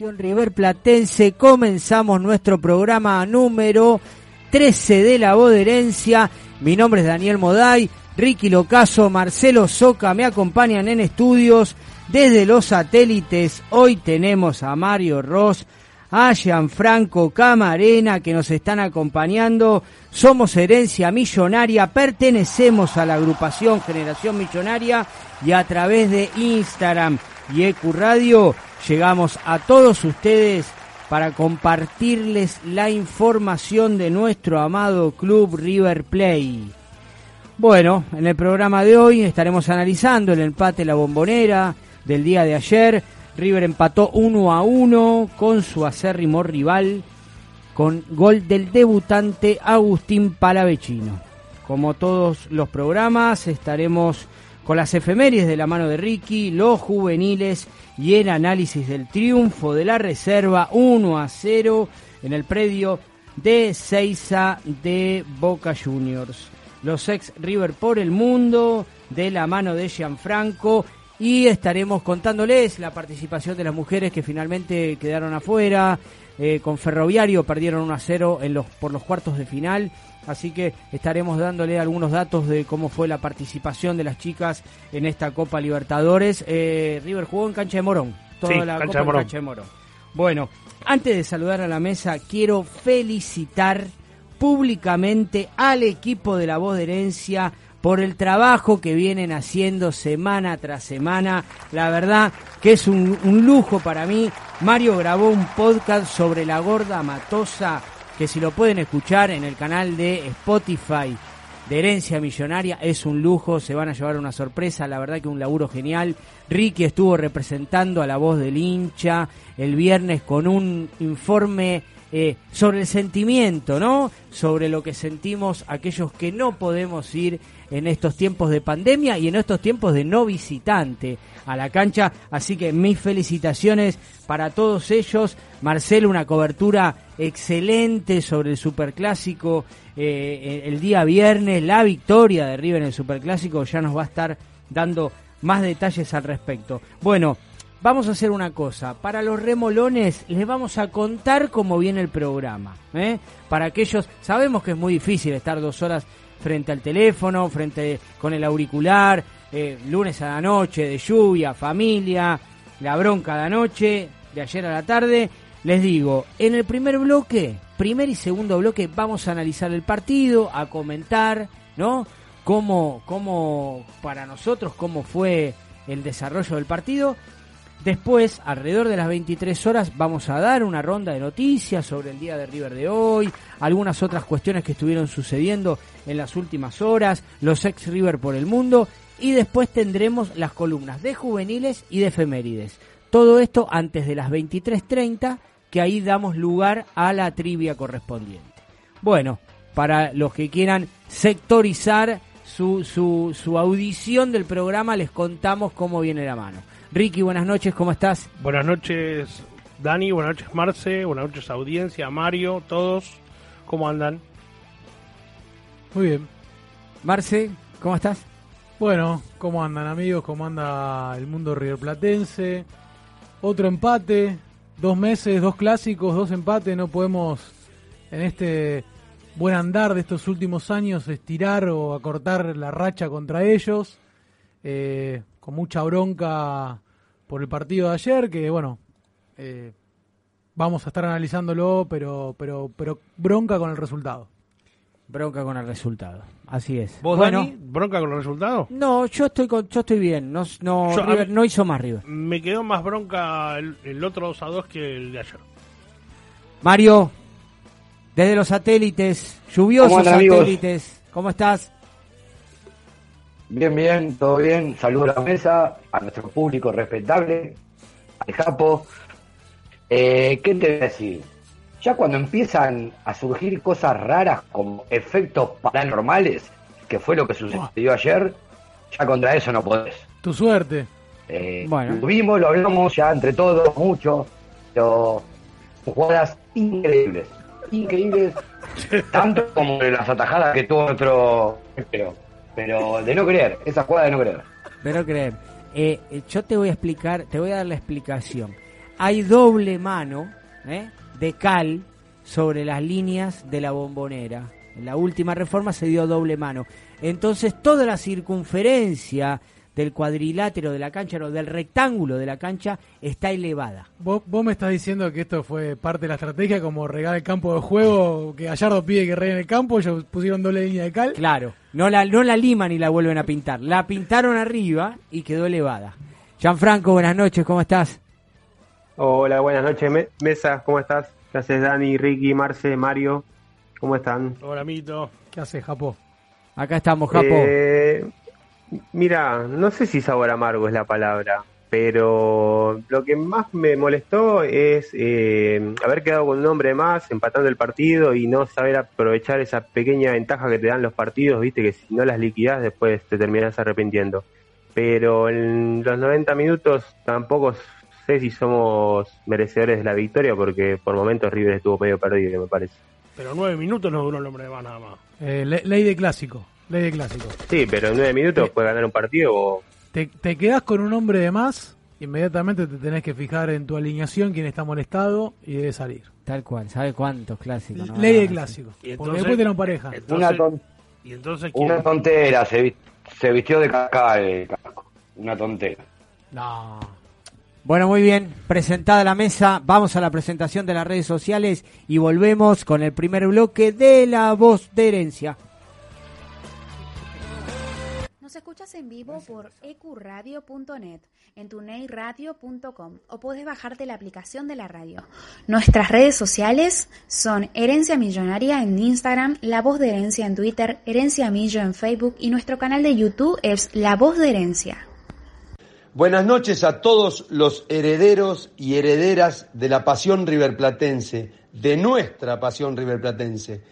River Platense comenzamos nuestro programa número 13 de la herencia. Mi nombre es Daniel Moday, Ricky Locaso, Marcelo Soca me acompañan en estudios desde los satélites. Hoy tenemos a Mario Ross, a Gianfranco Camarena que nos están acompañando. Somos Herencia Millonaria, pertenecemos a la agrupación Generación Millonaria y a través de Instagram y EQ Radio llegamos a todos ustedes para compartirles la información de nuestro amado club River Play. Bueno, en el programa de hoy estaremos analizando el empate La Bombonera del día de ayer. River empató 1 a 1 con su acérrimo rival con gol del debutante Agustín Palavecino. Como todos los programas, estaremos con las efemérides de la mano de Ricky, los juveniles y el análisis del triunfo de la reserva 1 a 0 en el predio de Seiza de Boca Juniors. Los ex River por el mundo de la mano de Gianfranco y estaremos contándoles la participación de las mujeres que finalmente quedaron afuera. Eh, con Ferroviario perdieron 1 a 0 en los, por los cuartos de final así que estaremos dándole algunos datos de cómo fue la participación de las chicas en esta Copa Libertadores. Eh, River jugó en cancha de Morón, toda la Copa en cancha de Morón. Bueno, antes de saludar a la mesa, quiero felicitar públicamente al equipo de la voz de herencia por el trabajo que vienen haciendo semana tras semana. La verdad que es un, un lujo para mí. Mario grabó un podcast sobre la gorda matosa que si lo pueden escuchar en el canal de Spotify de Herencia Millonaria es un lujo, se van a llevar una sorpresa, la verdad que un laburo genial. Ricky estuvo representando a la voz del hincha el viernes con un informe eh, sobre el sentimiento, ¿no? Sobre lo que sentimos aquellos que no podemos ir en estos tiempos de pandemia y en estos tiempos de no visitante a la cancha. Así que mis felicitaciones para todos ellos. Marcelo, una cobertura excelente sobre el Superclásico eh, el día viernes. La victoria de River en el Superclásico ya nos va a estar dando más detalles al respecto. Bueno, vamos a hacer una cosa. Para los remolones les vamos a contar cómo viene el programa. ¿eh? Para aquellos, sabemos que es muy difícil estar dos horas frente al teléfono, frente con el auricular, eh, lunes a la noche, de lluvia, familia, la bronca de anoche, de ayer a la tarde. Les digo, en el primer bloque, primer y segundo bloque, vamos a analizar el partido, a comentar, ¿no? Cómo, cómo para nosotros, cómo fue el desarrollo del partido. Después, alrededor de las 23 horas, vamos a dar una ronda de noticias sobre el día de River de hoy, algunas otras cuestiones que estuvieron sucediendo en las últimas horas, los ex River por el mundo, y después tendremos las columnas de juveniles y de efemérides. Todo esto antes de las 23.30, que ahí damos lugar a la trivia correspondiente. Bueno, para los que quieran sectorizar su, su, su audición del programa, les contamos cómo viene la mano. Ricky, buenas noches, ¿cómo estás? Buenas noches, Dani, buenas noches, Marce, buenas noches, audiencia, Mario, todos, ¿cómo andan? Muy bien. Marce, ¿cómo estás? Bueno, ¿cómo andan amigos? ¿Cómo anda el mundo rioplatense? Otro empate, dos meses, dos clásicos, dos empates, no podemos en este buen andar de estos últimos años estirar o acortar la racha contra ellos. Eh, con mucha bronca por el partido de ayer, que bueno, eh, vamos a estar analizándolo, pero, pero, pero bronca con el resultado. Bronca con el resultado, así es. ¿Vos, Dani, bronca con el resultado? No, yo estoy con, yo estoy bien, no, no, no hizo más River. Me quedó más bronca el, otro 2 a 2 que el de ayer. Mario, desde los satélites, lluviosos satélites, ¿cómo estás? Bien, bien, todo bien. Saludo a la mesa, a nuestro público respetable, al Japo. Eh, ¿Qué te voy a decir? Ya cuando empiezan a surgir cosas raras como efectos paranormales, que fue lo que sucedió ayer, ya contra eso no podés. Tu suerte. Eh, bueno. Lo vimos, lo hablamos ya entre todos, mucho, pero jugadas increíbles, increíbles, tanto como las atajadas que tuvo nuestro pero de no creer, esa jugada de no creer. De no creer. Eh, eh, yo te voy a explicar, te voy a dar la explicación. hay doble mano ¿eh? de cal sobre las líneas de la bombonera. En la última reforma se dio doble mano. Entonces toda la circunferencia del cuadrilátero de la cancha, o del rectángulo de la cancha, está elevada. ¿Vos, me estás diciendo que esto fue parte de la estrategia, como regar el campo de juego, que Gallardo pide que reguen el campo, ellos pusieron doble línea de cal. Claro, no la, no la liman y la vuelven a pintar, la pintaron arriba y quedó elevada. Gianfranco, buenas noches, ¿cómo estás? Hola, buenas noches, Mesa, ¿cómo estás? ¿Qué haces, Dani, Ricky, Marce, Mario? ¿Cómo están? Hola, Mito. ¿Qué haces, Japo? Acá estamos, Japo. Eh, mira, no sé si sabor amargo es la palabra, pero lo que más me molestó es eh, haber quedado con un hombre más, empatando el partido y no saber aprovechar esa pequeña ventaja que te dan los partidos, viste, que si no las liquidas después te terminas arrepintiendo. Pero en los 90 minutos tampoco sé si somos merecedores de la victoria porque por momentos River estuvo medio perdido, me parece. Pero nueve minutos no duró el hombre de más nada más. Eh, ley de clásico, ley de clásico. Sí, pero en nueve minutos puede ganar un partido o... Te, te quedas con un hombre de más, inmediatamente te tenés que fijar en tu alineación, quién está molestado y debe salir. Tal cual, ¿sabe cuántos clásicos? Ley de clásico. porque después te lo pareja. una, y entonces, una tontera, se, se vistió de caca el casco. Una tontera. No. Bueno, muy bien, presentada la mesa, vamos a la presentación de las redes sociales y volvemos con el primer bloque de La Voz de Herencia. Nos escuchas en vivo por ecuradio.net, en tuneiradio.com o puedes bajarte la aplicación de la radio. Nuestras redes sociales son Herencia Millonaria en Instagram, La Voz de Herencia en Twitter, Herencia Millo en Facebook y nuestro canal de YouTube es La Voz de Herencia. Buenas noches a todos los herederos y herederas de la pasión riverplatense, de nuestra pasión riverplatense.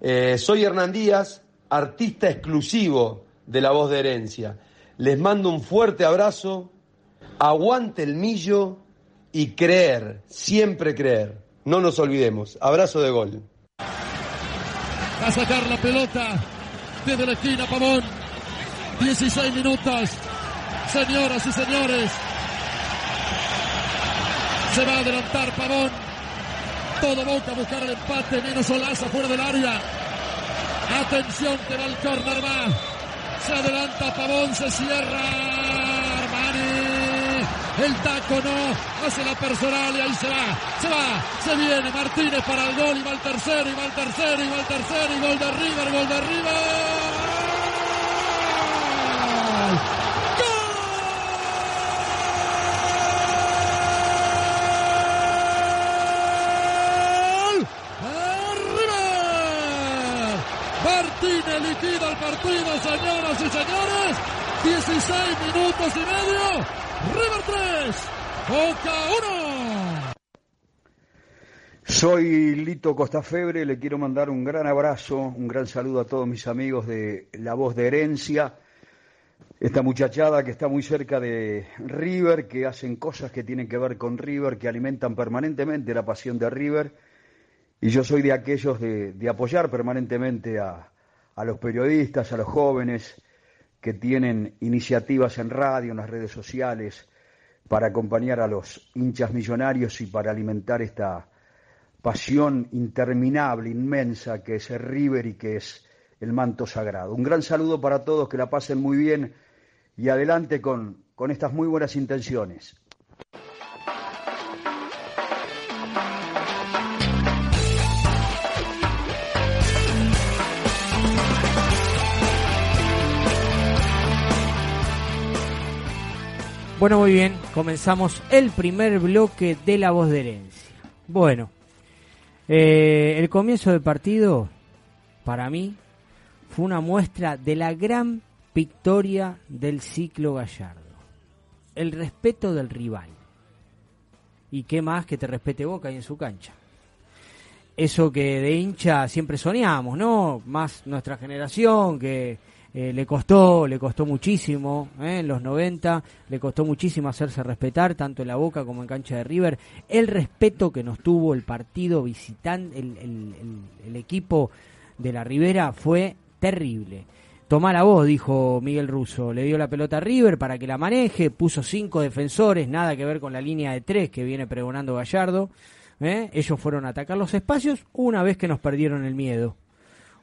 Eh, soy Hernán Díaz, artista exclusivo de La Voz de Herencia. Les mando un fuerte abrazo, aguante el millo y creer, siempre creer. No nos olvidemos. Abrazo de gol. A sacar la pelota desde la esquina, Pavón. 16 minutos señoras y señores. Se va a adelantar Pavón. Todo Boca a buscar el empate, menos Olaza fuera del área. Atención que va el córner, va. Se adelanta Pavón, se cierra Armani. El taco no, hace la personal y ahí se va, se va, se viene Martínez para el gol y va el tercero, y va el tercero, y va el tercero, y gol de River, gol de River. Martínez liquida el partido, señoras y señores. 16 minutos y medio. River 3, Boca 1. Soy Lito Costafebre, le quiero mandar un gran abrazo, un gran saludo a todos mis amigos de La Voz de Herencia, esta muchachada que está muy cerca de River, que hacen cosas que tienen que ver con River, que alimentan permanentemente la pasión de River, y yo soy de aquellos de, de apoyar permanentemente a, a los periodistas, a los jóvenes que tienen iniciativas en radio, en las redes sociales, para acompañar a los hinchas millonarios y para alimentar esta pasión interminable, inmensa, que es el River y que es el manto sagrado. Un gran saludo para todos, que la pasen muy bien y adelante con, con estas muy buenas intenciones. Bueno, muy bien, comenzamos el primer bloque de La Voz de Herencia. Bueno, eh, el comienzo del partido, para mí, fue una muestra de la gran victoria del ciclo Gallardo. El respeto del rival. Y qué más que te respete Boca ahí en su cancha. Eso que de hincha siempre soñamos, ¿no? Más nuestra generación, que eh, le costó, le costó muchísimo, eh, en los 90, le costó muchísimo hacerse respetar, tanto en la Boca como en cancha de River. El respeto que nos tuvo el partido visitante, el, el, equipo de la Ribera fue terrible. Tomá la voz, dijo Miguel Russo. Le dio la pelota a River para que la maneje, puso cinco defensores, nada que ver con la línea de tres que viene pregonando Gallardo. ¿eh? Ellos fueron a atacar los espacios una vez que nos perdieron el miedo.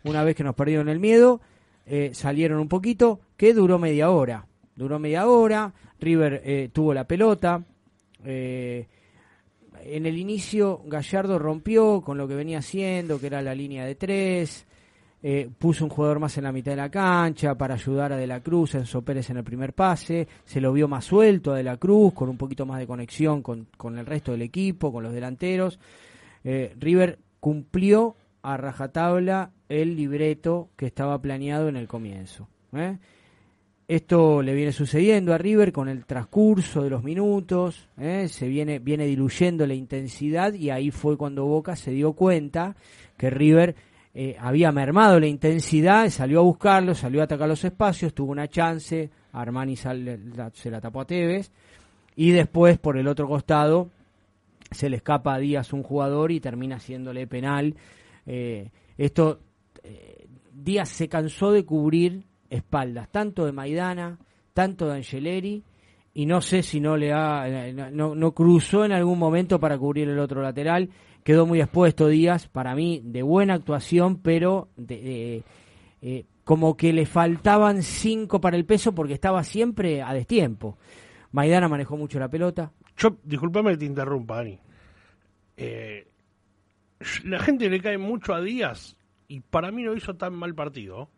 Una vez que nos perdieron el miedo, eh, salieron un poquito, que duró media hora. Duró media hora, River eh, tuvo la pelota. en el inicio Gallardo rompió con lo que venía haciendo, que era la línea de tres. Eh, puso un jugador más en la mitad de la cancha para ayudar a De la Cruz, Enzo Pérez en el primer pase, se lo vio más suelto a De la Cruz, con un poquito más de conexión con, el resto del equipo, con los delanteros. Eh, River cumplió a rajatabla el libreto que estaba planeado en el comienzo. ¿eh? Esto le viene sucediendo a River con el transcurso de los minutos, se viene, viene diluyendo la intensidad y ahí fue cuando Boca se dio cuenta que River eh, había mermado la intensidad, salió a buscarlo, salió a atacar los espacios, tuvo una chance, Armani se la tapó a Tevez, y después por el otro costado se le escapa a Díaz un jugador y termina haciéndole penal. Eh, esto, eh, Díaz se cansó de cubrir espaldas, tanto de Maidana, tanto de Angeleri, y no sé si no le ha, no, cruzó en algún momento para cubrir el otro lateral quedó muy expuesto Díaz, para mí de buena actuación, pero de, eh, como que le faltaban cinco para el peso porque estaba siempre a destiempo. Maidana manejó mucho la pelota. Yo, discúlpame que te interrumpa, Ani. Eh, la gente le cae mucho a Díaz y para mí no hizo tan mal partido.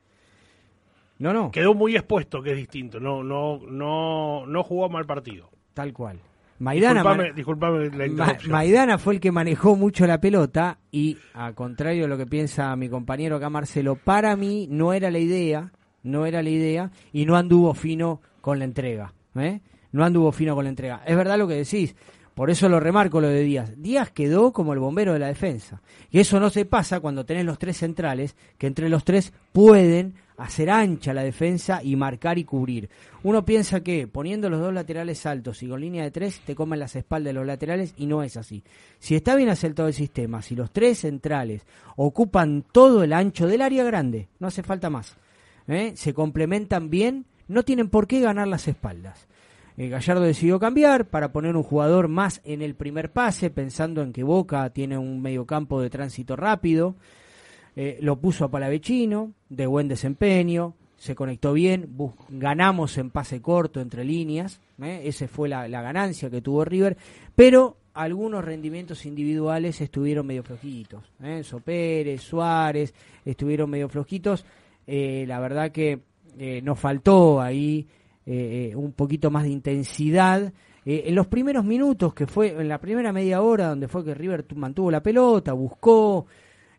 No, no. Quedó muy expuesto, que es distinto. No, no, no, no jugó mal partido. Tal cual. Maidana, la Maidana fue el que manejó mucho la pelota y, a contrario de lo que piensa mi compañero acá Marcelo, para mí no era la idea, no era la idea y no anduvo fino con la entrega. ¿eh? No anduvo fino con la entrega. Es verdad lo que decís, por eso lo remarco lo de Díaz. Díaz quedó como el bombero de la defensa. Y eso no se pasa cuando tenés los tres centrales, que entre los tres pueden hacer ancha la defensa y marcar y cubrir. Uno piensa que poniendo los dos laterales altos y con línea de tres te comen las espaldas de los laterales y no es así. Si está bien acertado el sistema, si los tres centrales ocupan todo el ancho del área grande, no hace falta más. ¿eh? Se complementan bien, no tienen por qué ganar las espaldas. Eh, Gallardo decidió cambiar para poner un jugador más en el primer pase, pensando en que Boca tiene un mediocampo de tránsito rápido. Eh, lo puso a Palavecino, de buen desempeño, se conectó bien, ganamos en pase corto entre líneas, ¿eh? esa fue la, ganancia que tuvo River, pero algunos rendimientos individuales estuvieron medio flojitos. ¿eh? Pérez, Suárez, estuvieron medio flojitos. Eh, la verdad que nos faltó ahí un poquito más de intensidad. en los primeros minutos, que fue en la primera media hora, donde fue que River mantuvo la pelota, buscó,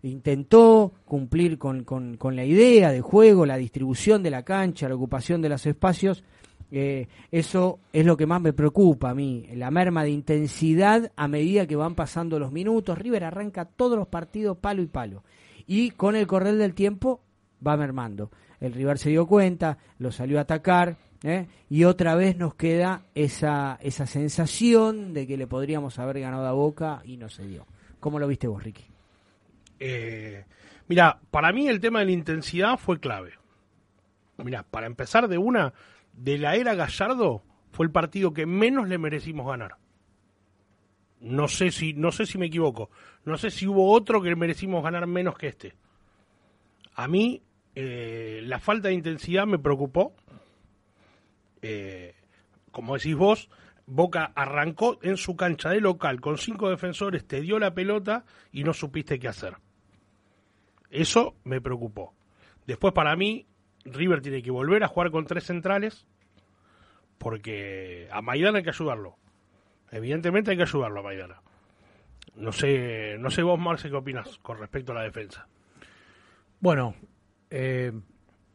intentó cumplir con, con, la idea de juego, la distribución de la cancha, la ocupación de los espacios. Eh, eso es lo que más me preocupa a mí, la merma de intensidad a medida que van pasando los minutos. River arranca todos los partidos palo y palo. Y con el correr del tiempo va mermando. El River se dio cuenta, lo salió a atacar, ¿eh? y otra vez nos queda esa, esa sensación de que le podríamos haber ganado a Boca y no se dio. ¿Cómo lo viste vos, Ricky? Eh, mira, para mí el tema de la intensidad fue clave. Mira, para empezar de una, de la era Gallardo fue el partido que menos le merecimos ganar. No sé si, no sé si me equivoco. No sé si hubo otro que merecimos ganar menos que este. A mí eh, la falta de intensidad me preocupó. Eh, como decís vos, Boca arrancó en su cancha de local con cinco defensores, te dio la pelota y no supiste qué hacer. Eso me preocupó. Después, para mí, River tiene que volver a jugar con tres centrales porque a Maidana hay que ayudarlo. Evidentemente hay que ayudarlo a Maidana. No sé, no sé vos, Marce, qué opinas con respecto a la defensa. Bueno, eh,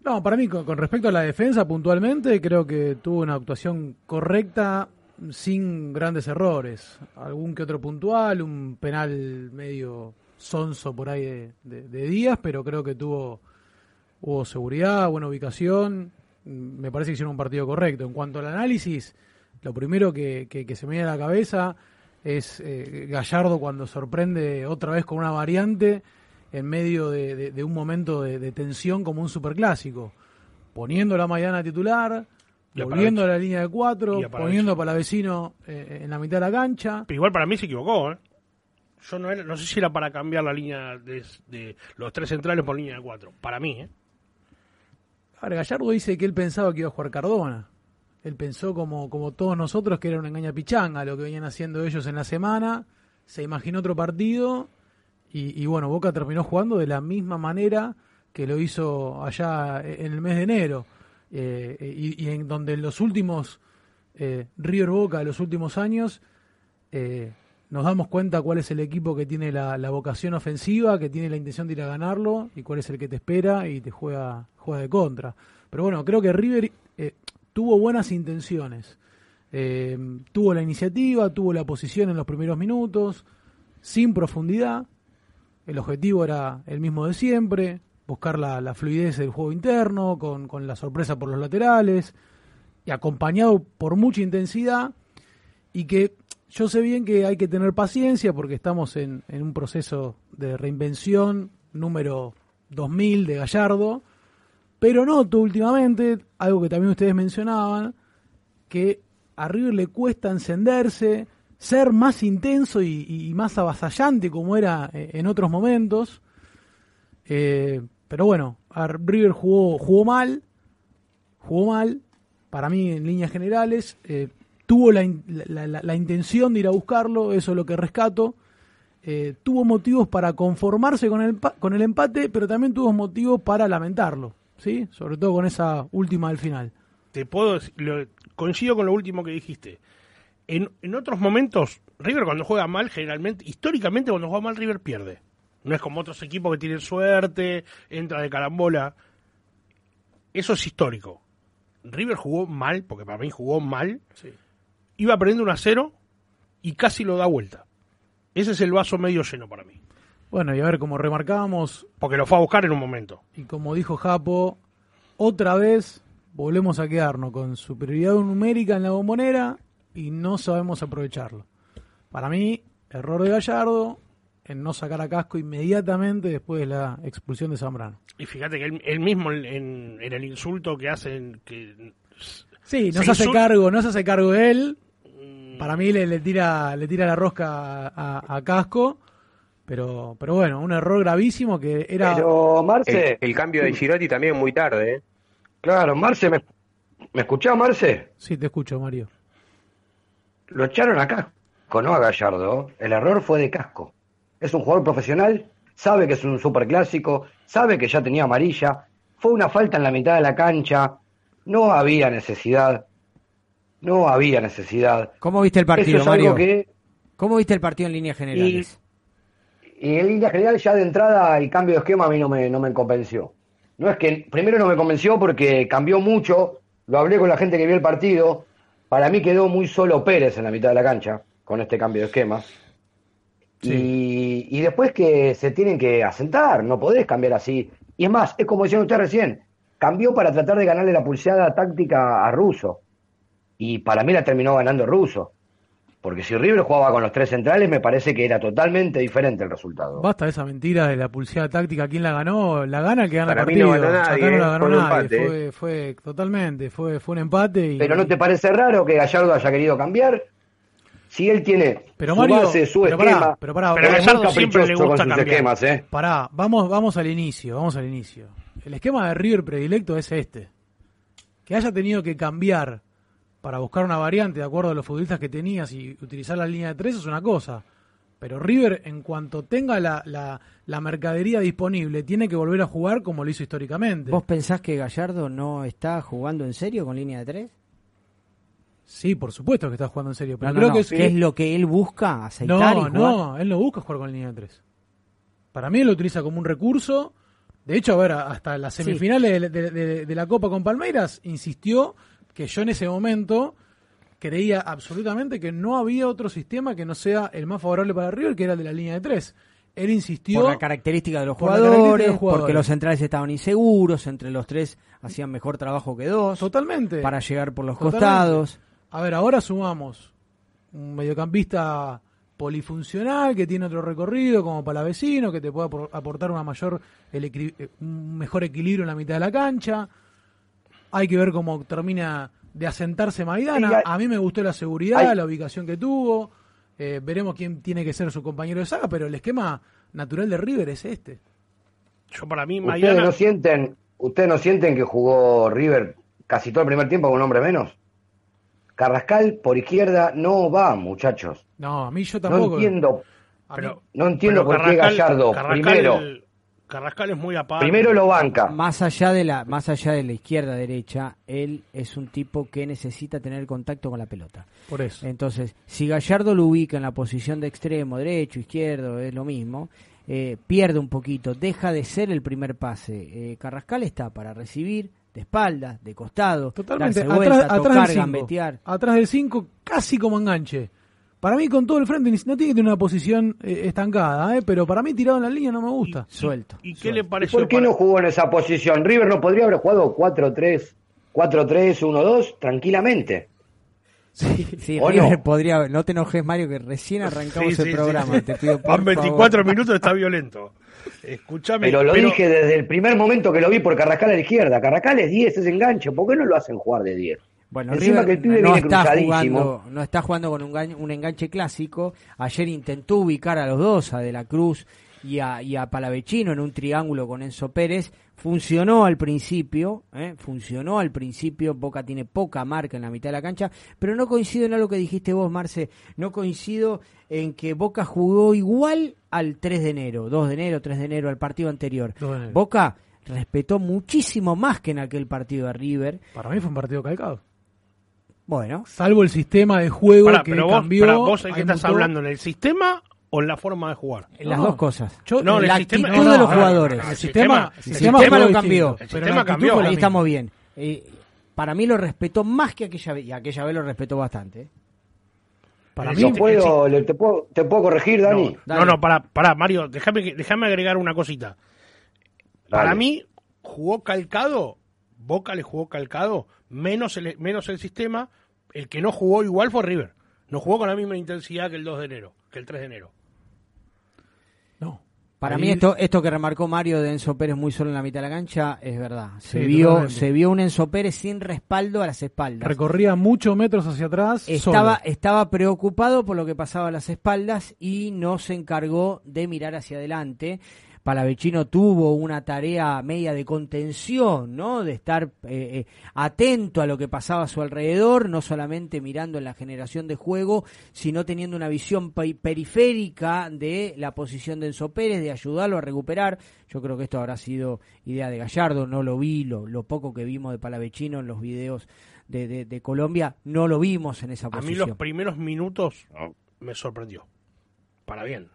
no, para mí, con, respecto a la defensa puntualmente, creo que tuvo una actuación correcta, sin grandes errores. Algún que otro puntual, un penal medio sonso por ahí de, días, pero creo que tuvo hubo seguridad, buena ubicación. Me parece que hicieron un partido correcto. En cuanto al análisis, lo primero que, se me viene a la cabeza es eh, Gallardo cuando sorprende otra vez con una variante en medio de, un momento de, tensión como un superclásico. poniendo la Maidana titular, a volviendo a la línea de cuatro, a poniendo a Palavecino eh, en la mitad de la cancha. Pero igual para mí se equivocó, ¿eh? Yo no, era- no sé si era para cambiar la línea de, los tres centrales por línea de cuatro. Para mí, ¿eh? Ahora, Gallardo dice que él pensaba que iba a jugar Cardona. Él pensó como, como todos nosotros que era una engaña pichanga lo que venían haciendo ellos en la semana. Se imaginó otro partido y, bueno, Boca terminó jugando de la misma manera que lo hizo allá en el mes de enero. Eh, y, en donde en los últimos eh, River Boca de los últimos años eh, nos damos cuenta cuál es el equipo que tiene la, vocación ofensiva, que tiene la intención de ir a ganarlo y cuál es el que te espera y te juega, juega de contra. Pero bueno, creo que River eh, tuvo buenas intenciones. Tuvo la iniciativa, tuvo la posición en los primeros minutos, sin profundidad. El objetivo era el mismo de siempre, buscar la, fluidez del juego interno, con, con la sorpresa por los laterales, y acompañado por mucha intensidad, y que yo sé bien que hay que tener paciencia porque estamos en, en un proceso de reinvención número 2000 de Gallardo, pero noto últimamente, algo que también ustedes mencionaban, que a River le cuesta encenderse, ser más intenso y, más avasallante como era eh, en otros momentos. Eh, pero bueno, River jugó, jugó mal, jugó mal, para mí en líneas generales, eh, tuvo la, la- intención de ir a buscarlo, eso es lo que rescato. Tuvo motivos para conformarse con el, con el empate, pero también tuvo motivos para lamentarlo, ¿sí? Sobre todo con esa última del final. Te puedo coincido con lo último que dijiste. En, en otros momentos, River cuando juega mal, generalmente, históricamente cuando juega mal, River pierde. No es como otros equipos que tienen suerte, entra de carambola. Eso es histórico. River jugó mal, porque para mí jugó mal. Iba perdiendo 1 a 0 y casi lo da vuelta. Ese es el vaso medio lleno para mí. Bueno, y a ver, como remarcábamos, Porque lo fue a buscar en un momento. y como dijo Japo, otra vez volvemos a quedarnos con superioridad numérica en la bombonera y no sabemos aprovecharlo. Para mí, error de Gallardo en no sacar a Casco inmediatamente después de la expulsión de Zambrano. Y fíjate que él, él mismo en, el insulto que hacen, que Sí, no Se se hace cargo, no se hace cargo él. Mm. Para mí le, le tira le tira la rosca a, a- a Casco, pero pero bueno, un error gravísimo que era Pero, Marce, El, el cambio de Girotti también muy tarde, ¿eh? claro, Marce, ¿me, ¿me escuchás, Marce? Sí, te escucho, Mario. Lo echaron a Casco, no a Gallardo. El error fue de Casco. Es un jugador profesional, sabe que es un superclásico, sabe que ya tenía amarilla. Fue una falta en la mitad de la cancha. No había necesidad. No había necesidad. ¿Cómo viste el partido, es Mario? que ¿Cómo viste el partido en líneas generales? Y en línea general, ya de entrada, el cambio de esquema a mí no me, no me convenció. No es que, primero no me convenció porque cambió mucho, lo hablé con la gente que vio el partido, para mí quedó muy solo Pérez en la mitad de la cancha con este cambio de esquema. Y, y después que se tienen que asentar, no podés cambiar así. Y es más, es como decían ustedes recién, cambió para tratar de ganarle la pulseada táctica a Russo. Y para mí la terminó ganando Russo. Porque si River jugaba con los tres centrales, me parece que era totalmente diferente el resultado. Basta de esa mentira de la pulseada táctica. ¿Quién la ganó? La gana el que gana Para el mí partido. no ganó nadie, no la eh, ganó fue nadie. eh. Fue, fue totalmente, fue, fue un empate. Y, Pero ¿no te parece raro que Gallardo haya querido cambiar? Si él tiene Pero su Mario, base, su pero esquema, pero pará, Pero pará, Gallardo siempre le gusta con sus cambiar. esquemas, ¿eh? pará, vamos, vamos al inicio, vamos al inicio. El esquema de River predilecto es este. Que haya tenido que cambiar para buscar una variante de acuerdo a los futbolistas que tenías y utilizar la línea de tres es una cosa. Pero River, en cuanto tenga la, la, la mercadería disponible, tiene que volver a jugar como lo hizo históricamente. ¿Vos pensás que Gallardo no está jugando en serio con línea de tres? Sí, por supuesto que está jugando en serio. Pero No, creo no. que es, ¿Qué es lo que él busca? ¿Aceitar No, no, él no busca jugar con línea de tres. Para mí él lo utiliza como un recurso. De hecho, a ver, hasta las semifinales de, de- de- de la Copa con Palmeiras insistió que yo en ese momento creía absolutamente que no había otro sistema que no sea el más favorable para River, que era el de la línea de tres. Él insistió Por la característica de los de jugadores, porque los centrales estaban inseguros, entre los tres hacían mejor trabajo que dos, totalmente para llegar por los Totalmente. costados. A ver, ahora sumamos un mediocampista polifuncional que tiene otro recorrido como Palavecino, que te puede apor- aportar una mayor un mejor equilibrio en la mitad de la cancha. Hay que ver cómo termina de asentarse Maidana. Sí, A mí me gustó la seguridad, Hay- la ubicación que tuvo. Eh, veremos quién tiene que ser su compañero de saga, pero el esquema natural de River es este. Yo para mí, ¿Ustedes Maidana, no sienten, ustedes no sienten que jugó River casi todo el primer tiempo con un hombre menos? Carrascal por izquierda no va, muchachos. No, a mí yo No tampoco. entiendo, A mí- pero, no entiendo pero por qué Gallardo Carrascal- primero, Carrascal es muy aparte. primero lo banca. Más allá de la, más allá de la izquierda derecha, él es un tipo que necesita tener contacto con la pelota. por eso. Entonces, si Gallardo lo ubica en la posición de extremo, derecho, izquierdo, es lo mismo, eh, pierde un poquito, deja de ser el primer pase. Eh, Carrascal está para recibir de espaldas, de costado, Totalmente. darse vuelta, Atrás, atrás tocar, del 5. gambetear. Atrás del 5, casi como enganche. Para mí, con todo el frente, no tiene que tener una posición eh, estancada, ¿eh? pero para mí, tirado en la línea no me gusta. Suelto. ¿Y qué suelto. le pareció? ¿Por qué para- no jugó en esa posición? River no podría haber jugado 4-3, 4-3-1-2 tranquilamente. Sí, ¿O River no? podría, no te enojes Mario que recién arrancamos Sí, el sí, programa, sí. te pido por Van 24 favor. minutos, está violento. Escúchame. Pero lo dije desde el primer momento que lo vi por Carrascal a la izquierda. Carrascal es 10, es enganche. ¿Por qué no lo hacen jugar de 10? Bueno, Encima River que el pibe no viene está jugando, no está jugando con un, enganche clásico. Ayer intentó ubicar a los dos, a De la Cruz y a, y a Palavecino en un triángulo con Enzo Pérez. Funcionó al principio, ¿eh? funcionó al principio. Boca tiene poca marca en la mitad de la cancha, pero no coincido en algo que dijiste vos, Marce. No coincido en que Boca jugó igual al 3 de enero, 2 de enero, 3 de enero, al partido anterior. 2 de enero. Boca respetó muchísimo más que en aquel partido de River. Para mí fue un partido calcado. Bueno, Salvo el sistema de juego Pará, que pero vos, cambió. pará, vos en qué ahí estás hablando, ¿en el sistema o en la forma de jugar? En las No. dos cosas. Yo- No, la el sistema- actitud no, de no, los no, jugadores. no, El el sistema, sistema- el sistema sistema lo cambió. El pero sistema cambió. Ahí estamos bien. Eh, para mí lo respetó más que aquella vez. Y aquella vez lo respetó bastante. ¿eh? Para mí, sistema- puedo, le- te, puedo, ¿Te puedo corregir, Dani? No, no, no, pará, pará, Mario, déjame, que- déjame agregar una cosita. Para mí, jugó calcado, Boca le jugó calcado, menos el, menos el sistema, el que no jugó igual fue River. No jugó con la misma intensidad que el 2 de enero, que el 3 de enero. no. Para Ahí- mí esto, esto que remarcó Mario de Enzo Pérez muy solo en la mitad de la cancha es verdad. Se Sí, vio, totalmente. se vio un Enzo Pérez sin respaldo a las espaldas. recorría muchos metros hacia atrás. Estaba, solo. estaba preocupado por lo que pasaba a las espaldas y no se encargó de mirar hacia adelante. Palavecino tuvo una tarea media de contención, ¿no? De estar eh, eh, atento a lo que pasaba a su alrededor, no solamente mirando en la generación de juego, sino teniendo una visión pe- periférica de la posición de Enzo Pérez, de ayudarlo a recuperar. Yo creo que esto habrá sido idea de Gallardo, no lo vi, lo, lo poco que vimos de Palavecino en los videos de, de- de Colombia, no lo vimos en esa A mí posición. los primeros minutos me sorprendió. Para bien.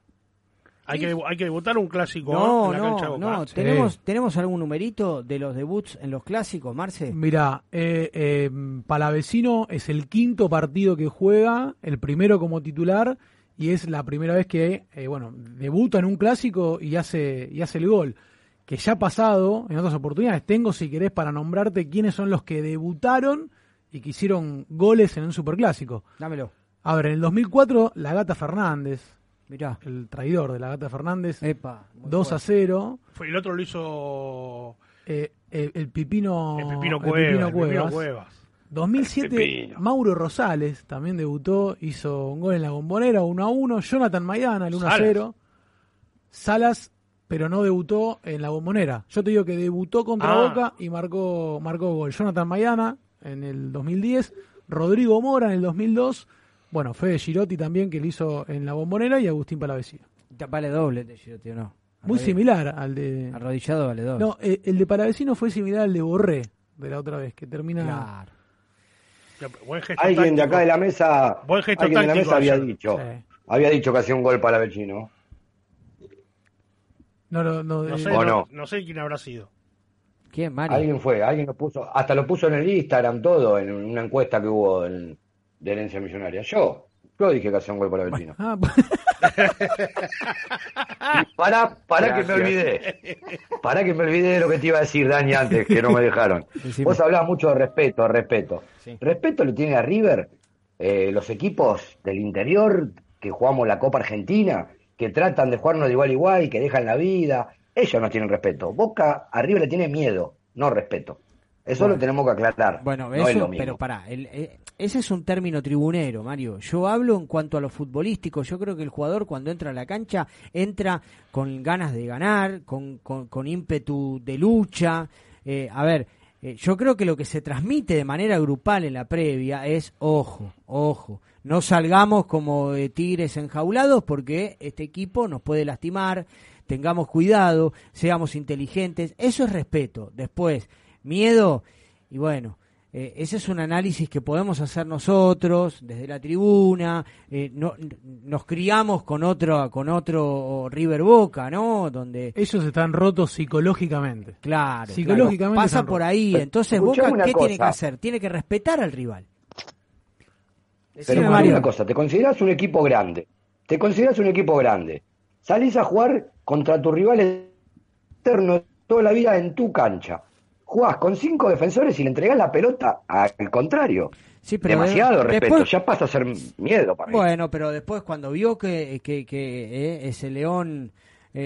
Hay, que, hay que debutar un clásico No, en la cancha de no, Boca. no. Sí. ¿Tenemos, ¿Tenemos algún numerito de los debuts en los clásicos, Marce? Mira, eh, eh, Palavecino es el quinto partido que juega, el primero como titular, y es la primera vez que, eh, bueno, debuta en un clásico y hace, y hace el gol. Que ya ha pasado en otras oportunidades. Tengo, si querés, para nombrarte quiénes son los que debutaron y que hicieron goles en un superclásico. Dámelo. A ver, en el 2004, la Gata Fernández, Mirá. el traidor de la Gata Fernández, Epa. muy 2 a fuerte. 0. Fue, el otro lo hizo Eh, el, el Pipino, el Pepino el Cuevas. Pipino el Cuevas. Cuevas. 2007, Pepino. Mauro Rosales también debutó, hizo un gol en la bombonera, 1 a 1. Jonathan Maidana, el 1 a Salas. 0. Salas, pero no debutó en la bombonera. Yo te digo que debutó contra Ah. Boca y marcó, marcó gol. Jonathan Maidana en el 2010, Rodrigo Mora en el 2002. Bueno, Fede Girotti también, que lo hizo en la bombonera, y Agustín Palavecino. Vale doble, te digo, tío, no. Muy similar al de. Arrodillado vale doble. No, eh, el de Palavecino fue similar al de Borré de la otra vez, que termina. Claro. Buen gesto Alguien de acá de la mesa, Buen gesto alguien de la mesa había ayer. dicho, Sí. había dicho que hacía un gol para Vecino. No, no, no, No eh, sé, ¿O no, no? no sé quién habrá sido. ¿Quién, Mario? Alguien fue, alguien lo puso, hasta lo puso en el Instagram todo, en una encuesta que hubo en- de herencia millonaria. Yo, yo dije que hacía un gol para Vecino. Ah, Para, para que me olvidé. Para que me olvidé de lo que te iba a decir, Dani, antes, que no me dejaron. Decime. Vos hablabas mucho de respeto, respeto. Sí. Respeto le tiene a River eh, los equipos del interior que jugamos la Copa Argentina, que tratan de jugarnos de igual a igual, que dejan la vida. Ellos no tienen respeto. Boca a River le tiene miedo, no respeto. Eso lo tenemos que aclarar. Bueno, no eso, es lo mismo. pero pará, el- eh, ese es un término tribunero, Mario. Yo hablo en cuanto a lo futbolístico. Yo creo que el jugador cuando entra a la cancha entra con ganas de ganar, con, con, con ímpetu de lucha. Eh, a ver, eh, yo creo que lo que se transmite de manera grupal en la previa es, ojo, ojo, no salgamos como eh, tigres enjaulados porque este equipo nos puede lastimar, tengamos cuidado, seamos inteligentes, eso es respeto. Después, miedo, y bueno, eh, ese es un análisis que podemos hacer nosotros desde la tribuna. eh, no, nos criamos con otro, con otro River Boca, ¿no? Donde Ellos están rotos psicológicamente. Claro, Psicológicamente claro, pasa por ahí. Pero, Entonces, Boca, ¿qué tiene que hacer? Tiene que respetar al rival. Pero Decime, Mario. una cosa, te consideras un equipo grande. Te consideras un equipo grande. Salís a jugar contra tu rival eterno toda la vida en tu cancha. Jugás con cinco defensores y le entregás la pelota al contrario. Sí, pero Demasiado de- respeto, después- ya pasa a ser miedo para mí. Bueno, pero después cuando vio que, que, que, eh, ese león eh,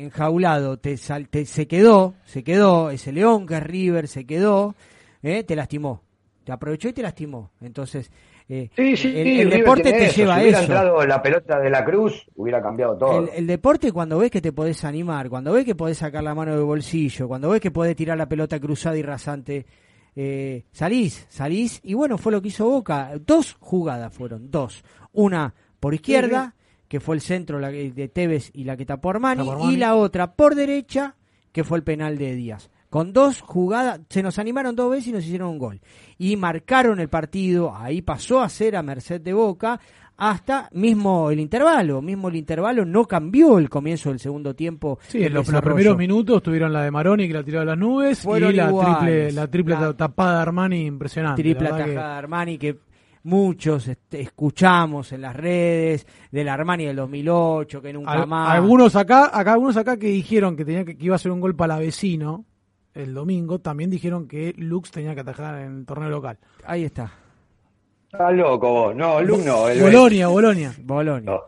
eh, enjaulado te, sal- te- se quedó, se quedó, ese león que es River se quedó, eh, te lastimó. Te aprovechó y te lastimó. Entonces, eh, Sí, sí, el, sí, el River deporte te eso. lleva si a hubiera eso. entrado la pelota de la Cruz, hubiera cambiado todo. El, el deporte cuando ves que te podés animar, cuando ves que podés sacar la mano del bolsillo, cuando ves que podés tirar la pelota cruzada y rasante, eh, salís, salís, y bueno, fue lo que hizo Boca. Dos jugadas fueron, dos. Una por izquierda, que fue el centro la que- de Tevez y la que tapó Armani, Tapó Armani. y la otra por derecha, que fue el penal de Díaz. Con dos jugadas, se nos animaron dos veces y nos hicieron un gol. Y marcaron el partido, ahí pasó a ser a merced de Boca, hasta mismo el intervalo. Mismo el intervalo no cambió el comienzo del segundo tiempo. Sí, en los, primeros minutos tuvieron la de Maroni que la tiró a las nubes Fueron y la iguales. triple, la triple La- tapada de Armani impresionante. triple la verdad que- Armani que muchos este, escuchamos en las redes del Armani del 2008 que nunca Al- más algunos acá, acá algunos acá que dijeron que tenía que, que iba a ser un gol palavecino el domingo, también dijeron que Lux tenía que atajar en el torneo local. ahí está Estás loco vos. No, Luz no. El Bolonia, Bolonia. Bolonia No.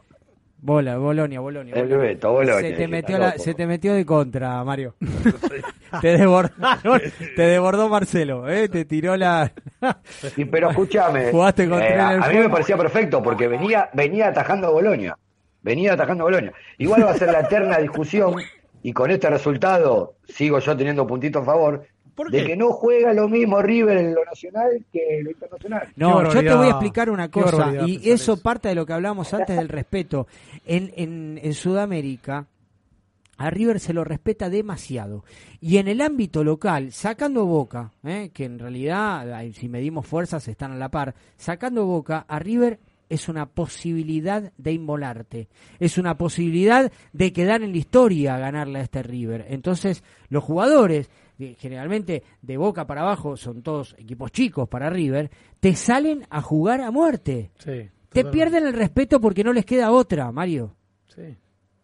Bola, Bolonia, Bolonia. El. Beto, Bolonia, se, te metió la- loco. se te metió de contra, Mario. te desbordaron, te desbordó Marcelo, ¿eh? te tiró la... Sí, pero escúchame. eh, Jugaste contra a, el a mí me parecía perfecto porque venía, venía atajando a Bolonia. Venía atajando a Bolonia. Igual va a ser la eterna discusión, y con este resultado sigo yo teniendo puntito a favor, ¿Por de que no juega lo mismo River en lo nacional que en lo internacional. No, yo te voy a explicar una cosa, y eso eso. parte de lo que hablamos antes del respeto. En, en, en Sudamérica, a River se lo respeta demasiado. Y en el ámbito local, sacando Boca, ¿eh? que en realidad, si medimos fuerzas, están a la par, sacando Boca, a River es una posibilidad de inmolarte, es una posibilidad de quedar en la historia ganarle a este River. Entonces, los jugadores, generalmente de Boca para abajo, son todos equipos chicos para River, te salen a jugar a muerte. Sí, Te totalmente. pierden el respeto porque no les queda otra, Mario. Sí, Sí,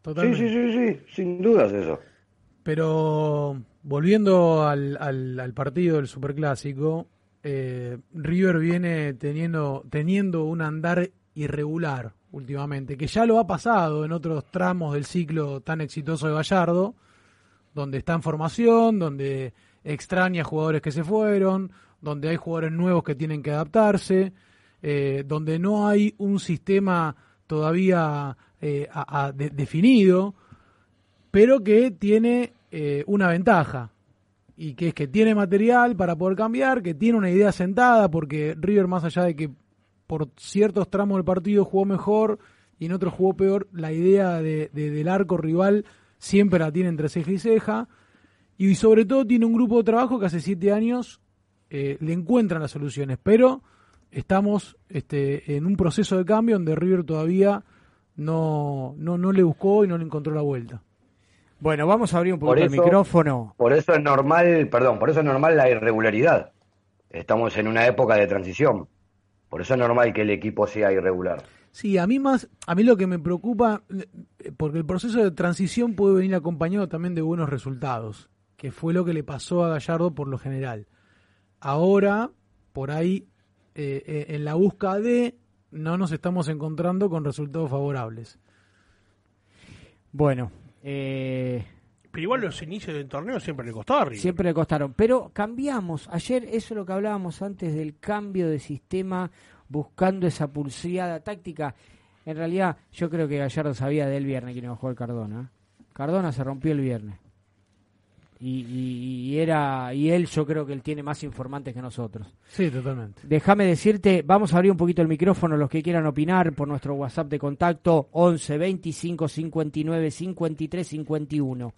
totalmente. sí, sí, sí, sin dudas eso. Pero volviendo al, al, al partido del Superclásico, eh, River viene teniendo, teniendo un andar irregular últimamente, que ya lo ha pasado en otros tramos del ciclo tan exitoso de Gallardo, donde está en formación, donde extraña jugadores que se fueron, donde hay jugadores nuevos que tienen que adaptarse, eh, donde no hay un sistema todavía eh, definido, pero que tiene eh, una ventaja y que es que tiene material para poder cambiar, que tiene una idea sentada, porque River más allá de que por ciertos tramos del partido jugó mejor y en otros jugó peor, la idea de, de- del arco rival siempre la tiene entre ceja y ceja y sobre todo tiene un grupo de trabajo que hace siete años eh, le encuentran las soluciones, pero estamos este, en un proceso de cambio donde River todavía no, no, no le buscó y no le encontró la vuelta. Bueno, vamos a abrir un Por poquito el micrófono. Por eso es normal, perdón, por eso es normal la irregularidad. Estamos en una época de transición. Por eso es normal que el equipo sea irregular. Sí, a mí más, a mí lo que me preocupa, eh, porque el proceso de transición puede venir acompañado también de buenos resultados, que fue lo que le pasó a Gallardo por lo general. Ahora, por ahí, eh, eh, en la búsqueda de, no nos estamos encontrando con resultados favorables. Bueno, eh, Pero igual los inicios del torneo siempre le costó a River. Siempre le costaron. Pero cambiamos. Ayer, eso es lo que hablábamos antes del cambio de sistema, buscando esa pulseada táctica. En realidad, yo creo que Gallardo sabía del viernes que iba a jugar Cardona. Cardona se rompió el viernes. Y, y- y era y él yo creo que él tiene más informantes que nosotros. Sí, totalmente. Déjame decirte, vamos a abrir un poquito el micrófono los que quieran opinar por nuestro WhatsApp de contacto 11 25 59 53 51.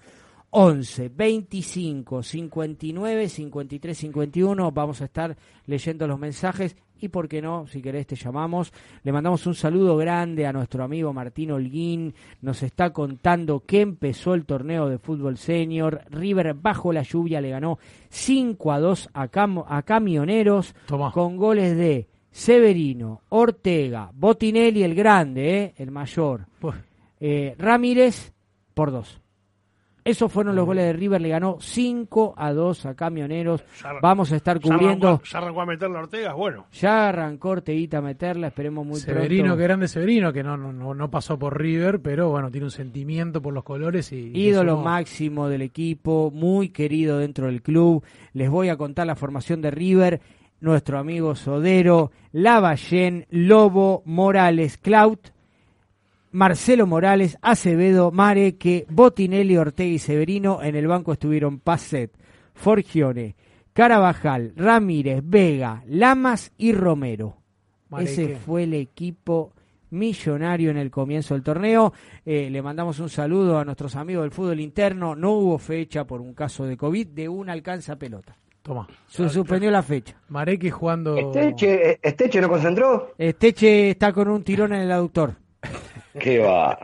11 25 59 53 51. Vamos a estar leyendo los mensajes y, por qué no, si querés, te llamamos. Le mandamos un saludo grande a nuestro amigo Martín Holguín. Nos está contando que empezó el torneo de fútbol senior. River, bajo la lluvia, le ganó 5 a 2 a, Cam- a Camioneros Tomá. con goles de Severino, Ortega, Botinelli, el grande, eh, el mayor, eh, Ramírez por dos. Esos fueron los goles de River, le ganó 5 a 2 a Camioneros. Ya- Vamos a estar cubriendo. ya arrancó a meterle a Ortega, bueno. Ya arrancó Orteguita a meterla, esperemos muy Severino, pronto. que grande Severino, que no, no, no, pasó por River, pero bueno, tiene un sentimiento por los colores y... ídolo máximo del equipo, muy querido dentro del club. Les voy a contar la formación de River. Nuestro amigo Sodero, Lavallén, Lobo, Morales, Clout, Marcelo Morales, Acevedo, Mareque, Botinelli, Ortega y Severino. En el banco estuvieron Pacet, Forgione, Carabajal, Ramírez, Vega, Lamas y Romero. Mareque. Ese fue el equipo millonario en el comienzo del torneo. Eh, le mandamos un saludo a nuestros amigos del fútbol interno. No hubo fecha por un caso de COVID de una alcanza pelota. Toma. Se suspendió la fecha. Mareque jugando... Esteche, Esteche no concentró. Esteche está con un tirón en el aductor. Qué va.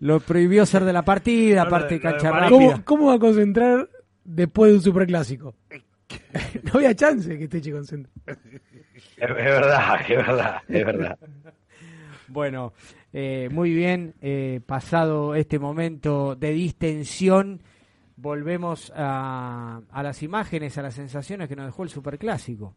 Lo prohibió ser de la partida, No, aparte de cancha rápida. ¿Cómo, ¿Cómo va a concentrar después de un superclásico? no había chance que este chico concentre. Es, es verdad, es verdad, es verdad. Bueno, eh, muy bien, eh, pasado este momento de distensión, volvemos a, a las imágenes, a las sensaciones que nos dejó el Superclásico.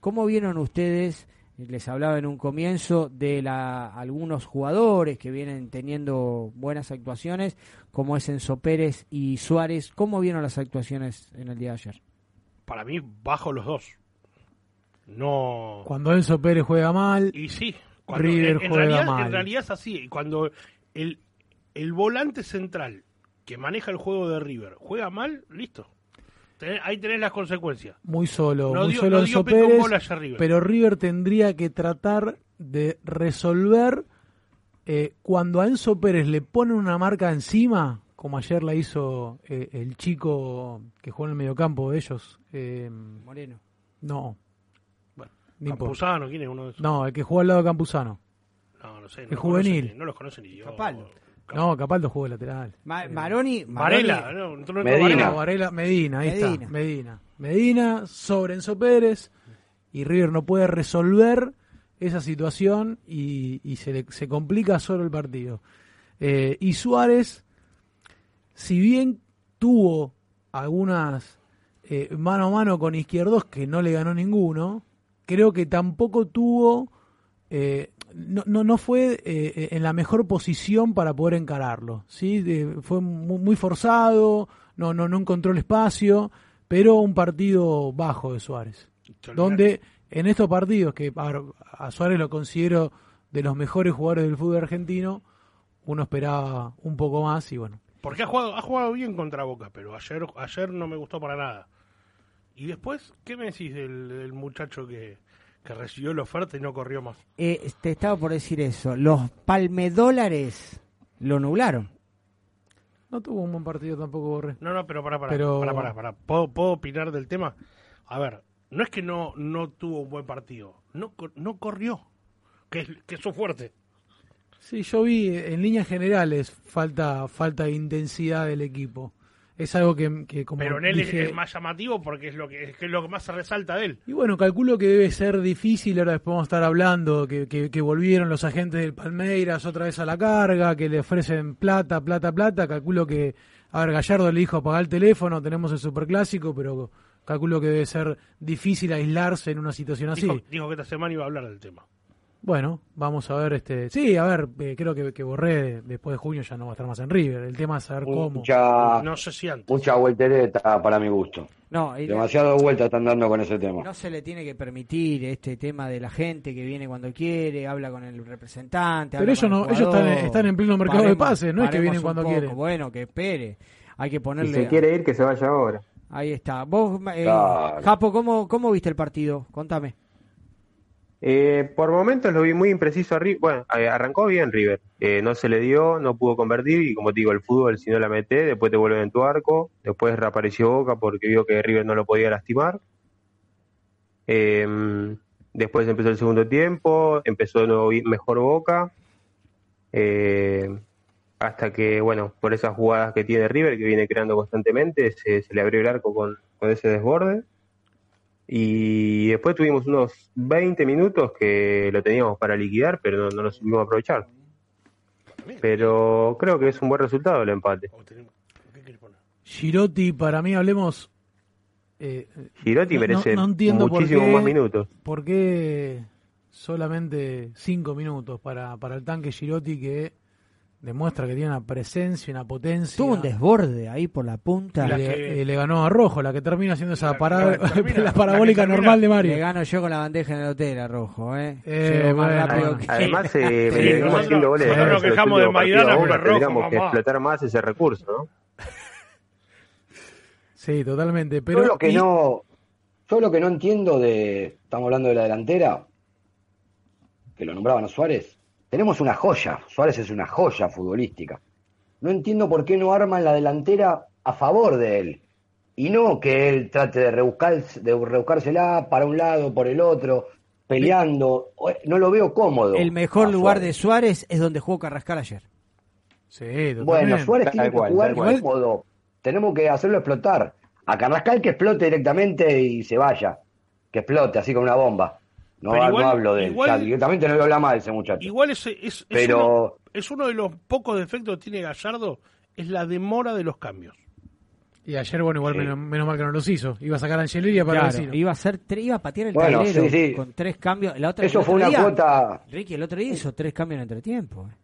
¿Cómo vieron ustedes? Les hablaba en un comienzo de la, algunos jugadores que vienen teniendo buenas actuaciones, como es Enzo Pérez y Suárez. ¿Cómo vieron las actuaciones en el día de ayer? Para mí, bajo los dos. No. Cuando Enzo Pérez juega mal, Y sí, cuando, River en, en juega realidad, mal. en realidad es así. Cuando el, el volante central que maneja el juego de River juega mal, listo. Tenés- ahí tenés las consecuencias. muy solo, No muy dio- solo no dio Enzo Pérez, River. pero River tendría que tratar de resolver eh, cuando a Enzo Pérez le ponen una marca encima, como ayer la hizo eh, el chico que jugó en el mediocampo de ellos. eh, Moreno. no, Bueno. Campuzano, ¿quién es uno de esos? No, el que jugó al lado de Campuzano. No, no sé. No el juvenil. conocen no los conocen ni Dios. Capaldo. No, Capaldo jugó de lateral. Ma- Maroni, Varela. Maroni- no, no, no, Medina. Varela. Medina, ahí Medina. está. Medina. Medina sobre Enzo Pérez y River no puede resolver esa situación y, y se, le- se complica solo el partido. Eh, y Suárez, si bien tuvo algunas eh, mano a mano con Izquierdos que no le ganó ninguno, creo que tampoco tuvo, eh, no, no, no fue eh, en la mejor posición para poder encararlo. ¿sí? De- fue mu- muy forzado, no, no, no encontró el espacio, pero un partido bajo de Suárez. Donde en estos partidos, que a, Suárez lo considero de los mejores jugadores del fútbol argentino, uno esperaba un poco más y bueno. Porque ha jugado, ha jugado bien contra Boca, pero ayer, ayer no me gustó para nada. Y después, ¿qué me decís del, del muchacho que, que recibió la oferta y no corrió más? Eh, te estaba por decir eso. Los palmedólares lo nublaron. No tuvo un buen partido tampoco Borré. No, no, pero para, para, Pero- para, para, para. ¿Puedo, ¿Puedo opinar del tema? A ver, no es que no, no tuvo un buen partido, no, co- no corrió, que, es- que eso fuerte. Sí, yo vi en líneas generales falta falta de intensidad del equipo. Es algo que, que como Pero en él es- dije- es, más llamativo porque es lo que, es que es lo que más se resalta de él. Y bueno, calculo que debe ser difícil, ahora después vamos a estar hablando, que, que, que volvieron los agentes del Palmeiras otra vez a la carga, que le ofrecen plata, plata, plata, calculo que, a ver, Gallardo le dijo apagar el teléfono, tenemos el superclásico, pero calculo que debe ser difícil aislarse en una situación así. Dijo, dijo que esta semana iba a hablar del tema. Bueno, vamos a ver este. Sí, a ver, eh, creo que, que Borré después de junio ya no va a estar más en River. El tema es saber cómo. Mucha, No sé si antes. mucha voltereta para mi gusto. No, y Demasiado vuelta están dando con ese tema. no se le tiene que permitir este tema de la gente que viene cuando quiere, habla con el representante. Pero ellos el no- ellos están- en pleno mercado de pases, no es que vienen cuando quieren. Bueno, que espere. Hay que Si ponerle. se quiere ir, que se vaya ahora. Ahí está. Vos, eh, Claro. Japo, ¿cómo, ¿cómo viste el partido? Contame. Eh, por momentos lo vi muy impreciso a River. Bueno, eh, arrancó bien River. Eh, no se le dio, no pudo convertir y como te digo, el fútbol si no la mete, después te vuelven en tu arco. Después reapareció Boca porque vio que River no lo podía lastimar. Eh, después empezó el segundo tiempo, empezó de nuevo mejor Boca. Hasta que, bueno, por esas jugadas que tiene River, que viene creando constantemente, se, se le abrió el arco con ese desborde. Y después tuvimos unos 20 minutos que lo teníamos para liquidar, pero no, no lo supimos aprovechar. Pero creo que es un buen resultado el empate. Girotti, para mí, hablemos. eh, Girotti no- merece no- no entiendo por muchísimo qué- más minutos. ¿Por qué solamente cinco minutos para, para el tanque Girotti que demuestra que tiene una presencia, una potencia? Tuvo un desborde ahí por la punta. Y La le, que- le ganó a Rojo, la que termina haciendo esa La- parada, la que termina- la la parabólica normal de Le Mario. gano yo con la bandeja en el hotel a Rojo, ¿eh? Eh, más bueno, rápido bueno. que- Además, eh, Sí, venimos nosotros- haciendo goles. nosotros nos quejamos de Maidana, pero Rojo, Tendríamos que explotar más ese recurso, ¿no? Sí, totalmente. Pero yo lo que y- no, yo lo que no entiendo de, estamos hablando de la delantera, que lo nombraban a Suárez, tenemos una joya, Suárez es una joya futbolística. No entiendo por qué no arman la delantera a favor de él. Y no que él trate de, rebuscar, de rebuscársela para un lado, por el otro, peleando. No lo veo cómodo. El mejor lugar Suárez. de Suárez es donde jugó Carrascal ayer. Sí, totalmente. Bueno, Suárez tiene que jugar cómodo. Tenemos que hacerlo explotar. A Carrascal que explote directamente y se vaya. Que explote, así como una bomba. No, no hablo de él. igual- directamente no le habla mal ese muchacho. Igual es, es, es Pero- uno, es uno de los pocos defectos que tiene Gallardo, es la demora de los cambios. Y ayer, bueno, igual Sí. menos, menos mal que no los hizo. Iba a sacar a Angeleri para Claro, iba a hacer iba a patear el Bueno, tablero sí, sí. con tres cambios. La otra, Eso fue una día- cuota. Ricky, el otro día hizo tres cambios en entretiempo. eh.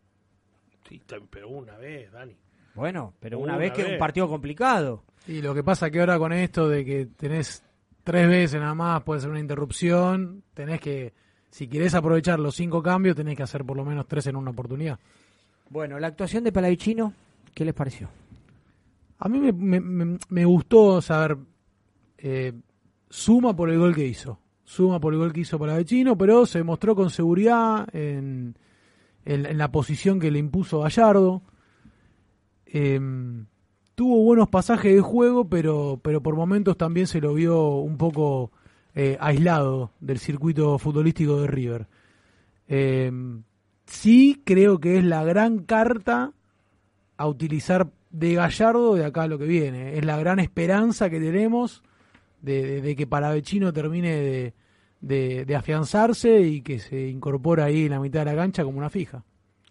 Sí, pero una vez, Dani. Bueno, pero una, Una vez que es vez. un partido complicado. Y lo que pasa que ahora con esto de que tenés tres veces nada más, puede ser una interrupción, tenés que, si querés aprovechar los cinco cambios, tenés que hacer por lo menos tres en una oportunidad. Bueno, la actuación de Palavicino, ¿qué les pareció? A mí me, me- me- me gustó saber, eh, suma por el gol que hizo, suma por el gol que hizo para Vecino, pero se mostró con seguridad en, en- en la posición que le impuso Gallardo. Em, tuvo buenos pasajes de juego, pero, pero por momentos también se lo vio un poco eh, aislado del circuito futbolístico de River. Em, sí creo que es la gran carta a utilizar de Gallardo de acá a lo que viene. Es la gran esperanza que tenemos de, que Paravecino termine de afianzarse y que se incorpore ahí en la mitad de la cancha como una fija.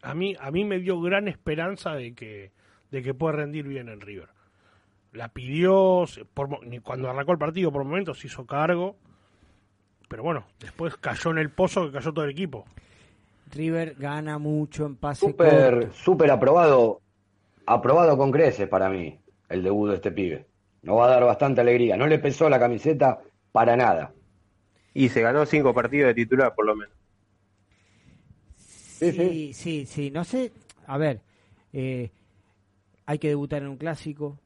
A mí, a mí me dio gran esperanza de que, de que pueda rendir bien en River. La pidió, por, cuando arrancó el partido por momentos se hizo cargo, pero bueno, después cayó en el pozo que cayó todo el equipo. River gana mucho en pase Súper, súper aprobado. Aprobado con creces para mí el debut de este pibe. Nos va a dar bastante alegría. No le pesó la camiseta para nada. Y se ganó cinco partidos de titular, por lo menos. Sí, Sí, sí, sí, no sé. A ver, eh, hay que debutar en un clásico,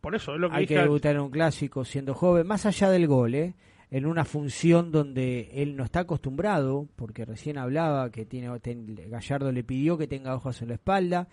Por eso es lo que hay dije que debutar en un clásico siendo joven, más allá del gol, ¿eh? en una función donde él no está acostumbrado, porque recién hablaba que tiene ten- Gallardo le pidió que tenga ojos en la espalda,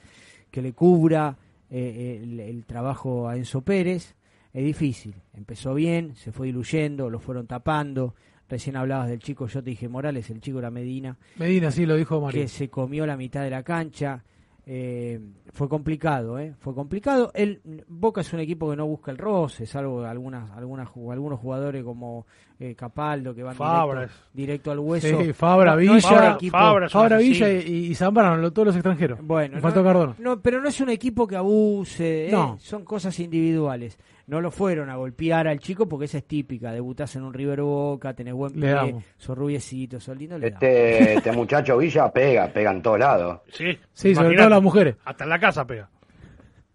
que le cubra eh, el, el trabajo a Enzo Pérez. Es difícil, empezó bien, se fue diluyendo, lo fueron tapando. Recién hablabas del chico, yo te dije Morales, el chico era Medina Medina sí lo dijo Mario. que se comió la mitad de la cancha. Eh, fue complicado, ¿eh? Fue complicado. El Boca es un equipo que no busca el roce, salvo algunas, algunas, algunos jugadores como eh, Capaldo que van Fabra directo, directo al hueso. Sí, Fabra, No- no Villa, Fabra un Fabra Villa y, y Zambrano, todos los extranjeros. Bueno, no, Cardona. no, pero no es un equipo que abuse, ¿eh? No. son cosas individuales. No lo fueron a golpear al chico porque esa es típica. Debutás en un River Boca, tenés buen pie, sos rubiecito, sos lindo, le. Este, este muchacho Villa pega, pega en todos lados. Sí, Sí, sobre todo las mujeres. Hasta en la casa pega.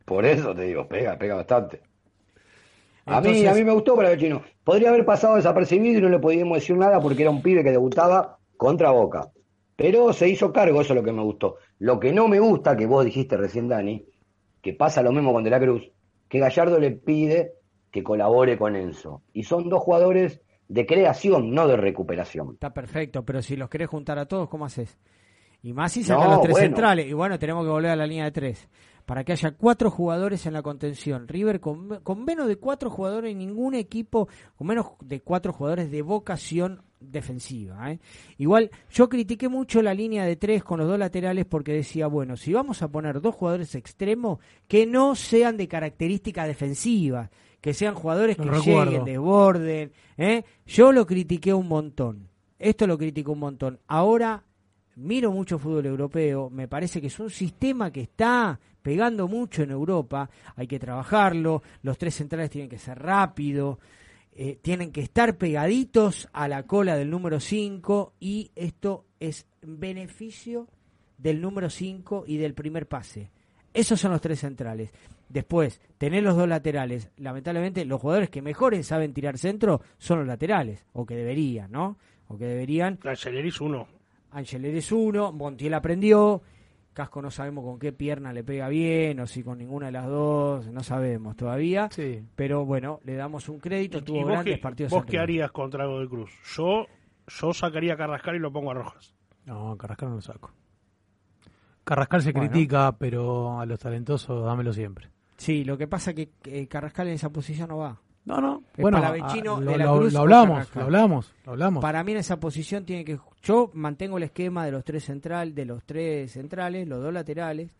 Por eso te digo, pega, pega bastante. A mí, a mí me gustó para el chino. Podría haber pasado desapercibido y no le podíamos decir nada porque era un pibe que debutaba contra Boca. Pero se hizo cargo, eso es lo que me gustó. Lo que no me gusta, que vos dijiste recién, Dani, que pasa lo mismo con De la Cruz, que Gallardo le pide que colabore con Enzo. Y son dos jugadores de creación, no de recuperación. Está perfecto, pero si los querés juntar a todos, ¿cómo haces? Y más si sacan No, los tres bueno. centrales. Y bueno, tenemos que volver a la línea de tres. Para que haya cuatro jugadores en la contención. River con, con menos de cuatro jugadores, ningún equipo con menos de cuatro jugadores de vocación defensiva. ¿eh? Igual, yo critiqué mucho la línea de tres con los dos laterales porque decía, bueno, si vamos a poner dos jugadores extremos que no sean de características defensivas, que sean jugadores que recuerdo. lleguen, desborden. ¿eh? Yo lo critiqué un montón. Esto lo critico un montón. Ahora miro mucho fútbol europeo, me parece que es un sistema que está pegando mucho en Europa, hay que trabajarlo, los tres centrales tienen que ser rápidos, eh, tienen que estar pegaditos a la cola del número 5 y esto es beneficio del número 5 y del primer pase. Esos son los tres centrales. Después, tener los dos laterales. Lamentablemente, los jugadores que mejores saben tirar centro son los laterales, o que deberían, ¿no? O que deberían. Angeleris uno. Angeler es uno, Montiel aprendió, Casco no sabemos con qué pierna le pega bien o si con ninguna de las dos, no sabemos todavía. Sí. Pero bueno, le damos un crédito, ¿Y tuvo grandes qué, partidos. vos qué harías contra algo de Cruz? Yo, yo sacaría a Carrascal y lo pongo a Rojas. No, Carrascal no lo saco. Carrascal se Bueno. critica, pero a los talentosos dámelo siempre. Sí, lo que pasa que eh, Carrascal en esa posición no va. No, no. Es Bueno, Palavecino ah, de lo, la lo- Cruz lo o hablamos, lo hablamos, lo hablamos. Para mí en esa posición tiene que yo mantengo el esquema de los tres central, de los tres centrales, los dos laterales.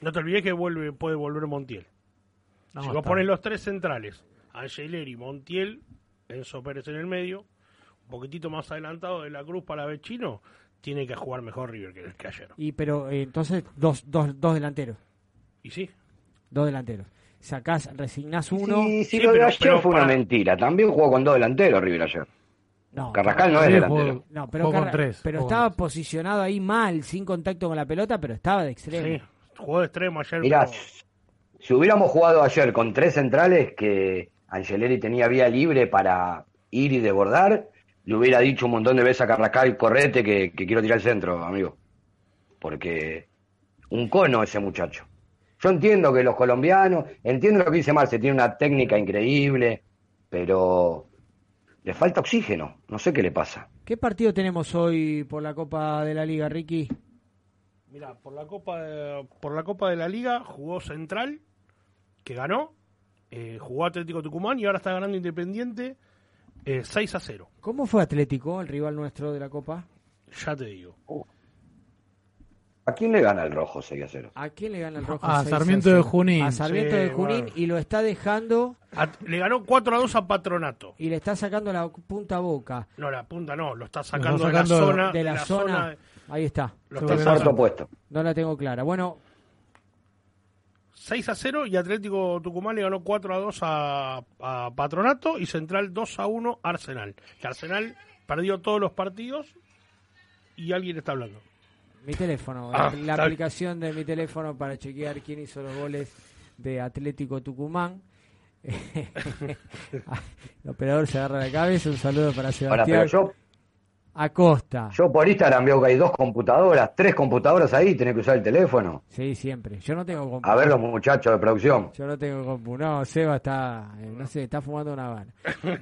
No te olvides que vuelve, puede volver Montiel. No, si vos pones los tres centrales, Angeleri, Montiel, Enzo Pérez en el medio, un poquitito más adelantado de la Cruz para Vecino, tiene que jugar mejor River que, que ayer. Y pero eh, entonces dos, dos, dos delanteros, Y sí, dos delanteros. Sacás, resignás uno. Sí, sí, Sí, lo de pero- ayer pero fue para- una mentira. También jugó con dos delanteros River ayer. No, Carrascal no es delantero. jugó- No, pero, jugó con Carra- tres, pero estaba tres. posicionado ahí mal, sin contacto con la pelota, pero estaba de extremo. sí, jugó de extremo ayer. Mirá, si hubiéramos jugado ayer con tres centrales que Angeleri tenía vía libre para ir y desbordar, le hubiera dicho un montón de veces a Carrascal, correte que, que quiero tirar el centro, amigo. Porque un cono ese muchacho. Yo entiendo que los colombianos, entiendo lo que dice Marce, tiene una técnica increíble, pero le falta oxígeno. No sé qué le pasa. ¿Qué partido tenemos hoy por la Copa de la Liga, Ricky? Mira, por la Copa de, por la Copa de la Liga jugó Central, que ganó, eh, jugó Atlético Tucumán y ahora está ganando Independiente eh, 6 a 0. ¿Cómo fue Atlético, el rival nuestro de la Copa? Ya te digo. ¿A quién le gana el rojo 6 a 0? ¿A quién le gana el rojo? A 6 Sarmiento de 0? Junín. A Sarmiento Sí, de Junín bueno. y lo está dejando At- le ganó 4 a 2 a Patronato. y le está sacando la punta boca No, la punta no, lo está sacando, sacando de la zona. de la, zona. de- Ahí está. lo está. Cuarto sacando. puesto. No la tengo clara. Bueno, 6 a 0 y Atlético Tucumán le ganó 4 a 2 a, a Patronato y Central 2 a 1 a Arsenal. Que Arsenal perdió todos los partidos y alguien está hablando. Mi teléfono, Ah, la aplicación de mi teléfono para chequear quién hizo los goles de Atlético Tucumán. el operador se agarra la cabeza. Un saludo para Ahora, Sebastián pero yo, Acosta. Yo por Instagram veo que hay dos computadoras, tres computadoras ahí, tenés que usar el teléfono. Sí, siempre. Yo no tengo compu. A ver los muchachos de producción. Yo no tengo compu. No, Seba está, eh, no sé, está fumando una habana.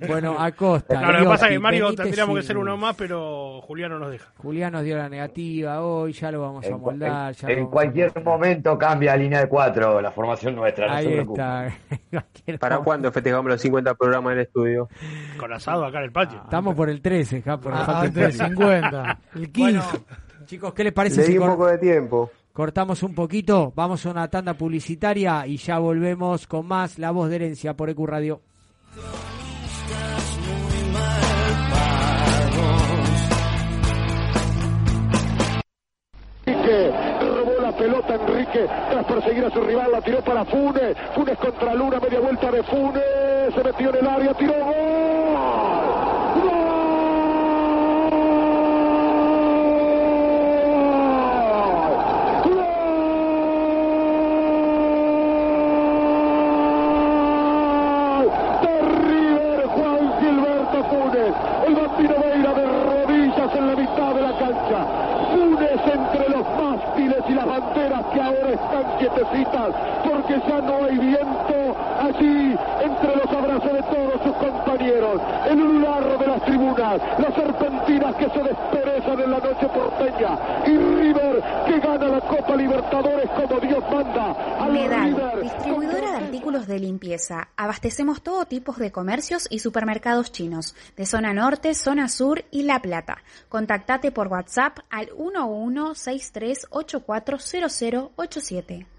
Bueno, Acosta. no, lo que pasa es que Mario tendríamos que ser uno más, pero Julián no nos deja. Julián nos dio la negativa hoy, ya lo vamos a moldar. Ya en, cualquier momento cambia a línea de cuatro la formación nuestra. Ahí no está. ¿Para cuándo festejamos los 50 programas en el estudio? Con asado acá en el patio. Estamos por el 13, ja, por el 13. el 50. El 15. Chicos, ¿qué les parece? Le si un poco de tiempo. Cortamos un poquito, vamos a una tanda publicitaria y ya volvemos con más La Voz de Herencia por EQ Radio. pelota Enrique tras perseguir a su rival, la tiró para Funes, Funes contra Luna, media vuelta de Funes, se metió en el área, tiró gol. Que ahora están quietecitas porque ya no hay viento allí entre los abrazos de todos compañeros. El ulular de las tribunas, las serpentinas que se desperezan en la noche porteña y River que gana la Copa Libertadores como Dios manda. Al Medal, distribuidora de artículos de limpieza. Abastecemos todo tipo de comercios y supermercados chinos, de zona norte, zona sur y La Plata. Contactate por WhatsApp al 1163840087.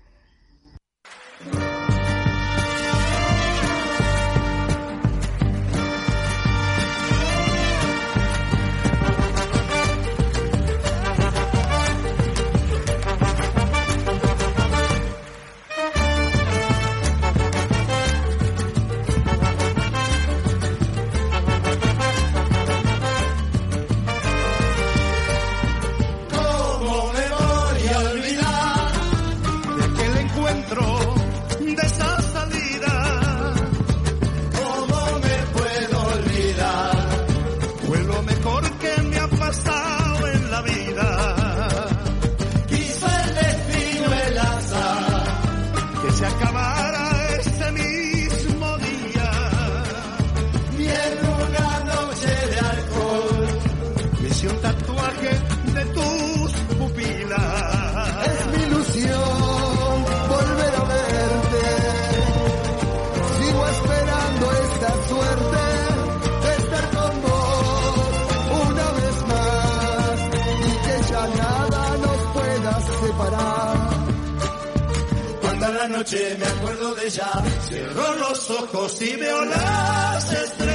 Noche me acuerdo de ella, cierro los ojos y veo las estrellas.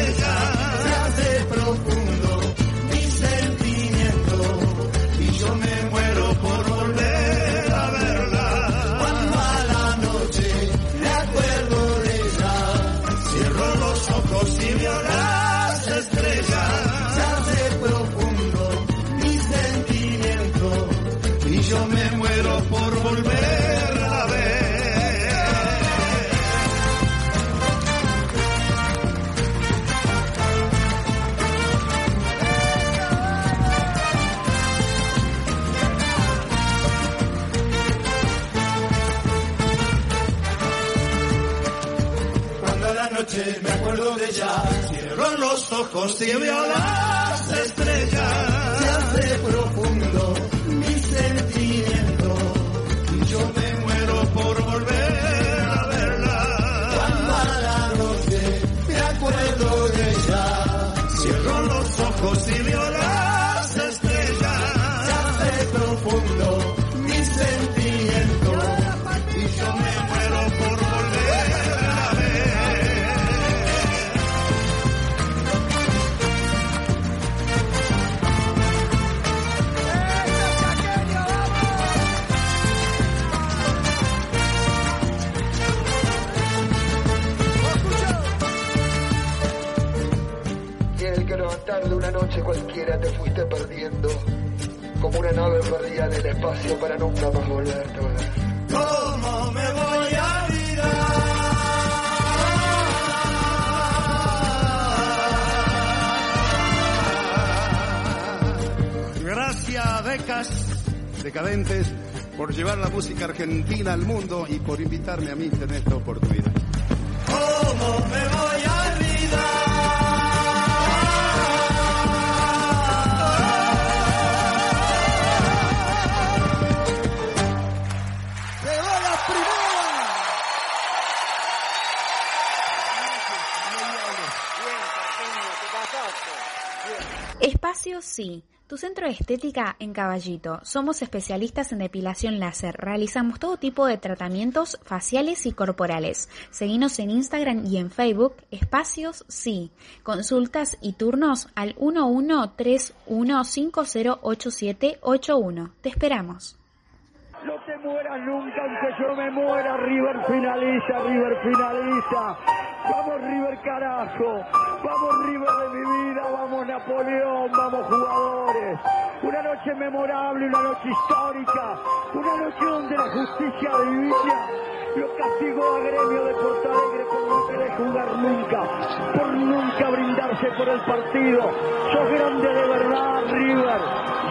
Los ojos y veo las estrellas. Se hace profundo mi sentimiento y yo me muero por volver a verla. Cuando a la noche me acuerdo de ella, cierro los ojos y veo perdiendo, como una nave perdida en el espacio para nunca más volverte a ver. ¿Cómo me voy a olvidar? Gracias, becas decadentes, por llevar la música argentina al mundo y por invitarme a mí a tener esta oportunidad. ¿Cómo me voy a Espacio Sí, Tu centro de estética en Caballito. Somos especialistas en depilación láser. Realizamos todo tipo de tratamientos faciales y corporales. Seguinos en Instagram y en Facebook. Espacios Sí. Consultas y turnos al 1131508781. Te esperamos. No te mueras nunca, aunque yo me muera. River finaliza, River finaliza. Vamos River carajo. Vamos River de mi vida. Napoleón. Vamos jugadores. Una noche memorable, una noche histórica. Una noche donde la justicia divina lo castigó a gremio de Porto Alegre por no querer jugar nunca. Por nunca brindarse por el partido. Sos grande de verdad, River.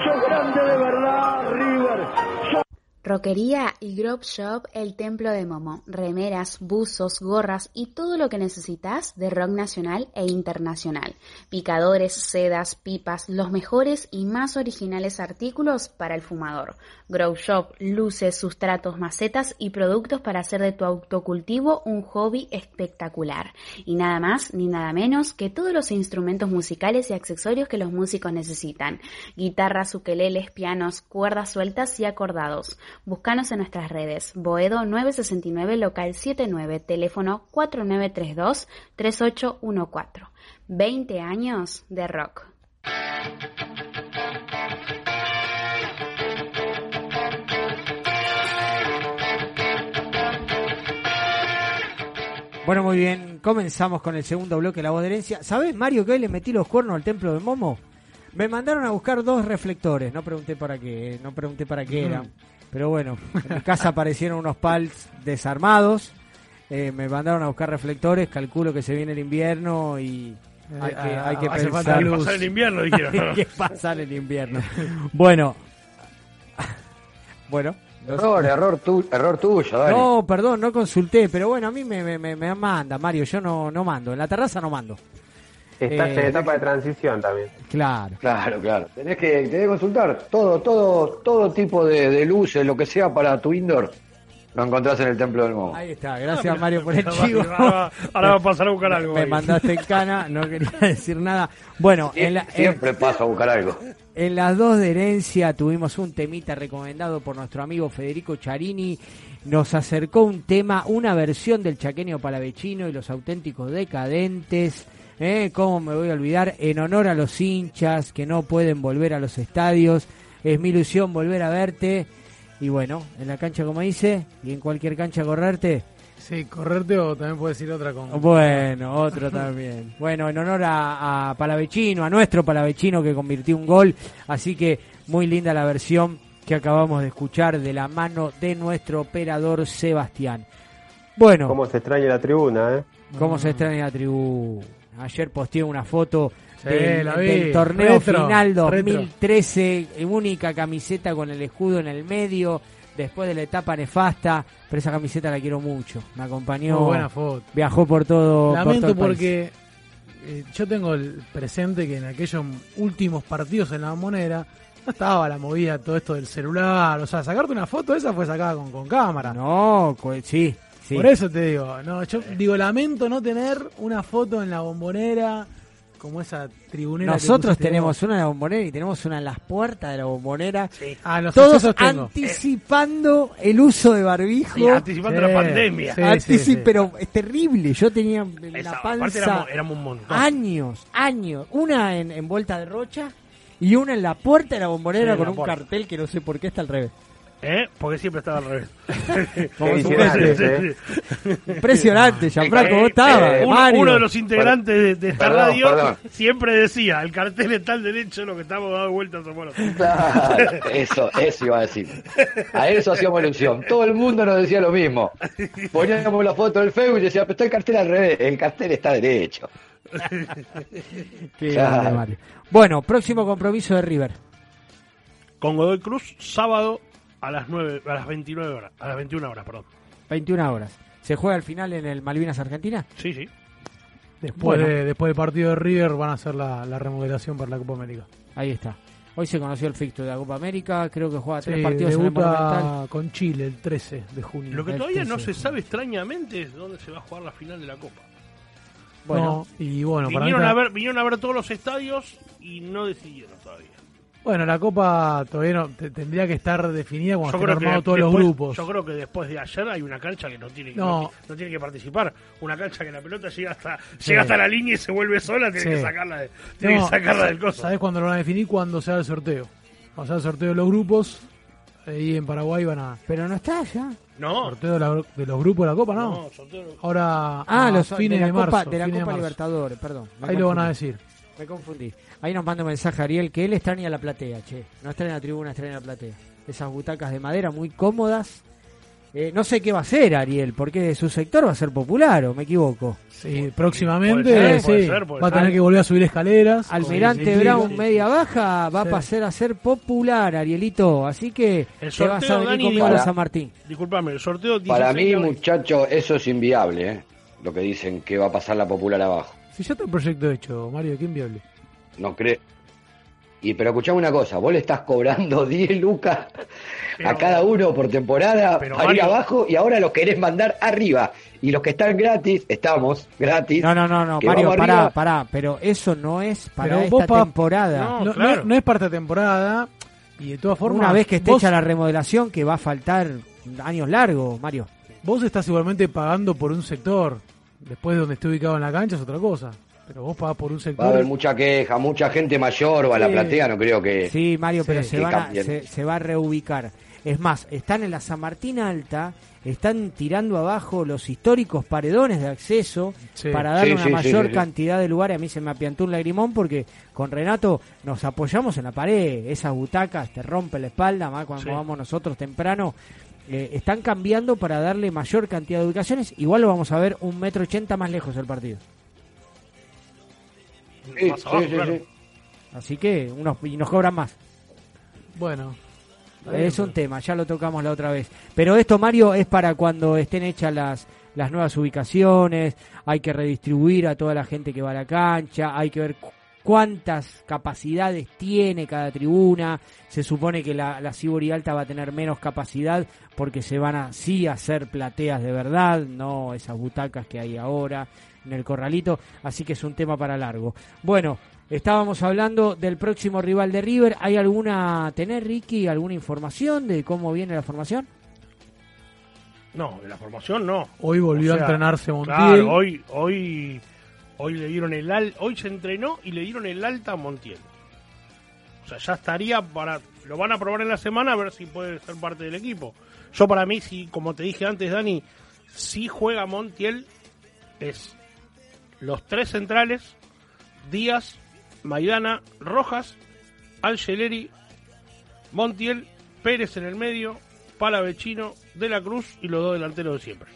Sos grande de verdad, River. Roquería y Grove Shop El Templo de Momo. Remeras, buzos, gorras y todo lo que necesitas de rock nacional e internacional. Picadores, sedas, pipas, los mejores y más originales artículos para el fumador. Grove Shop, luces, sustratos, macetas y productos para hacer de tu autocultivo un hobby espectacular. Y nada más ni nada menos que todos los instrumentos musicales y accesorios que los músicos necesitan. Guitarras, ukeleles, pianos, cuerdas sueltas y acordados. Búscanos en nuestras redes. Boedo 969 local 79, teléfono 4932 3814. 20 años de rock. Bueno, muy bien, comenzamos con el segundo bloque de la voz de herencia. ¿Sabes, Mario, que hoy le metí los cuernos al templo de Momo? Me mandaron a buscar dos reflectores, no pregunté para qué, no pregunté para qué eran. Pero bueno, en mi casa aparecieron unos pals desarmados, eh, me mandaron a buscar reflectores, calculo que se viene el invierno y hay que, hay que hace pensar... falta. Pasar el invierno, dijeron. Hay que pasar el invierno. Bueno, bueno. no. Error, error, tu- error tuyo, dale. No, perdón, no consulté, pero bueno, a mí me, me, me- me manda, Mario, yo no, no mando, en la terraza no mando. Estás Eh, en etapa de transición también. Claro. Claro, claro. Tenés que, tenés que consultar todo, todo, todo tipo de, de luces, lo que sea para tu indoor, lo encontrás en el Templo del Momo. Ahí está, gracias Mario por el Ahora chivo. va- ahora va a pasar a buscar algo. Me ahí. mandaste en cana, no quería decir nada. Bueno, en, la- en- Siempre paso a buscar algo. en las dos de herencia tuvimos un temita recomendado por nuestro amigo Federico Charini. Nos acercó un tema, una versión del chaqueño palavecino y los auténticos decadentes. ¿Eh? ¿Cómo me voy a olvidar? En honor a los hinchas que no pueden volver a los estadios. Es mi ilusión volver a verte. Y bueno, en la cancha como dice, y en cualquier cancha correrte. Sí, correrte o también puedes decir otra con. Bueno, otro también. Bueno, en honor a, a Palavecino, a nuestro Palavecino que convirtió un gol. Así que muy linda la versión que acabamos de escuchar de la mano de nuestro operador Sebastián. Bueno, ¿Cómo se extraña la tribuna, eh? ¿cómo se extraña la tribu? Ayer posteé una foto Sí, del, torneo Retro, final retro. 2013, única camiseta con el escudo en el medio, después de la etapa nefasta, pero esa camiseta la quiero mucho. Me acompañó, Muy buena foto. viajó por todo, por todo Lamento el país. porque eh, yo tengo el presente que en aquellos últimos partidos en la monera no estaba la movida, todo esto del celular. O sea, sacarte una foto esa fue sacada con, con cámara. No, sí, sí. Por eso te digo, no, yo digo, lamento no tener una foto en la bombonera como esa tribunera. Nosotros tenemos una en la bombonera y tenemos una en las puertas de la bombonera. Ah, los Todos anticipando el uso de barbijo. Sí, anticipando Sí, la pandemia. sí. Anticip- Pero es terrible. Yo tenía en Esa, la panza éramos, éramos un montón. años, años. Una en, en vuelta de rocha y una en la puerta de la bombonera Sí, con la un puerta. cartel que no sé por qué está al revés. ¿Eh? Porque siempre estaba al revés. Impresionante. ¿eh? Impresionante, Gianfranco, Eh, vos estabas. eh, uno, Mario. uno de los integrantes de, de esta Perdón, radio perdón. siempre decía, el cartel está al derecho, lo que estamos dando vueltas somos nosotros. Claro, eso, eso iba a decir. A eso hacíamos ilusión. Todo el mundo nos decía lo mismo. Poníamos la foto del Facebook y decía, pero está el cartel al revés, el cartel está derecho. Qué Claro. grande, Mario. Bueno, próximo compromiso de River. Con Godoy Cruz, sábado a las 9, a las 29 horas, a las 21 horas, perdón. 21 horas. ¿Se juega al final en el Malvinas Argentina? Sí, sí. Después, Bueno. de- después del partido de River van a hacer la, la remodelación para la Copa América. Ahí está. Hoy se conoció el fixto de la Copa América, creo que juega tres partidos en el Monumental. con Chile el 13 de junio. Lo que El todavía no 13 se sabe extrañamente es dónde se va a jugar la final de la Copa. Bueno, No, y bueno, para vinieron, a ver, vinieron a ver todos los estadios y no decidieron todavía. Bueno, la Copa todavía no, te- tendría que estar definida cuando estén que armados todos los grupos. yo creo que después de ayer hay una cancha que no tiene, No. no. no tiene que participar. Una cancha que la pelota llega hasta Sí. llega hasta la línea y se vuelve sola, tiene Sí. que sacarla, de, tiene No, que sacarla del coso. ¿Sabés cuándo lo van a definir? Cuando sea el sorteo. Cuando sea el sorteo de los grupos, ahí en Paraguay van a... Pero no está ya. No. ¿Sorteo de, la- de los grupos de la Copa? No. No, sorteo- Ahora, Ah, a los fines de la de, marzo. Copa, de la Copa. Libertadores, perdón. Ahí lo van a decir. Me confundí. Ahí nos manda un mensaje Ariel que él extraña la platea, che. No extraña la tribuna, extraña la platea. Esas butacas de madera muy cómodas. Eh, no sé qué va a hacer Ariel, porque su sector va a ser popular, o me equivoco. Sí, próximamente ser, sí, puede ser, puede va a tener ser. que volver a subir escaleras. Almirante Brown, sí. media baja, va Sí. a pasar a ser popular, Arielito. Así que El te vas a sorteo, venir Dani, conmigo a para- San Martín. Disculpame, el sorteo 16 Para mí, muchachos, eso es inviable, ¿eh? Lo que dicen que va a pasar la popular abajo. Si ya está el proyecto hecho, Mario, ¿qué inviable? No creo. Y pero escuchame una cosa, vos le estás cobrando 10 lucas a cada uno por temporada Pero, para ir Mario- abajo y ahora los querés mandar arriba. Y los que están gratis, estamos gratis. No, no, no, no, Mario, pará, arriba. pará. Pero eso no es para Pero esta pa- temporada. No, claro. es- no es parte de temporada y de todas formas... Una vez que esté vos, hecha la remodelación, que va a faltar años largos, Mario. vos estás igualmente pagando por un sector. Después de donde esté ubicado en la cancha es otra cosa. Pero vos pagás por un sector. Va a haber mucha queja, mucha gente mayor va a la platea, no creo que... Sí, Mario, Sí, pero se, van a- se, se va a reubicar. Es más, están en la San Martín Alta, están tirando abajo los históricos paredones de acceso Sí. para darle Sí, una sí, mayor sí, sí. cantidad de lugares. A mí se me apiantó un lagrimón porque con Renato nos apoyamos en la pared. Esas butacas te rompen la espalda, más cuando Sí. vamos nosotros temprano. Eh, están cambiando para darle mayor cantidad de ubicaciones. Igual lo vamos a ver un metro ochenta más lejos el partido. Sí, Más sí, abajo, sí, claro. sí. Así que unos, y nos cobran más. Bueno. Es un tema, ya lo tocamos la otra vez. Pero esto, Mario, es para cuando estén hechas las, las nuevas ubicaciones, hay que redistribuir a toda la gente que va a la cancha, hay que ver cuántas capacidades tiene cada tribuna. Se supone que la, la Sibori Alta va a tener menos capacidad porque se van a sí a hacer plateas de verdad, no esas butacas que hay ahora en el corralito. Así que es un tema para largo. Bueno, Estábamos hablando del próximo rival de River. ¿Hay alguna, tener Ricky, alguna información de cómo viene la formación? No, de la formación no. Hoy volvió O a entrenarse Montiel. Claro, hoy, hoy, hoy le dieron el hoy se entrenó y le dieron el alta a Montiel. O sea, ya estaría para, lo van a probar en la semana a ver si puede ser parte del equipo. Yo para mí, si, como te dije antes, Dani, si juega Montiel, es los tres centrales, Díaz, Maidana, Rojas, Angeleri, Montiel, Pérez en el medio, Palavecino, De la Cruz y los dos delanteros de siempre.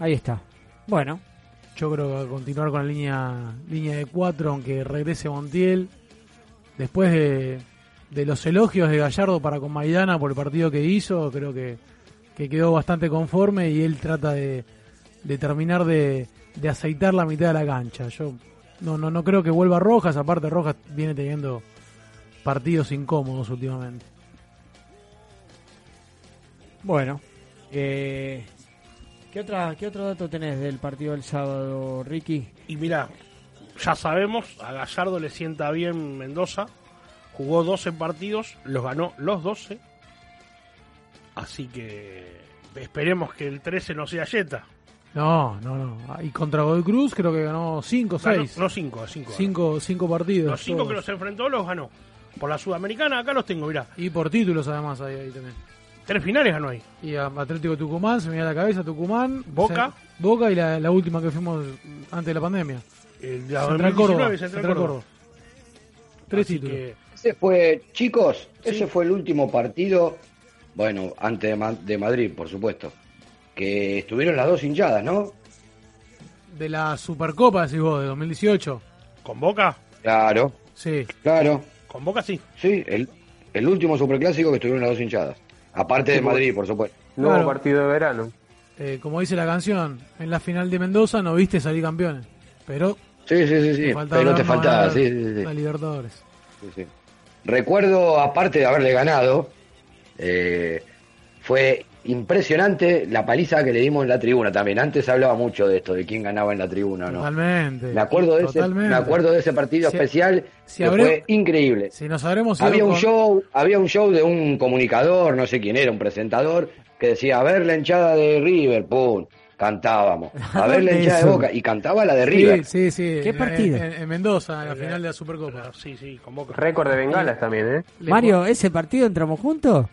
Ahí está. Bueno, Yo creo que va a continuar con la línea, línea de cuatro, aunque regrese Montiel. Después de, de los elogios de Gallardo para con Maidana por el partido que hizo, creo que, que quedó bastante conforme y él trata de, de terminar de, de aceitar la mitad de la cancha. Yo no, no, no creo que vuelva Rojas, aparte Rojas viene teniendo partidos incómodos últimamente. bueno. Eh, ¿qué, otra, ¿Qué otro dato tenés del partido del sábado, Ricky? Y mira, ya sabemos, a Gallardo le sienta bien Mendoza. Jugó 12 partidos, los ganó los 12. Así que esperemos que el 13 no sea Jetta. No, no, no. Y contra Godoy Cruz creo que ganó 5 o Ganó- 6. No 5, 5. Cinco, cinco partidos. Los 5 todos. que los enfrentó los ganó. Por la Sudamericana, acá los tengo, mirá. Y por títulos además ahí, ahí también. Tres finales ganó ahí. Y a Atlético Tucumán, se me da la cabeza Tucumán. Boca. Se- Boca y la, la última que fuimos antes de la pandemia. El de la Central 2019, Córdoba. Central Central Córdoba. Córdoba. Tres Así títulos. que, Ese fue, chicos, Sí. ese fue el último partido, bueno, antes de, Ma- de Madrid, por supuesto, que estuvieron las dos hinchadas, ¿no? De la Supercopa, decís vos, de 2018. ¿Con Boca? Claro, Sí. claro, Con Boca sí. sí, el, el último superclásico que estuvieron las dos hinchadas. Aparte de Madrid, por supuesto. Nuevo Claro. partido de verano. Eh, como dice la canción, en la final de Mendoza no viste salir campeones. Pero Sí, sí, sí, sí, pero te faltaba, sí, sí, sí. la Libertadores. Sí, sí. Recuerdo, aparte de haberle ganado, eh, fue impresionante la paliza que le dimos en la tribuna también. Antes se hablaba mucho de esto, de quién ganaba en la tribuna o no. Totalmente. Me acuerdo de ese, me acuerdo de ese partido Si- especial si que habré- fue increíble. Si nos habremos Había un con- show, había un show de un comunicador, no sé quién era, un presentador, que decía, a ver la hinchada de River, pum, cantábamos. A ver la ¿Dónde hinchada de? Boca, y cantaba la de Sí, River. sí, sí. ¿Qué en- partido? En, en Mendoza, en la final de la Supercopa. Sí, sí, con Boca. Récord de bengalas también, ¿eh? Mario, ¿ese partido entramos juntos?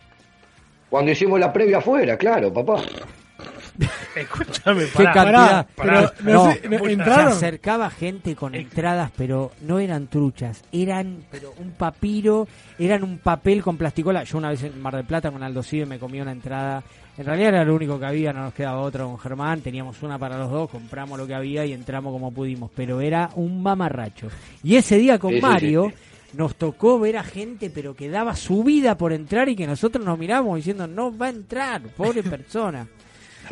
Cuando hicimos la previa afuera, claro, papá. Escúchame, ¿Qué pará. cantidad? Pará, pero no, no sé, no, se acercaba gente con entradas, pero no eran truchas, eran pero un papiro, eran un papel con plasticola. Yo una vez en Mar del Plata con Aldo Cibe me comí una entrada, en realidad era lo único que había, no nos quedaba otra con Germán, teníamos una para los dos, compramos lo que había y entramos como pudimos, pero era un mamarracho. Y ese día con Sí, sí, Mario sí, nos tocó ver a gente pero que daba su vida por entrar y que nosotros nos miramos diciendo no va a entrar, pobre persona.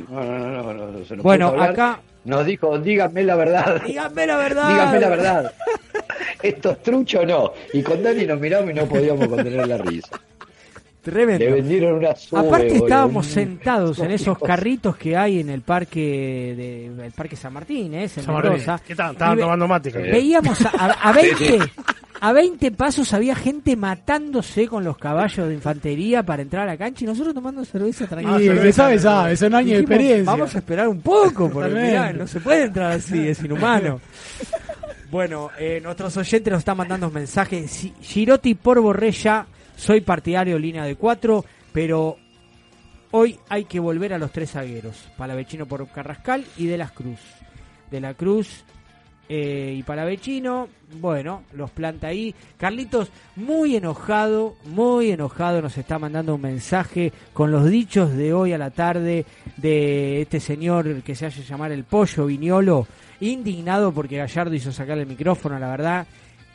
No, no, no, no, no, se nos Bueno, acá- Nos dijo, díganme la verdad. Díganme la verdad. Díganme la verdad. Esto es trucho o no. Y con Dani nos miramos y no podíamos contener la risa. Tremendo. Le vendieron una sube, Aparte boludo. estábamos sentados en esos carritos que hay en el parque de el parque San Martín, ¿eh? en San Martín. Mendoza. ¿Qué tal? Estaban tomando mate. Veíamos a, a- a 20 a 20 pasos había gente matándose con los caballos de infantería para entrar a la cancha y nosotros tomando cerveza tranquila. Y el que sabe, sabe, son años de Dijimos, experiencia. Vamos a esperar un poco, porque mirá, no se puede entrar así, es inhumano. Bueno, eh, nuestros oyentes nos están mandando mensajes. Girotti por Borrella, soy partidario de línea de cuatro, pero hoy hay que volver a los tres zagueros. Palavecino por Carrascal y De las Cruz. De la Cruz eh, y Palavecino, bueno, los planta ahí. Carlitos, muy enojado, muy enojado, nos está mandando un mensaje con los dichos de hoy a la tarde de este señor que se hace llamar el Pollo Viñolo, indignado porque Gallardo hizo sacar el micrófono, la verdad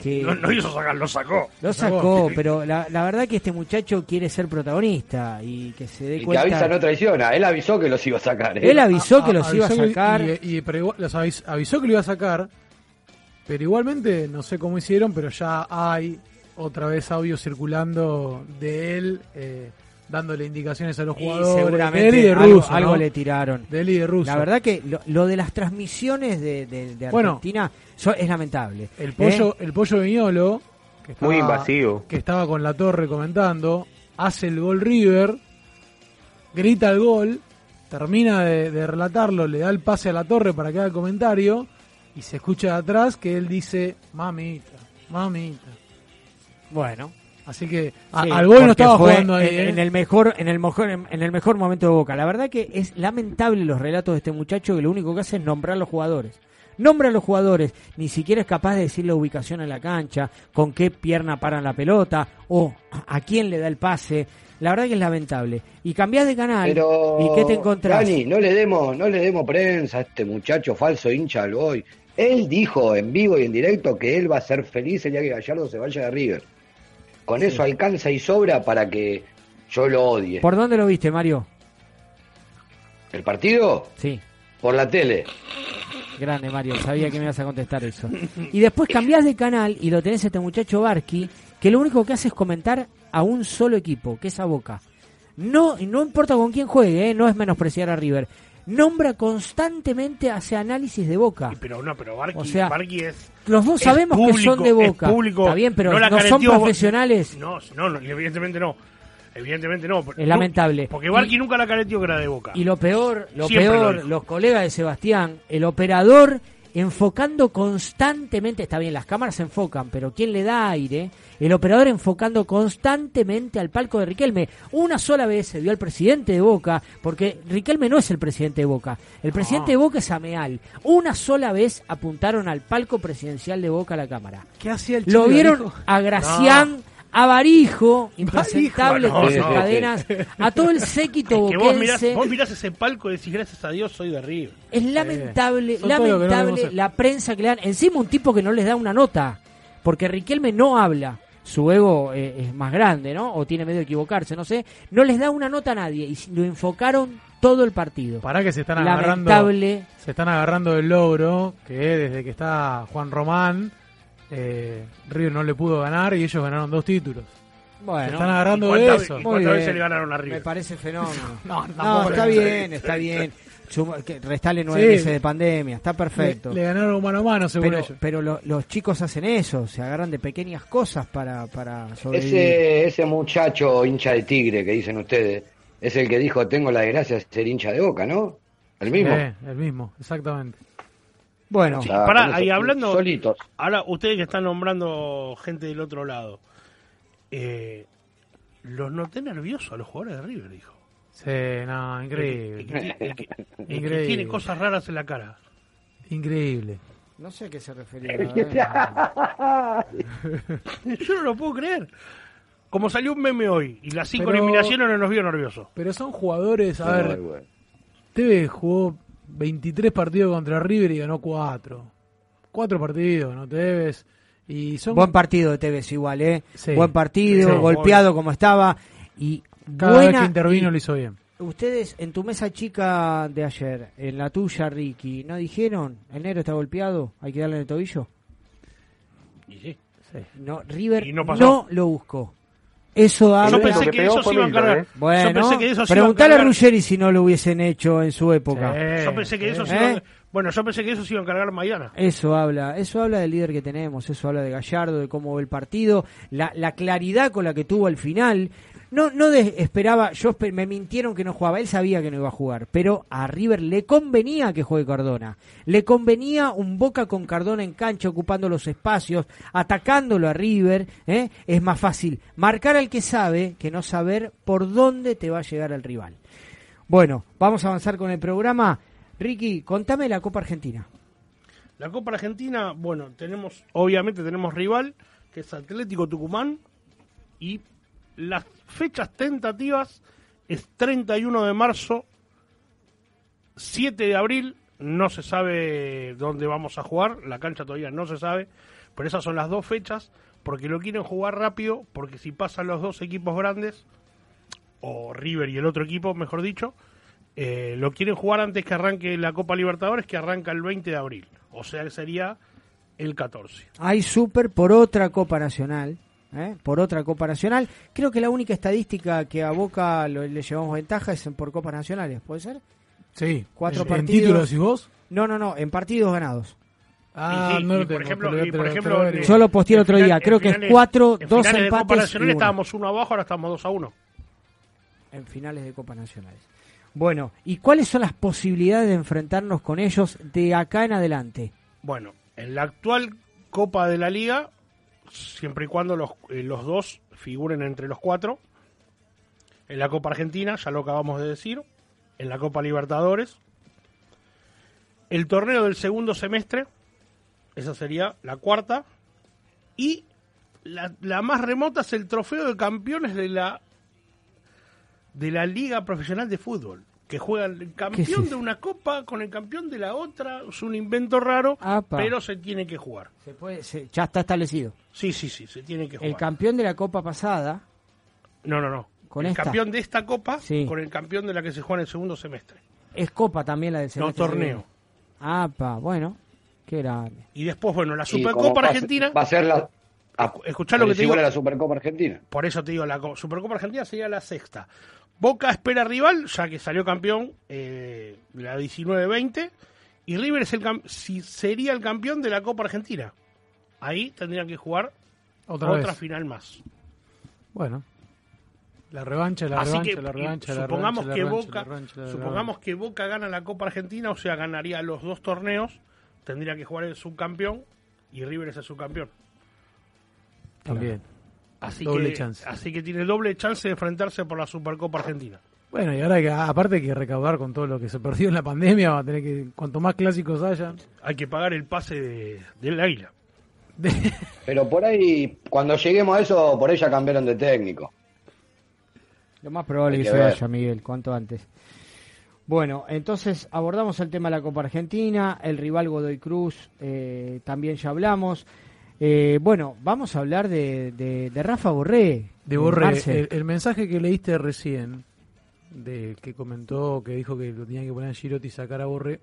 que... No, no hizo sacar, lo sacó. Lo sacó, pero la, la verdad que este muchacho quiere ser protagonista y que se dé Y que cuenta... avisa no traiciona. Él avisó que los iba a sacar. ¿eh? Él avisó que los A- iba a que- sacar. Y, y- pero igual- los avis- avisó que lo iba a sacar. Pero igualmente, no sé cómo hicieron, pero ya hay otra vez audio circulando de él eh, dándole indicaciones a los Y jugadores. seguramente de él y de algo, Russo, algo ¿no? le tiraron. De él y de Russo. La verdad que lo, lo de las transmisiones de, de-. Argentina es lamentable. El pollo, ¿eh? el pollo Viñolo, que estaba, Muy invasivo. que estaba con la torre comentando, hace el gol River, grita el gol, termina de, de relatarlo, le da el pase a la torre para que haga el comentario, y se escucha de atrás que él dice, mamita, mamita. Bueno. Así que a- Sí, al gol no estaba jugando ahí. en, ¿eh? en el mejor en el mejor en el mejor momento de Boca. La verdad que es lamentable los relatos de este muchacho que lo único que hace es nombrar a los jugadores. Nombra a los jugadores, ni siquiera es capaz de decir la ubicación en la cancha, con qué pierna paran la pelota o a quién le da el pase. La verdad que es lamentable. Y cambiás de canal Pero, y qué te encontrás. Dani, no le demos, no le demos prensa a este muchacho falso hincha al boy. Él dijo en vivo y en directo que él va a ser feliz el día que Gallardo se vaya de River. Con eso alcanza y sobra para que yo lo odie. ¿Por dónde lo viste, Mario? ¿El partido? Sí. Por la tele. Grande, Mario, sabía que me ibas a contestar eso. Y después cambiás de canal y lo tenés a este muchacho Barky, que lo único que hace es comentar a un solo equipo, que es a Boca. No, y no importa con quién juegue, ¿eh? no es menospreciar a River. Nombra constantemente, hace análisis de Boca. Pero no, pero Barqui, O sea, Barqui es. Los dos sabemos que son de es Boca. público, Está bien, pero la no son profesionales. No, no, no, evidentemente no. Evidentemente no. Es lamentable. Porque Barqui nunca la careteó que era de Boca. Y lo peor, lo Siempre peor, los colegas de Sebastián, el operador enfocando constantemente, está bien, las cámaras se enfocan, pero ¿quién le da aire? El operador enfocando constantemente al palco de Riquelme. Una sola vez se vio al presidente de Boca, porque Riquelme no es el presidente de Boca. El presidente de Boca es Ameal. Una sola vez apuntaron al palco presidencial de Boca la cámara. ¿Qué hacía el Lo vieron a Gracián, a Barijo, impresentable con no, sus no. cadenas, a todo el séquito que vos mirás, boquense. vos mirás ese palco y decís, gracias a Dios soy de River. Es lamentable, no lamentable la prensa que le dan. Encima un tipo que no les da una nota. Porque Riquelme no habla. Su ego eh, es más grande, ¿no? O tiene medio de equivocarse, no sé. No les da una nota a nadie. Y lo enfocaron todo el partido. Para que se están agarrando. Lamentable. Se están agarrando del logro que desde que está Juan Román, eh, River no le pudo ganar y ellos ganaron dos títulos. Bueno, Se están agarrando ¿Y de eso. cuántas bien. veces le ganaron a River? Me parece fenómeno. No, No, está bien, está bien. Suma- que Restale nueve Sí. meses de pandemia, está perfecto. Le, le ganaron mano a mano, según pero ellos. pero lo- los chicos hacen eso, se agarran de pequeñas cosas para, para sobrevivir. Ese, ese muchacho hincha de tigre que dicen ustedes, es el que dijo, tengo la desgracia de ser hincha de boca, ¿no? El mismo. Eh, el mismo, exactamente. Bueno, con ahí hablando- Solitos. Ahora, ustedes que están nombrando gente del otro lado, eh, los noté nerviosos a los jugadores de River, dijo. Sí, no, increíble. El que- el que- el que- el que Increíble. tiene cosas raras en la cara. Increíble. no sé a qué se refería. Yo no lo puedo creer. Como salió un meme hoy y las cinco Pero- eliminaciones no nos vio nerviosos. Pero son jugadores, a No, ver, bueno. Tevez jugó 23 partidos contra River y ganó 4. 4 partidos, ¿no? Tevez. Y son Buen partido de Tevez igual, ¿eh? Sí. Buen partido, Sí. golpeado como estaba. Y cada buena, vez que intervino y lo hizo bien. Ustedes, en tu mesa chica de ayer, en la tuya, Ricky, ¿no dijeron? ¿El negro está golpeado? ¿Hay que darle en el tobillo? Y sí. No, River Y no pasó. no lo buscó. Eso habla... Yo pensé que eso se iba a encargar. ¿eh? Bueno, Yo pensé que eso se iba a Ruggeri si no lo hubiesen hecho en su época. Sí. Yo pensé que eso se ¿Eh? iba a- Bueno, yo pensé que eso se iba a encargar mañana. Eso habla, eso habla del líder que tenemos, eso habla de Gallardo, de cómo ve el partido, la, la claridad con la que tuvo al final. No, no esperaba, yo me mintieron que no jugaba, él sabía que no iba a jugar, pero a River le convenía que juegue Cardona, le convenía un Boca con Cardona en cancha ocupando los espacios, atacándolo a River, ¿eh? es más fácil marcar al que sabe que no saber por dónde te va a llegar el rival. Bueno, vamos a avanzar con el programa. Ricky, contame la Copa Argentina. La Copa Argentina, bueno, tenemos, obviamente tenemos rival, que es Atlético Tucumán, y las fechas tentativas es 31 de marzo, 7 de abril, no se sabe dónde vamos a jugar, la cancha todavía no se sabe, pero esas son las dos fechas, porque lo quieren jugar rápido, porque si pasan los dos equipos grandes, o River y el otro equipo, mejor dicho, eh, lo quieren jugar antes que arranque la Copa Libertadores, que arranca el 20 de abril. O sea que sería el 14. Hay super por otra Copa Nacional. ¿Eh? Por otra Copa Nacional. Creo que la única estadística que a Boca lo- le llevamos ventaja es en por Copas Nacionales. ¿Puede ser? Sí. Cuatro ¿En partidos. títulos y vos? No, no, no. En partidos ganados. Ah, Y sí, no y lo por tengo, ejemplo- por lo- ejemplo, en-. Yo lo posteé el otro En día. final- Creo en que es finales- cuatro, en dos finales de Copa empates Nacional uno. estábamos 1 abajo, ahora estamos 2 a 1. En finales de Copa Nacionales. Bueno, ¿y cuáles son las posibilidades de enfrentarnos con ellos de acá en adelante? Bueno, en la actual Copa de la Liga, siempre y cuando los, eh, los dos figuren entre los cuatro, en la Copa Argentina, ya lo acabamos de decir, en la Copa Libertadores, el torneo del segundo semestre, esa sería la cuarta, y la, la más remota es el trofeo de campeones de la de la Liga Profesional de Fútbol, que juega el campeón de una copa con el campeón de la otra, es un invento raro, Apa. pero se tiene que jugar. Se puede, se- ya está establecido. Sí, sí, sí, se tiene que jugar. El campeón de la Copa pasada, No, no, no. Con el esta. campeón de esta copa Sí. con el campeón de la que se juega en el segundo semestre. es Copa también la del No, semestre que torneo. viene. Apa, bueno, qué grande. Y después, bueno, la Supercopa Argentina, Va a ser la. escuchá lo que te digo. igual a la Supercopa Argentina. Por eso te digo, la co- Supercopa Argentina sería la sexta. Boca espera rival, ya que salió campeón eh, la 19-20. Y River es el si sería el campeón de la Copa Argentina. Ahí tendrían que jugar Otra otra, final más. Bueno. La revancha, la Así revancha, que la revancha, la supongamos revancha, que revancha, Boca, revancha, supongamos que Boca gana la Copa Argentina, o sea, ganaría los dos torneos, tendría que jugar el subcampeón y River es el subcampeón. También. Así Doble que, chance. Así que tiene doble chance de enfrentarse por la Supercopa Argentina. Bueno, y ahora que aparte hay que recaudar con todo lo que se perdió en la pandemia, va a tener que, cuanto más clásicos haya. Hay que pagar el pase de, del águila. Pero por ahí, cuando lleguemos a eso, por ahí ya cambiaron de técnico. Lo más probable Hay que que se ver. vaya, Miguel, cuanto antes. Bueno, entonces abordamos el tema de la Copa Argentina, el rival Godoy Cruz, eh, también ya hablamos. Eh, bueno, vamos a hablar de, de, de Rafa Borré. De Borré, el, el mensaje que leíste recién, de que comentó que dijo que lo tenía que poner a Girotti y sacar a Borré,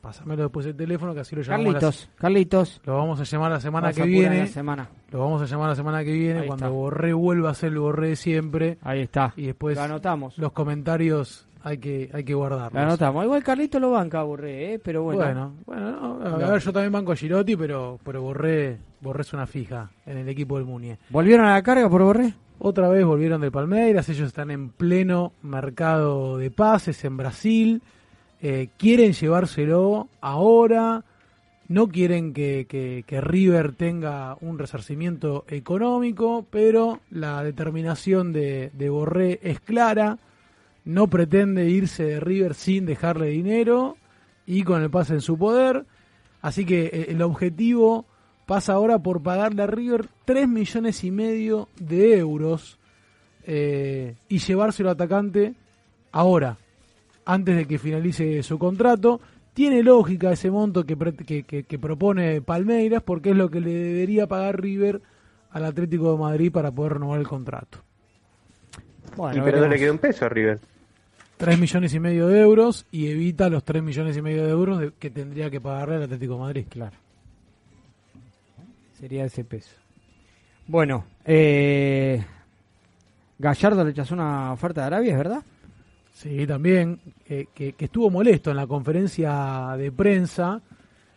Pásamelo después el teléfono que así lo llamamos. la- Carlitos, Carlitos. lo vamos a llamar la semana que viene. la semana. Lo vamos a llamar la semana que viene Ahí cuando está. Borré vuelva a ser el Borré de siempre. Ahí está. Y después Lo anotamos. los comentarios hay que hay que guardarlos. Lo anotamos. Igual Carlitos lo banca, Borré, ¿eh? pero bueno. Bueno, bueno, no, a No. ver, yo también banco a Girotti, pero, pero Borré, Borré es una fija en el equipo del Munie. ¿Volvieron a la carga por Borré? Otra vez volvieron del Palmeiras, ellos están en pleno mercado de pases en Brasil, eh, quieren llevárselo ahora, no quieren que, que- que River tenga un resarcimiento económico, pero la determinación de, de Borré es clara, no pretende irse de River sin dejarle dinero y con el pase en su poder, así que eh, el objetivo pasa ahora por pagarle a River 3 millones y medio de euros eh, y llevárselo al atacante ahora, antes de que finalice su contrato. Tiene lógica ese monto que, que, que- que propone Palmeiras porque es lo que le debería pagar River al Atlético de Madrid para poder renovar el contrato. Bueno, y pero no le queda un peso a River. 3 millones y medio de euros y evita los 3 millones y medio de euros de- que tendría que pagarle al Atlético de Madrid. Claro. Sería ese peso. Bueno, eh, Gallardo rechazó una oferta de Arabia, ¿es verdad? Sí, también, eh, que, que estuvo molesto en la conferencia de prensa,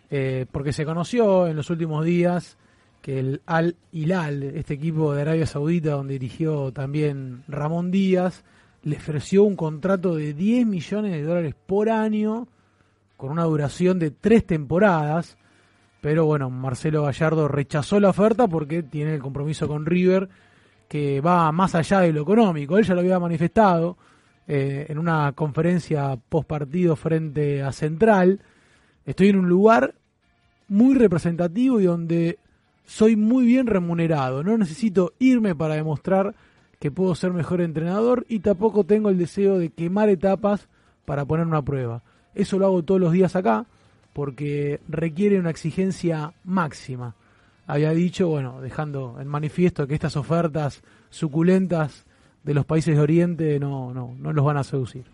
eh, porque se conoció en los últimos días que el Al Hilal, este equipo de Arabia Saudita donde dirigió también Ramón Díaz, le ofreció un contrato de 10 millones de dólares por año, con una duración de tres temporadas, pero bueno, Marcelo Gallardo rechazó la oferta porque tiene el compromiso con River, que va más allá de lo económico. Él ya lo había manifestado eh, en una conferencia post partido frente a Central. Estoy en un lugar muy representativo y donde soy muy bien remunerado. No necesito irme para demostrar que puedo ser mejor entrenador y tampoco tengo el deseo de quemar etapas para poner una prueba. Eso lo hago todos los días acá porque requiere una exigencia máxima. Había dicho, bueno, dejando en manifiesto que estas ofertas suculentas de los países de Oriente no, no, no los van a seducir.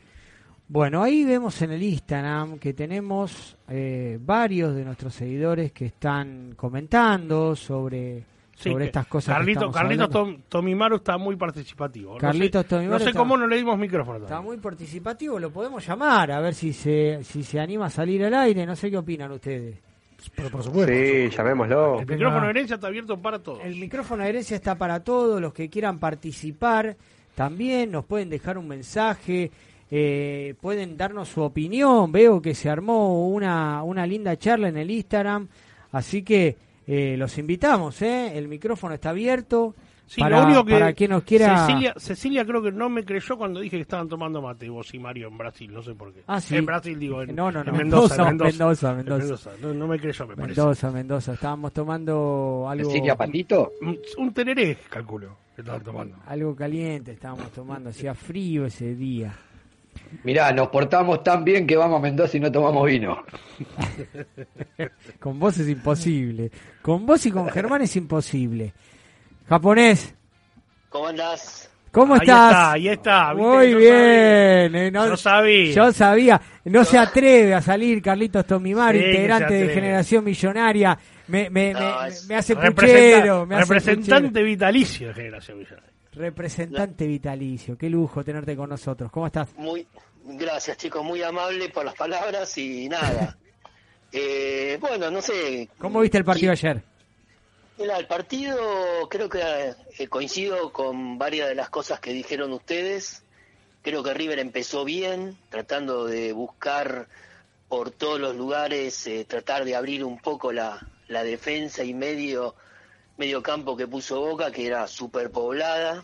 Bueno, ahí vemos en el Instagram que tenemos eh, varios de nuestros seguidores que están comentando sobre, sobre estas cosas. Carlito, Carlitos. Tom- Tomimaru está muy participativo. No Carlitos sé, Tomimaru No sé está- cómo no le dimos micrófono. Está muy participativo, lo podemos llamar a ver si se, si se anima a salir al aire. No sé qué opinan ustedes. Pero por supuesto. Sí, llamémoslo. El micrófono de herencia está abierto para todos. El micrófono de herencia está para todos, los que quieran participar también nos pueden dejar un mensaje, eh, pueden darnos su opinión. Veo que se armó una, una linda charla en el Instagram, así que eh, los invitamos, ¿eh? el micrófono está abierto. Sí, para, lo único que para quien nos quiera... Cecilia, Cecilia creo que no me creyó cuando dije que estaban tomando mate, vos y Mario en Brasil, no sé por qué. Ah, sí. En Brasil digo, en, No, no, no. en Mendoza, en Mendoza, Mendoza, en Mendoza, Mendoza. No, no me creyó, me parece. Mendoza, Mendoza, estábamos tomando algo... Cecilia Patito. Un, un tereré, calculo, que estaban tomando. Algo caliente estábamos tomando, hacía frío ese día. Mirá, nos portamos tan bien que vamos a Mendoza y no tomamos vino. Con vos es imposible. Con vos y con Germán es imposible. Japonés, ¿Cómo andás? ¿cómo Ahí estás? está, ahí está, viste, Muy yo bien. eh, no- Yo sabía. Yo sabía. No se atreve a salir Carlitos Tomimar, Sí, integrante de. Generación Millonaria. Me, me, No, me- me hace Representa- puchero. Me hace representante puchero. vitalicio de Generación Millonaria. Representante vitalicio. Qué lujo tenerte con nosotros. ¿Cómo estás? Muy, gracias chicos, muy amable por las palabras y nada. Eh, bueno, no sé. ¿Cómo viste el partido ayer? Mira, el partido creo que eh, coincido con varias de las cosas que dijeron ustedes. Creo que River empezó bien, tratando de buscar por todos los lugares, eh, tratar de abrir un poco la, la defensa y medio, medio campo que puso Boca, que era superpoblada.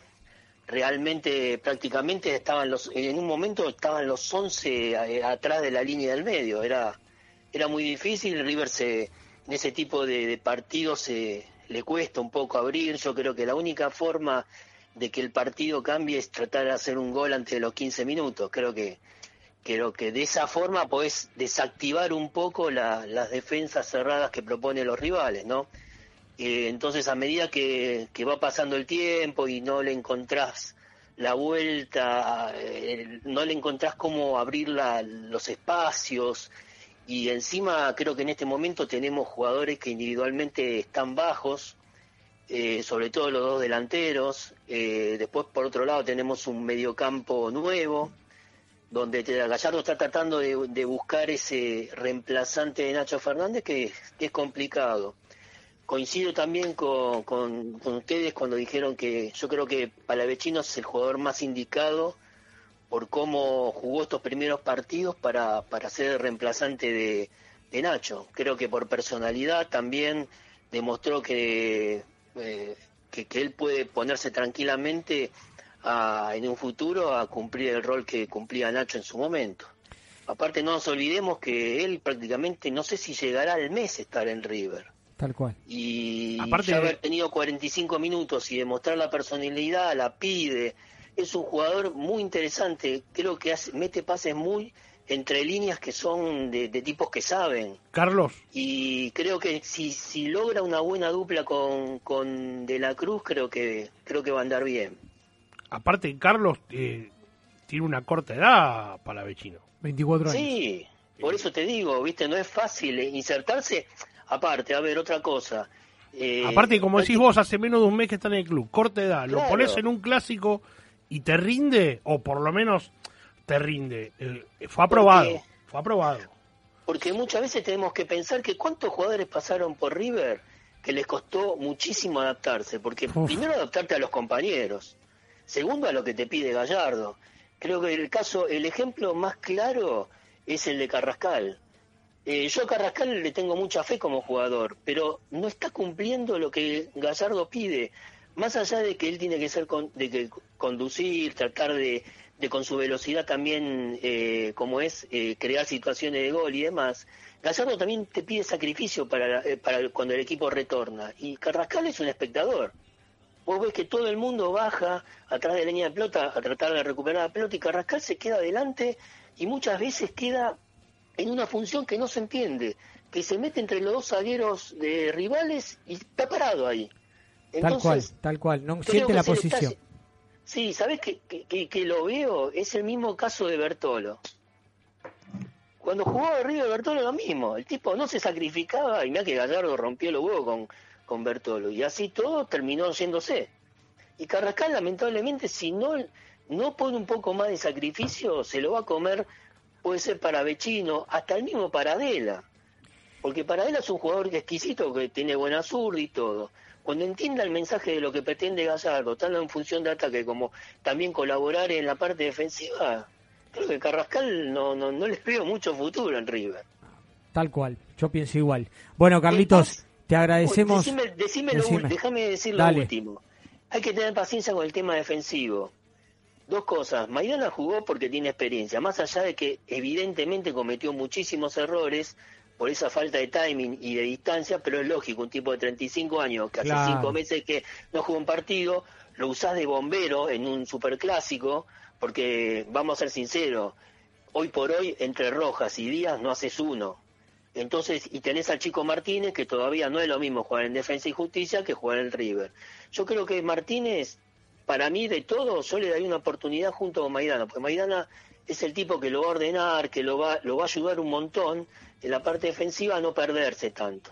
Realmente, prácticamente estaban los, en un momento estaban los 11 eh, atrás de la línea del medio. Era, era muy difícil. River se, en ese tipo de, de partidos se le cuesta un poco abrir. Yo creo que la única forma de que el partido cambie es tratar de hacer un gol antes de los 15 minutos. Creo que creo que de esa forma podés desactivar un poco la- las defensas cerradas que proponen los rivales, ¿no? Eh, entonces, a medida que, va pasando el tiempo y no le encontrás la vuelta, eh, no le encontrás cómo abrir la- los espacios y encima creo que en este momento tenemos jugadores que individualmente están bajos, eh, sobre todo los dos delanteros. Después, por otro lado, tenemos un mediocampo nuevo, donde Gallardo está tratando de, buscar ese reemplazante de Nacho Fernández que es complicado. Coincido también con, con- ustedes cuando dijeron que yo creo que Palavecino es el jugador más indicado por cómo jugó estos primeros partidos para, para ser el reemplazante de, de Nacho. Creo que por personalidad también demostró que, eh, que, que él puede ponerse tranquilamente a- en un futuro a cumplir el rol que cumplía Nacho en su momento. Aparte no nos olvidemos que él prácticamente no sé si llegará al mes estar en River Tal cual. y Aparte- ya haber tenido 45 minutos y demostrar la personalidad, la pide, es un jugador muy interesante, creo que hace- mete pases muy entre líneas que son de, de tipos que saben Carlos, y creo que si, si logra una buena dupla con, con De la Cruz creo que creo que va a andar bien. aparte Carlos eh, tiene una corta edad para vecino. 24 años. Sí, por eso te digo, viste, no es fácil eh, insertarse. Aparte, a ver, otra cosa. eh, Aparte, como decís vos, hace menos de un mes que está en el club, corta edad, lo pones en un clásico y te rinde, o por lo menos te rinde. Eh, fue aprobado, Porque- fue aprobado. Porque muchas veces tenemos que pensar que cuántos jugadores pasaron por River que les costó muchísimo adaptarse. Porque Uf. primero adaptarte a los compañeros, segundo a lo que te pide Gallardo. Creo que el caso, el ejemplo más claro es el de Carrascal. Eh, yo a Carrascal le tengo mucha fe como jugador, pero no está cumpliendo lo que Gallardo pide. Más allá de que él tiene que ser con- de que conducir, tratar de, con su velocidad también, eh, como es, eh, crear situaciones de gol y demás. Gallardo también te pide sacrificio para, para cuando el equipo retorna. Y Carrascal es un espectador. Vos ves que todo el mundo baja atrás de la línea de pelota a tratar de recuperar la pelota y Carrascal se queda adelante y muchas veces queda en una función que no se entiende, que se mete entre los dos zagueros de rivales y está parado ahí. Tal cual, tal cual. No siente la está- posición. Sí, ¿sabés que, que, lo veo? Es el mismo caso de Bertolo. Cuando jugó de River Bertolo lo mismo, el tipo no se sacrificaba y mira que Gallardo rompió los huevos con, con Bertolo y así todo terminó yéndose. Y Carrascal lamentablemente si no, no pone un poco más de sacrificio se lo va a comer, puede ser para Vecino, hasta el mismo Paradela. Porque Paradela es un jugador exquisito que tiene buena zurda y todo. Cuando entienda el mensaje de lo que pretende Gallardo, tanto en función de ataque como también colaborar en la parte defensiva, creo que Carrascal no, no, no les veo mucho futuro en River. Tal cual. Yo pienso igual. Bueno, Carlitos, te agradecemos. Decime, decime lo Decime. ul- déjame decir lo Dale. último. Hay que tener paciencia con el tema defensivo. Dos cosas. Maidana jugó porque tiene experiencia, más allá de que evidentemente cometió muchísimos errores por esa falta de timing y de distancia, pero es lógico, un tipo de 35 años que hace Claro. cinco meses que no juega un partido, lo usás de bombero en un superclásico, porque vamos a ser sinceros, hoy por hoy entre Rojas y Díaz no haces uno. Entonces, y tenés al chico Martínez, que todavía no es lo mismo jugar en Defensa y Justicia que jugar en el River. Yo creo que Martínez, para mí de todo, yo le daría una oportunidad junto con Maidana, porque Maidana es el tipo que lo va a ordenar, que lo va, lo va a ayudar un montón en la parte defensiva a no perderse tanto.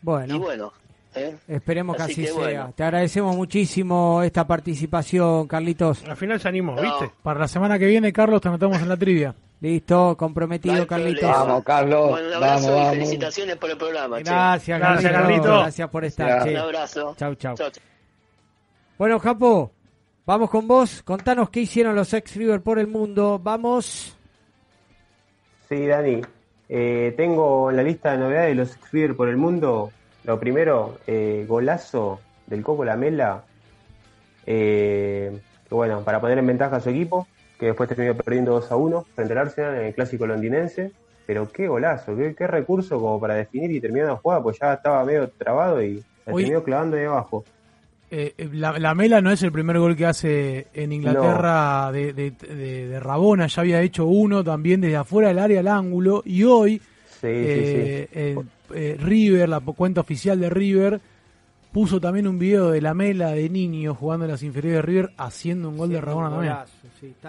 Bueno, Y bueno, ¿eh? esperemos que Así así que sea. bueno. Te agradecemos muchísimo esta participación, Carlitos. Al final se animó, No. ¿viste? Para la semana que viene, Carlos, te anotamos en la trivia. Listo, comprometido, No Carlitos. problema. Vamos, Carlos. Bueno, un abrazo Vamos, y vamos. felicitaciones por el programa. che. Gracias, Gracias, Carlitos. Carlitos. Gracias por estar. Gracias. che. Un abrazo. Chau, chau. Chau, chau. Bueno, Japo, vamos con vos. Contanos qué hicieron los ex River por el mundo. Vamos. Sí, Dani. Eh, tengo en la lista de novedades de los River por el mundo. Lo primero, eh, golazo del Coco Lamela. Eh, bueno, para poner en ventaja a su equipo, que después terminó perdiendo 2 a 1 frente al Arsenal en el clásico londinense. Pero qué golazo, qué, qué recurso como para definir y terminar la jugada, pues ya estaba medio trabado y la terminó clavando de abajo. Eh, eh, la, la Mela no es el primer gol que hace en Inglaterra de, de, de- de Rabona, ya había hecho uno también desde afuera del área al ángulo y hoy Sí, eh, sí, sí. eh, eh, River, la cuenta oficial de River, puso también un video de la Mela de niño jugando en las inferiores de River haciendo un gol de Rabona también.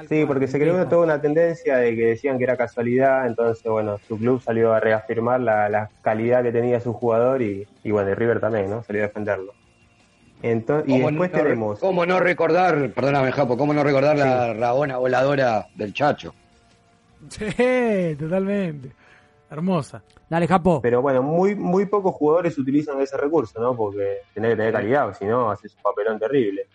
Sí, porque se creó toda una tendencia de que decían que era casualidad, entonces, bueno, su club salió a reafirmar la, la calidad que tenía su jugador y, y bueno, y River también, ¿no? Salió a defenderlo. Entonces, y ¿Cómo después no- tenemos... ¿Cómo no recordar, perdóname, Japo, cómo no recordar la rabona voladora del Chacho? Sí, totalmente. Hermosa. Dale, Japo. Pero bueno, muy muy pocos jugadores utilizan ese recurso, ¿no? Porque tenés que tener calidad, si no, haces un papelón terrible.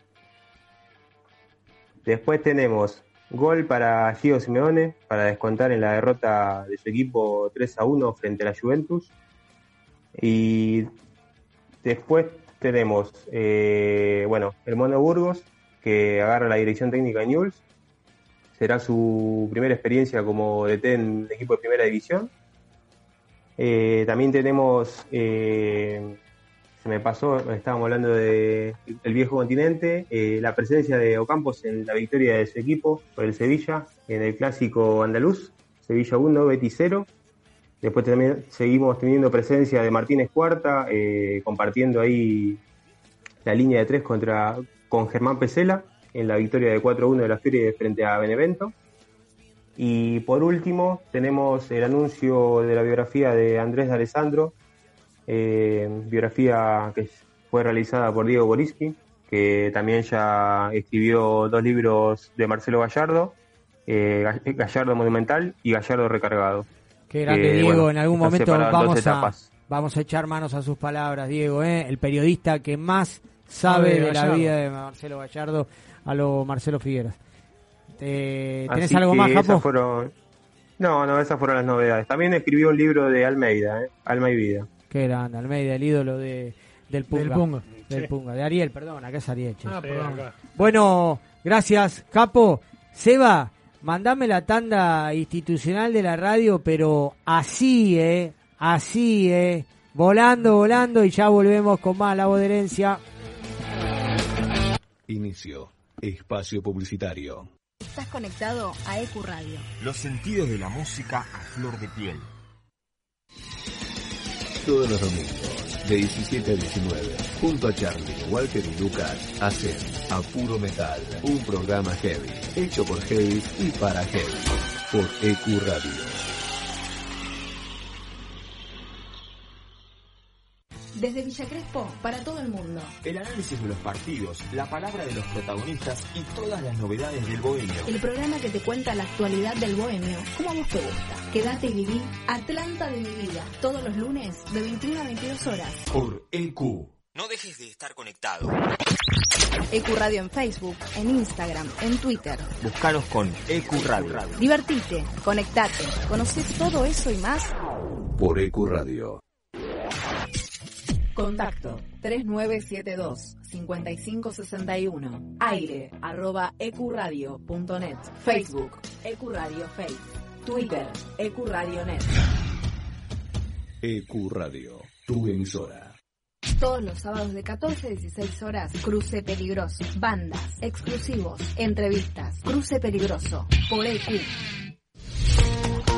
Después tenemos gol para Gio Simeone para descontar en la derrota de su equipo 3 a 1 frente a la Juventus. Y después tenemos, eh, bueno, el Mono Burgos que agarra la dirección técnica de Newell's. Será su primera experiencia como DT en equipo de primera división. Eh, también tenemos, eh, se me pasó, estábamos hablando de el viejo continente, la presencia de Ocampos en la victoria de su equipo por el Sevilla en el clásico andaluz, Sevilla 1, Betis 0. Después también seguimos teniendo presencia de Martínez Cuarta, eh, compartiendo ahí la línea de tres contra, con Germán Pesela en la victoria de 4-1 de la Furia frente a Benevento. Y por último, tenemos el anuncio de la biografía de Andrés de Alessandro, eh, biografía que fue realizada por Diego Boriski, que también ya escribió dos libros de Marcelo Gallardo, eh, Ga- Gallardo Monumental y Gallardo Recargado. Qué grande, Que, Diego. bueno, en algún momento vamos a, vamos a echar manos a sus palabras, Diego. ¿eh? El periodista que más sabe de de la vida de Marcelo Gallardo a lo Marcelo Figueras. Eh, ¿Tenés Así algo más, Japo? fueron... No, no, esas fueron las novedades. También escribió un libro de Almeida, ¿eh? Alma y Vida. Qué grande, Almeida, el ídolo de, del Punga. Del Punga. Del Sí. Punga. De Ariel, perdón, acá es Ariel. Ah, Sí, perdón. acá. Bueno, gracias, Capo. Seba, mandame la tanda institucional de la radio, pero así, ¿eh? Así, ¿eh? Volando, volando y ya volvemos con más La Voz de Herencia. Inicio. Espacio publicitario. Estás conectado a EQ Radio. Los sentidos de la música a flor de piel. Todos los domingos, de 17 a 19, junto a Charlie, Walter y Lucas, hacen A Puro Metal, un programa heavy, hecho por heavy y para heavy, por EQ Radio. Desde Villa Crespo para todo el mundo. El análisis de los partidos, la palabra de los protagonistas y todas las novedades del bohemio. El programa que te cuenta la actualidad del bohemio, como a vos te gusta. Quédate y viví Atlanta de mi vida, todos los lunes de 21 a 22 horas. Por EQ. No dejes de estar conectado. EQ Radio en Facebook, en Instagram, en Twitter. Búscanos con EQ Radio. Divertite, conectate, conoce todo eso y más. Por EQ Radio. Contacto 3972-5561. Aire arroba ecuradio.net. Facebook Ecuradio Face. Twitter Ecuradio.net. EQ Radio, tu emisora. Todos los sábados de 14 a 16 horas, Cruce Peligroso. Bandas, exclusivos, entrevistas. Cruce Peligroso. Por EQ.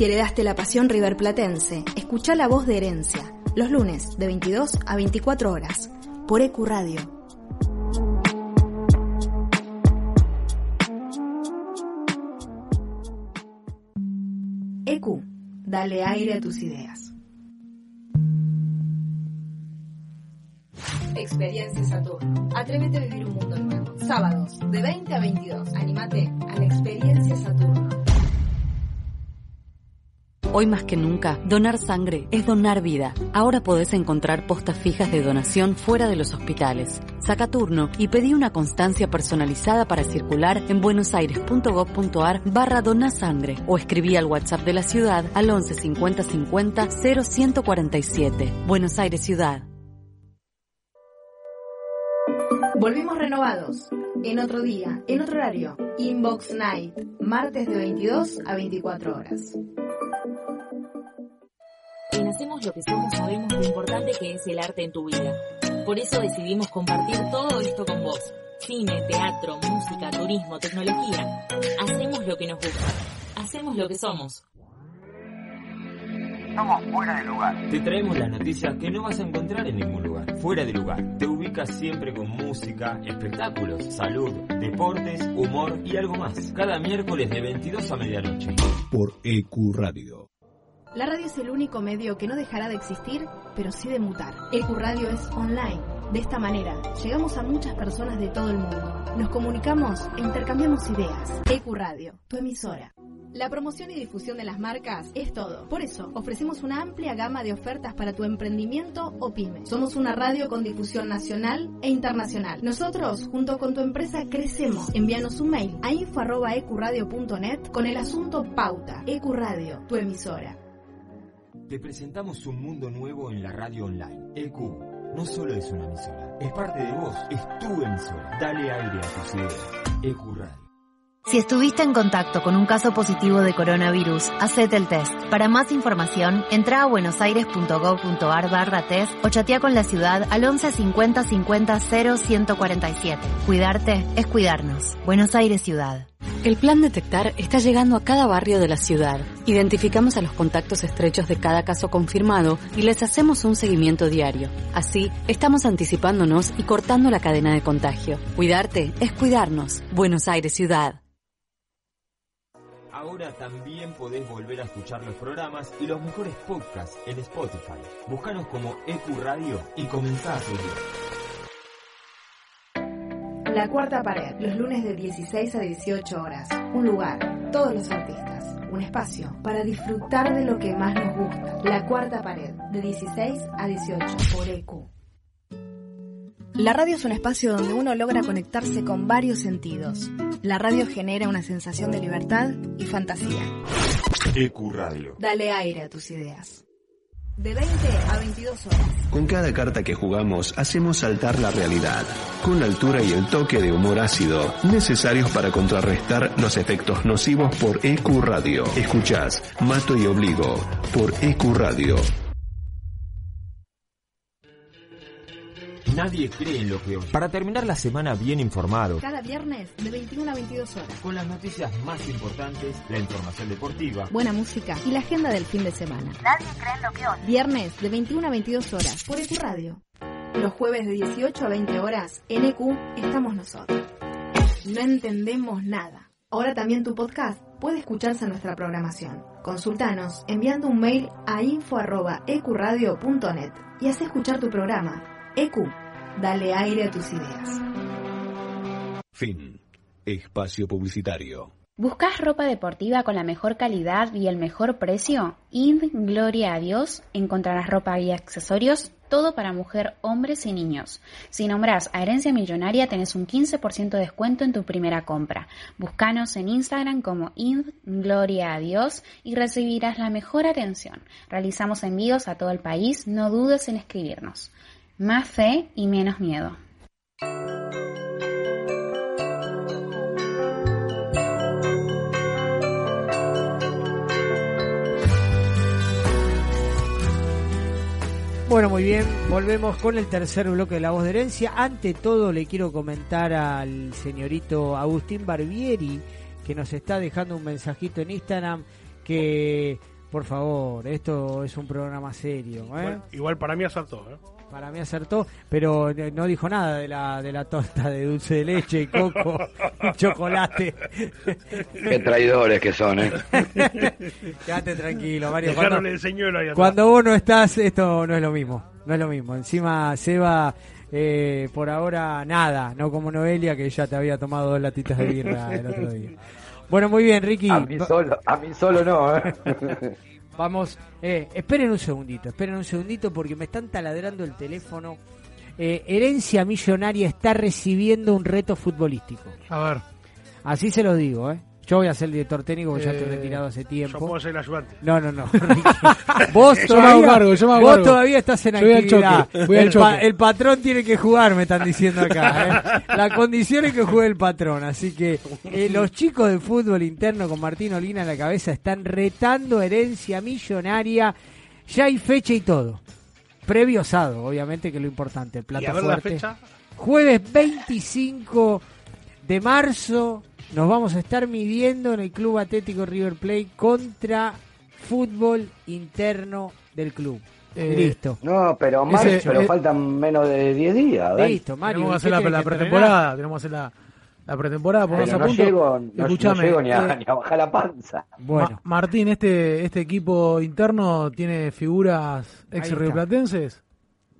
Si heredaste la pasión riverplatense, escucha la voz de herencia, los lunes de 22 a 24 horas, por EQ Radio. EQ, dale aire a tus ideas. Experiencia Saturno. Atrévete a vivir un mundo nuevo. Sábados, de 20 a 22. Anímate a la Experiencia Saturno. Hoy más que nunca, donar sangre es donar vida. Ahora podés encontrar postas fijas de donación fuera de los hospitales. Saca turno y pedí una constancia personalizada para circular en buenosaires.gov.ar barra donasangre o escribí al WhatsApp de la ciudad al 11 50 50 0147. Buenos Aires Ciudad. Volvimos renovados. En otro día, en otro horario. Inbox Night. Martes de 22 a 24 horas. En Hacemos lo que somos sabemos lo importante que es el arte en tu vida. Por eso decidimos compartir todo esto con vos. Cine, teatro, música, turismo, tecnología. Hacemos lo que nos gusta. Hacemos lo que somos. Estamos fuera de lugar. Te traemos las noticias que no vas a encontrar en ningún lugar. Fuera de lugar. Te ubicas siempre con música, espectáculos, salud, deportes, humor y algo más. Cada miércoles de 22 a medianoche. Por EQ Radio. La radio es el único medio que no dejará de existir, pero sí de mutar. EcuRadio es online. De esta manera, llegamos a muchas personas de todo el mundo. Nos comunicamos e intercambiamos ideas. EcuRadio, tu emisora. La promoción y difusión de las marcas es todo. Por eso, ofrecemos una amplia gama de ofertas para tu emprendimiento o pyme. Somos una radio con difusión nacional e internacional. Nosotros, junto con tu empresa, crecemos. Envíanos un mail a info.ecuradio.net con el asunto Pauta. EcuRadio, tu emisora. Te presentamos un mundo nuevo en la radio online. EQ no solo es una emisora, es parte de vos, es tu emisora. Dale aire a tus ideas. EQ Radio. Si estuviste en contacto con un caso positivo de coronavirus, hacete el test. Para más información, entra a buenosaires.gov.ar barra test o chatea con la ciudad al 11 50 50 0 147. Cuidarte es cuidarnos. Buenos Aires Ciudad. El plan Detectar está llegando a cada barrio de la ciudad. Identificamos a los contactos estrechos de cada caso confirmado y les hacemos un seguimiento diario. Así, estamos anticipándonos y cortando la cadena de contagio. Cuidarte es cuidarnos. Buenos Aires Ciudad. Ahora también podés volver a escuchar los programas y los mejores podcasts en Spotify. Búscanos como EQ Radio y comenzá a seguir. La cuarta pared, los lunes de 16 a 18 horas. Un lugar, todos los artistas. Un espacio para disfrutar de lo que más nos gusta. La cuarta pared, de 16 a 18 por EQ. La radio es un espacio donde uno logra conectarse con varios sentidos. La radio genera una sensación de libertad y fantasía. EQ Radio. Dale aire a tus ideas. De 20 a 22 horas. Con cada carta que jugamos hacemos saltar la realidad, con la altura y el toque de humor ácido necesarios para contrarrestar los efectos nocivos por EQ Radio. Escuchás Mato y Obligo por EQ Radio. Nadie cree en lo que oye. Para terminar la semana bien informado, Cada viernes de 21 a 22 horas. con las noticias más importantes, la información deportiva, Buena música y la agenda del fin de semana. Nadie cree en lo que oye. Viernes de 21 a 22 horas por EQ Radio. Los jueves de 18 a 20 horas en EQ estamos nosotros. No entendemos nada. Ahora también tu podcast puede escucharse en nuestra programación. Consultanos enviando un mail a info.ecuradio.net y haz escuchar tu programa. EQ, dale aire a tus ideas. Fin. Espacio publicitario. ¿Buscas ropa deportiva con la mejor calidad y el mejor precio? Id Gloria a Dios encontrarás ropa y accesorios, todo para mujer, hombres y niños. Si nombras a Herencia Millonaria tenés un 15% de descuento en tu primera compra. Búscanos en Instagram como Id Gloria a Dios y recibirás la mejor atención. Realizamos envíos a todo el país, no dudes en escribirnos. Más fe y menos miedo. Bueno, muy bien, volvemos con el tercer bloque de La Voz de Herencia. Ante todo le quiero comentar al señorito Agustín Barbieri, que nos está dejando un mensajito en Instagram, que por favor, esto es un programa serio. ¿eh? Igual, igual para mí acertó, ¿eh? Para mí acertó, pero no- no dijo nada de la, de la torta de dulce de leche y coco y chocolate. Qué traidores que son, ¿eh? Quédate tranquilo, Mario. Cuando, cuando vos no estás, esto no es lo mismo. No es lo mismo. Encima, Seba, eh, por ahora, nada. No como Noelia, que ya te había tomado dos latitas de birra el otro día. Bueno, muy bien, Ricky. A mí solo, a mí solo no, ¿eh? Vamos, eh, esperen un segundito, esperen un segundito porque me están taladrando el teléfono. Eh, Herencia Millonaria está recibiendo un reto futbolístico. A ver. Así se lo digo, ¿eh? Yo voy a ser el director técnico porque ya estoy Eh, retirado hace tiempo. Yo puedo ser el ayudante. No, no, no. Vos Yo me hago todavía, cargo, yo me hago vos cargo. todavía estás en Yo voy al actividad. choque, voy al el, pa- el patrón tiene que jugar, me están diciendo acá. ¿eh? La condición es que juegue el patrón. Así que eh, los chicos de fútbol interno con Martín Olina en la cabeza están retando herencia millonaria. Ya hay fecha y todo. Previo osado, obviamente que es lo importante. Y a ver la fuerte. fecha. Jueves 25 de marzo nos vamos a estar midiendo en el Club Atlético River Plate contra fútbol interno del club. Eh, Listo. No, pero, Mar, Ese- pero eh, faltan menos de 10 días. Listo, Mario. tenemos que ¿y hacer la, pretemporada, tenemos que hacer la, la pretemporada, Pero ponernos a no punto. llego, no, no Escuchame, llego ni, a, eh, ni a bajar la panza. Bueno, Ma- Martín, este este equipo interno tiene figuras ex rioplatenses.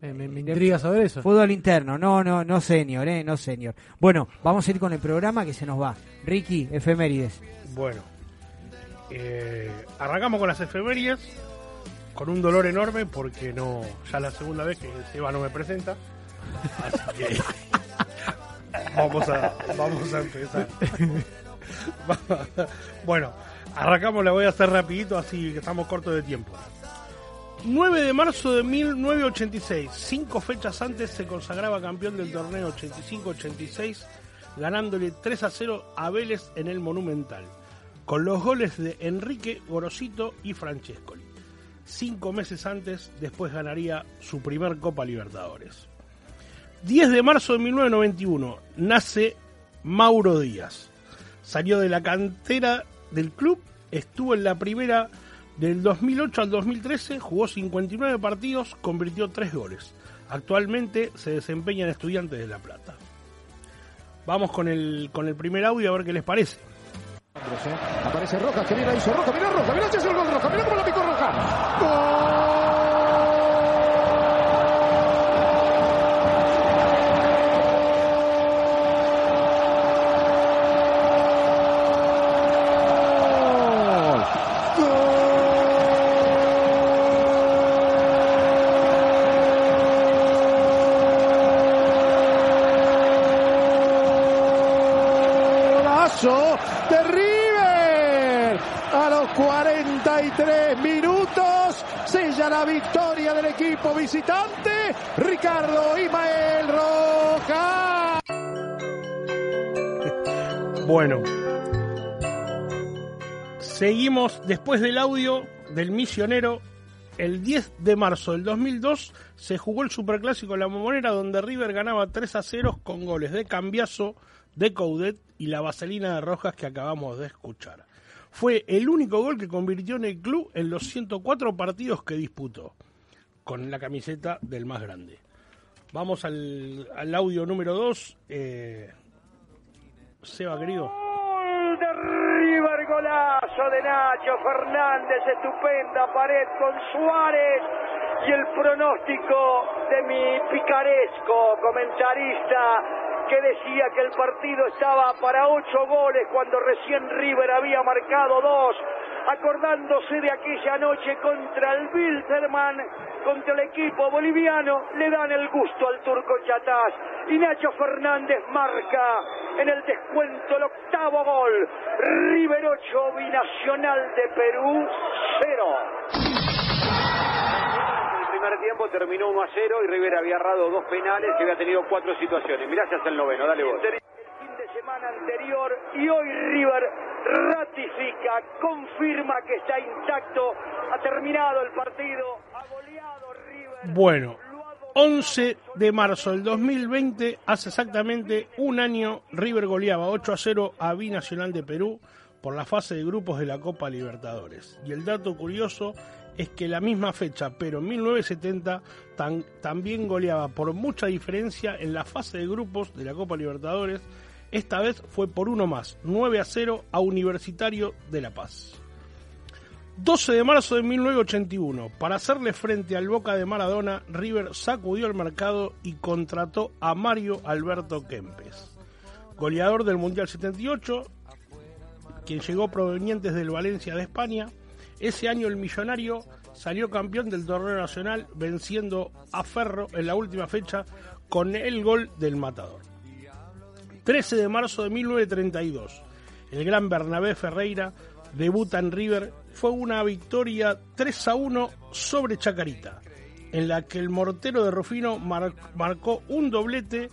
Me, me, me intriga saber eso. Fútbol interno, no, no, no senior, eh, no senior. Bueno, vamos a ir con el programa que se nos va. Ricky, efemérides. Bueno, eh, arrancamos con las efemérides, con un dolor enorme porque no ya es la segunda vez que Seba no me presenta. Así que vamos a, vamos a empezar. bueno, arrancamos, la voy a hacer rapidito, así que estamos cortos de tiempo. 9 de marzo de 1986, cinco fechas antes se consagraba campeón del torneo 85-86, ganándole 3 a 0 a Vélez en el Monumental, con los goles de Enrique Gorosito y Francescoli. Cinco meses antes, después ganaría su primer Copa Libertadores. 10 de marzo de 1991, nace Mauro Díaz. Salió de la cantera del club, estuvo en la primera del 2008 al 2013, jugó 59 partidos, convirtió 3 goles. Actualmente se desempeña en Estudiantes de La Plata. Vamos con el, con el primer audio a ver qué les parece. Aparece Rojas, que mira, hizo Roja, mira mira, ese es el gol de Roja, mira la picó Roja. ¡Gol! Golazo de River. A los 43 minutos sella la victoria del equipo visitante. Ricardo Imael Rojas. Bueno, seguimos después del audio del misionero. El 10 de marzo del 2002 se jugó el Superclásico La Momonera donde River ganaba 3 a 0 con goles de Cambiaso, de Coudet y la vaselina de Rojas que acabamos de escuchar. Fue el único gol que convirtió en el club en los 104 partidos que disputó, con la camiseta del más grande. Vamos al, al audio número 2. Eh, Seba, de River, golazo de Nacho Fernández, estupenda pared con Suárez y el pronóstico de mi picaresco comentarista que decía que el partido estaba para ocho goles cuando recién River había marcado dos, acordándose de aquella noche contra el Wilterman, contra el equipo boliviano, le dan el gusto al turco Chatás y Nacho Fernández marca en el descuento el octavo gol. River 8, Binacional de Perú 0. El primer tiempo terminó 1 a 0 y River había errado dos penales y había tenido cuatro situaciones. Mirá si hace el noveno, dale vos. Semana anterior y hoy River ratifica, confirma que está intacto, ha terminado el partido, ha goleado River. Bueno, 11 de marzo del 2020, hace exactamente un año, River goleaba 8 a 0 a Binacional de Perú por la fase de grupos de la Copa Libertadores. Y el dato curioso es que la misma fecha, pero en 1970, tan- también goleaba por mucha diferencia en la fase de grupos de la Copa Libertadores. Esta vez fue por uno más, 9 a 0 a Universitario de La Paz. 12 de marzo de 1981, para hacerle frente al Boca de Maradona, River sacudió el mercado y contrató a Mario Alberto Kempes, goleador del Mundial 78, quien llegó provenientes del Valencia de España. Ese año el millonario salió campeón del torneo nacional venciendo a Ferro en la última fecha con el gol del matador. 13 de marzo de 1932. el gran Bernabé Ferreira debuta en River, fue una victoria 3 a 1 sobre Chacarita, en la que el mortero de Rufino mar- marcó un doblete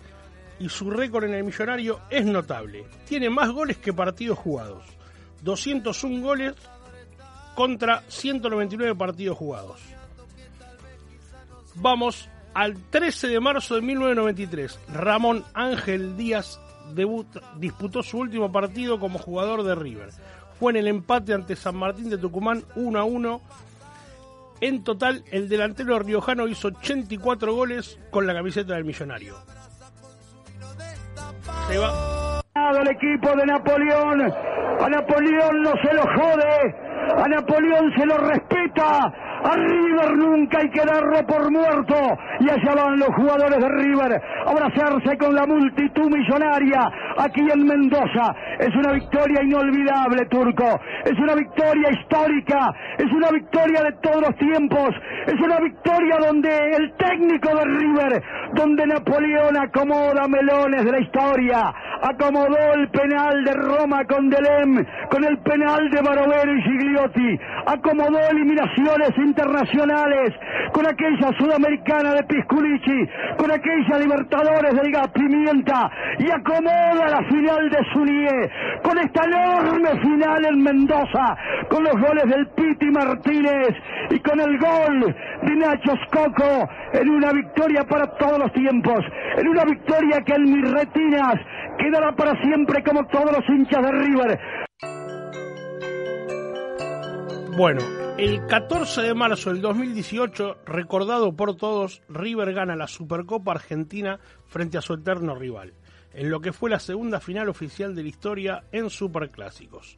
y su récord en el millonario es notable. Tiene más goles que partidos jugados. 201 goles contra 199 partidos jugados. Vamos al 13 de marzo de 1993. Ramón Ángel Díaz debut- disputó su último partido como jugador de River. Fue en el empate ante San Martín de Tucumán 1 a 1. En total, el delantero riojano hizo 84 goles con la camiseta del millonario. Se va. al equipo de Napoleón. A Napoleón no se lo jode. A Napoleón se lo respeta. A River nunca hay que darlo por muerto. Y allá van los jugadores de River abrazarse con la multitud millonaria aquí en Mendoza. Es una victoria inolvidable, Turco. Es una victoria histórica. Es una victoria de todos los tiempos. Es una victoria donde el técnico de River, donde Napoleón acomoda melones de la historia, acomodó el penal de Roma con Delem, con el penal de Barovero y Acomodó eliminaciones internacionales, con aquella sudamericana de Pisculici, con aquella Libertadores del Gas Pimienta, y acomoda la final de Sunie, con esta enorme final en Mendoza, con los goles del Piti Martínez y con el gol de Nacho Scocco en una victoria para todos los tiempos, en una victoria que en mis retinas quedará para siempre como todos los hinchas de River. Bueno, el 14 de marzo del 2018, recordado por todos, River gana la Supercopa Argentina frente a su eterno rival, en lo que fue la segunda final oficial de la historia en Superclásicos.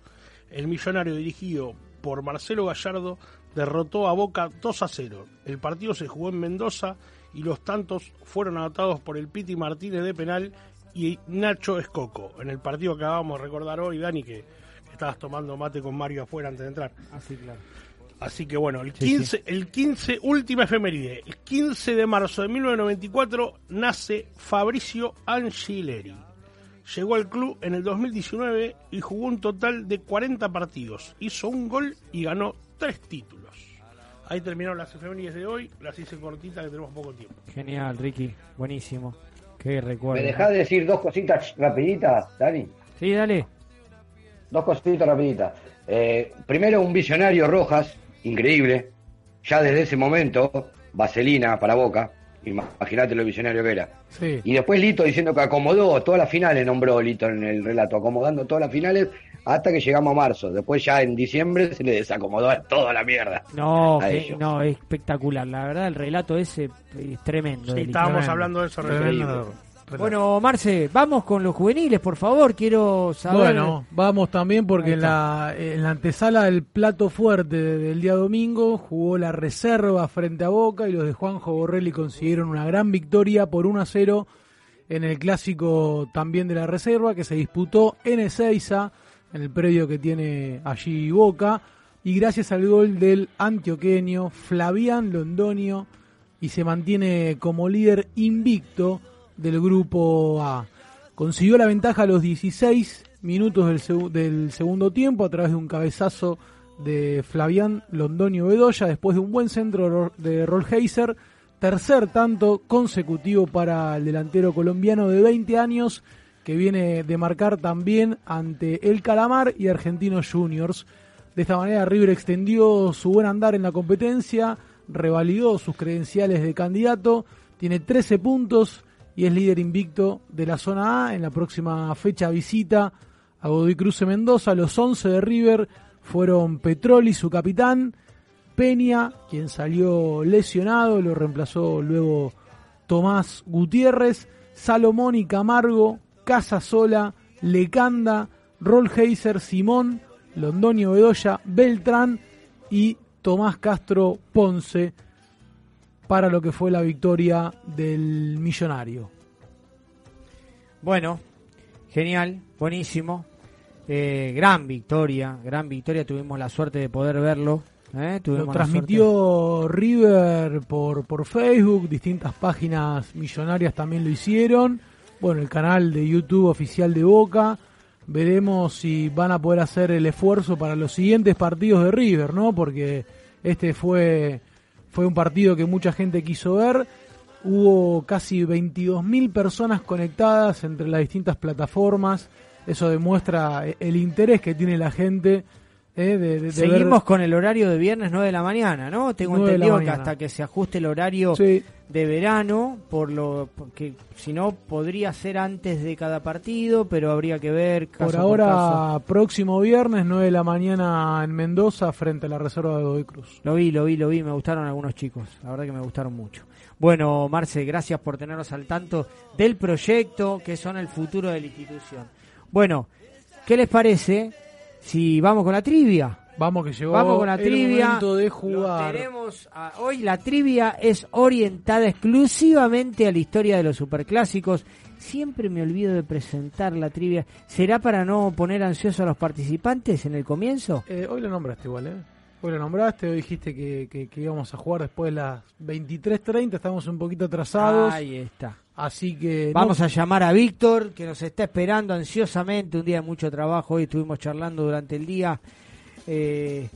El millonario dirigido por Marcelo Gallardo derrotó a Boca 2 a 0. El partido se jugó en Mendoza y los tantos fueron anotados por el Piti Martínez de penal y Nacho Escoco. En el partido que acabamos de recordar hoy, Dani, que estabas tomando mate con Mario afuera antes de entrar. Así, claro. Así que bueno, el Sí, 15, sí. el 15, última efeméride, el 15 de marzo de 1994 nace Fabricio Angileri. Llegó al club en el 2019 y jugó un total de 40 partidos. Hizo un gol y ganó tres títulos. Ahí terminaron las efemérides de hoy, las hice cortitas que tenemos poco tiempo. Genial, Ricky. Buenísimo. Qué recuerdo. ¿Me dejás de decir dos cositas rapiditas, Dani? Sí, dale. Dos cositas rapiditas. Eh, primero, un visionario Rojas, increíble. Ya desde ese momento, vaselina para Boca. Imagínate lo visionario que era. Sí. Y después Lito diciendo que acomodó todas las finales, nombró Lito en el relato, acomodando todas las finales hasta que llegamos a marzo. Después ya en diciembre se le desacomodó a toda la mierda. No, que- no, es espectacular. La verdad, el relato ese es tremendo. Sí, estábamos tremendo. hablando de eso Tremendo. Bueno, Marce, vamos con los juveniles, por favor. Quiero saber. Bueno, vamos también porque en la, en la antesala del plato fuerte del día domingo jugó la reserva frente a Boca y los de Juanjo Borrelli consiguieron una gran victoria por 1 a 0 en el clásico también de la reserva que se disputó en Ezeiza, en el predio que tiene allí Boca, y gracias al gol del antioqueño Flavián Londonio y se mantiene como líder invicto del grupo A. Consiguió la ventaja a los 16 minutos del, segu- del segundo tiempo a través de un cabezazo de Flavián Londonio Bedoya después de un buen centro de Ro- de Rolheiser. Tercer tanto consecutivo para el delantero colombiano de 20 años que viene de marcar también ante el Calamar y Argentinos Juniors. De esta manera River extendió su buen andar en la competencia, revalidó sus credenciales de candidato, tiene 13 puntos y es líder invicto de la zona A. En la próxima fecha visita a Godoy Cruz Mendoza. Los 11 de River fueron Petroli, su capitán, Peña, quien salió lesionado, lo reemplazó luego Tomás Gutiérrez, Salomón y Camargo, Casasola, Lecanda, Rolheiser, Simón, Londonio Bedoya, Beltrán y Tomás Castro Ponce para lo que fue la victoria del millonario. Bueno, genial, buenísimo. Eh, gran victoria, gran victoria. Tuvimos la suerte de poder verlo. ¿eh? Lo transmitió River por, por Facebook, distintas páginas millonarias también lo hicieron. Bueno, el canal de YouTube oficial de Boca veremos si van a poder hacer el esfuerzo para los siguientes partidos de River, ¿no? Porque este fue, fue un partido que mucha gente quiso ver. Hubo casi 22.000 personas conectadas entre las distintas plataformas. Eso demuestra el interés que tiene la gente. Eh, de, de- de Seguimos ver- con el horario de viernes 9 de la mañana, ¿no? Tengo 9 de la entendido que hasta que se ajuste el horario Sí. de verano, por lo porque si no podría ser antes de cada partido, pero habría que ver caso Por caso. ahora, próximo viernes, 9 de la mañana en Mendoza, frente a la Reserva de Godoy Cruz. Lo vi, lo vi, lo vi, me gustaron algunos chicos, la verdad que me gustaron mucho. Bueno, Marce, gracias por tenernos al tanto del proyecto que son el futuro de la institución. Bueno, ¿qué les parece si vamos con la trivia? Vamos que llegó Vamos con la el trivia. momento de Lo tenemos a- hoy la trivia es orientada exclusivamente a la historia de los superclásicos. Siempre me olvido de presentar la trivia. ¿Será para no poner ansiosos a los participantes en el comienzo? Eh, hoy lo nombraste igual, ¿eh? Hoy lo nombraste, hoy dijiste que, que- que íbamos a jugar después de las 23.30, estamos un poquito atrasados. Ahí está. Así que... Vamos no- a llamar a Víctor, que nos está esperando ansiosamente. Un día de mucho trabajo. Hoy estuvimos charlando durante el día. Eh,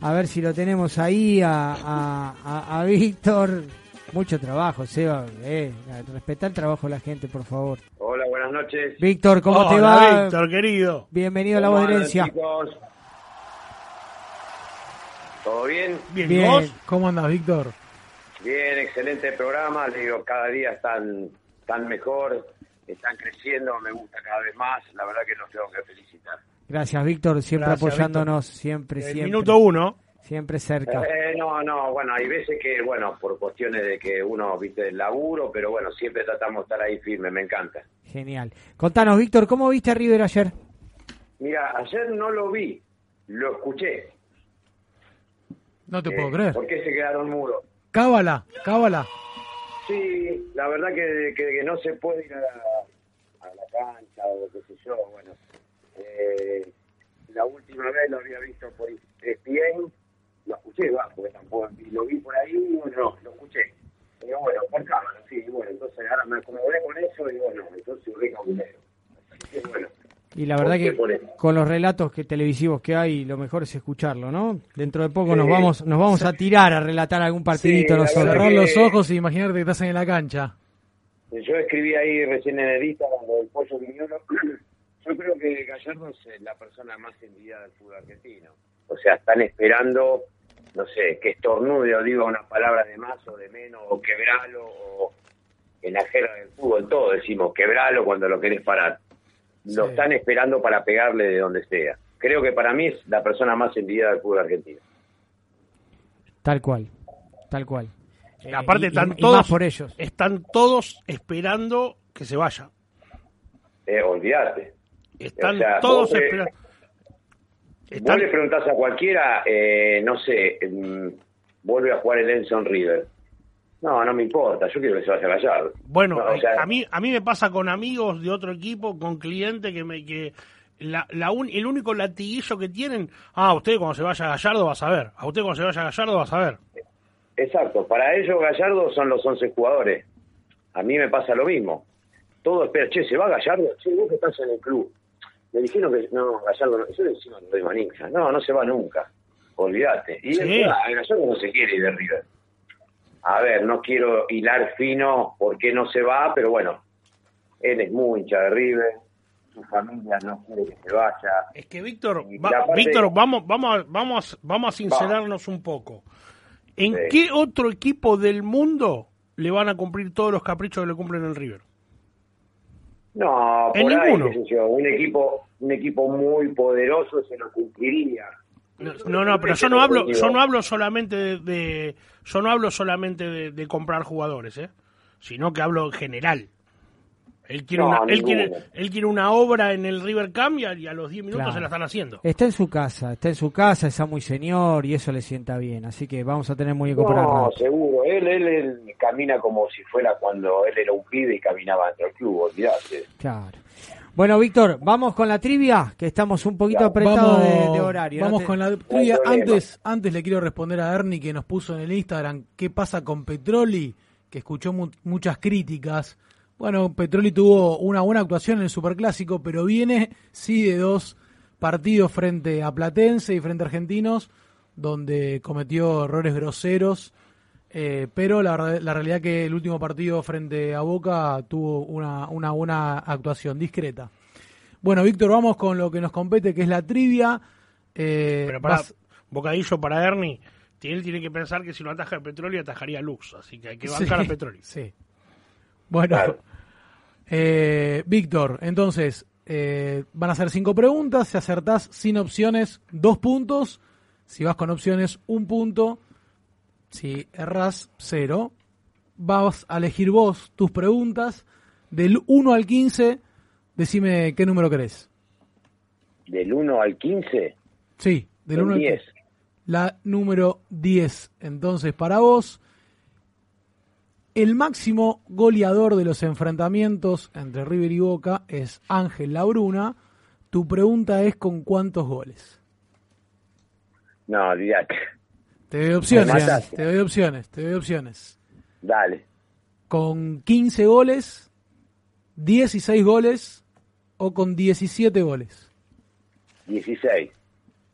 a ver si lo tenemos ahí a, a- a- a Víctor. Mucho trabajo, Seba. Eh, respetá el trabajo de la gente, por favor. Hola, buenas noches. Víctor, ¿cómo te Hola, va? Víctor, querido. Bienvenido a La ¿Cómo Voz de andan, Herencia. chicos? ¿Todo bien? Bien, Bien. ¿vos? ¿Cómo andas, Víctor? Bien, excelente programa. Le digo, cada día están, están mejor, están creciendo, me gusta cada vez más. La verdad que los tengo que felicitar. Gracias, Víctor, siempre Gracias, apoyándonos, siempre, El siempre. minuto uno. Siempre cerca. Eh, no, no, bueno, hay veces que, bueno, por cuestiones de que uno, viste, el laburo, pero bueno, siempre tratamos de estar ahí firme, me encanta. Genial. Contanos, Víctor, ¿cómo viste a River ayer? Mira, ayer no lo vi, lo escuché. No te Eh, puedo creer. ¿Por qué se quedaron mudos? Cábala, cábala. Sí, la verdad que, que- no se puede ir a la, a cancha o qué sé yo, bueno. Eh, la última vez lo había visto por ESPN, lo escuché, va, tampoco, y lo vi por ahí, bueno, no, lo escuché. Digo, bueno, por cámara, sí, bueno, entonces ahora me acomodé con eso y bueno, entonces re cabulero. Así que bueno, Y la verdad ¿Por qué que con los relatos que televisivos que hay, lo mejor es escucharlo, ¿no? Dentro de poco Sí. nos vamos nos vamos a tirar a relatar algún partidito la nosotros. Cerrar que- los ojos y imaginarte que estás en la cancha. Yo escribí ahí recién en el Instagram lo del pollo viñolo. Yo creo que Gallardo es la persona más envidiada del fútbol argentino. O sea, están esperando, no sé, que estornude o diga una palabra de más o de menos, o quebralo, o en la jerga del fútbol todo decimos quebralo cuando lo querés parar. Lo Sí. están esperando para pegarle de donde sea. Creo que para mí es la persona más envidiada del fútbol argentino. Tal cual, tal cual. Eh, Aparte y- están y- y todos, más por ellos. están todos esperando que se vaya. Eh, olvídate. Están O sea, todos esperando. Vos le preguntás a cualquiera, eh, no sé, mm, vuelve a jugar el Enson River. No, no me importa, yo quiero que se vaya a Gallardo. Bueno, No, o sea, a mí a mí me pasa con amigos de otro equipo, con clientes que me que la, la un- el único latiguillo que tienen, ah, usted cuando se vaya a Gallardo va a saber, a usted cuando se vaya a Gallardo va a saber. Exacto, para ellos Gallardo son los 11 jugadores. A mí me pasa lo mismo. Todo espera, che, ¿se va Gallardo? Che, vos que estás en el club. Me dijeron que no, Gallardo no, yo encima no doy manija. No, no se va nunca. Olvídate. Y Sí. verdad, Gallardo no se quiere ir de River. A ver, no quiero hilar fino por qué no se va, pero bueno, él es muy hincha de River, su familia no quiere que se vaya. Es que Víctor, va- Víctor, vamos vamos a- vamos a- vamos a sincerarnos un poco. ¿En Sí. qué otro equipo del mundo le van a cumplir todos los caprichos que le cumplen en River? No, En por ahí, ninguno. yo, un equipo, un equipo muy poderoso se lo cumpliría. No, no, pero yo no hablo, yo no hablo solamente de, de- yo no hablo solamente de, de comprar jugadores, ¿eh? sino que hablo en general. Él quiere, No, una, él quiere, él quiere una obra en el River Cam y a, y a los 10 minutos Claro. se la están haciendo. Está en su casa, está en su casa, está muy señor y eso le sienta bien. Así que vamos a tener muñeco para No, rato. seguro. Él, él, él camina como si fuera cuando él era un pibe y caminaba dentro del club, olvidate. Claro. Bueno, Víctor, vamos con la trivia, que estamos un poquito apretados de, de horario. Vamos con la trivia. Antes, antes le quiero responder a Ernie que nos puso en el Instagram qué pasa con Petroli, que escuchó mu- muchas críticas Bueno, Petroli tuvo una buena actuación en el Superclásico, pero viene sí de dos partidos frente a Platense y frente a Argentinos, donde cometió errores groseros, eh, pero la, verdad- la realidad que el último partido frente a Boca tuvo una, una buena actuación, discreta. Bueno, Víctor, vamos con lo que nos compete, que es la trivia. Eh, Pero para vas- bocadillo para Ernie, él tiene que pensar que si no ataja el petróleo, atajaría Lux. Así que hay que bancar Sí, a petróleo. Sí. Bueno, eh, Víctor, entonces eh, van a ser cinco preguntas. Si acertás sin opciones, dos puntos. Si vas con opciones, un punto. Si erras, cero. Vas a elegir vos tus preguntas. Del 1 al 15, decime qué número querés. Del 1 al 15, Sí, del El 1 al 10. 15. La número 10. Entonces, para vos, el máximo goleador de los enfrentamientos entre River y Boca es Ángel Labruna. Tu pregunta es con cuántos goles. no, olvídate. Te doy opciones, te doy opciones, te doy opciones. Dale. Con 15 goles, 16 goles o con 17 goles. 16.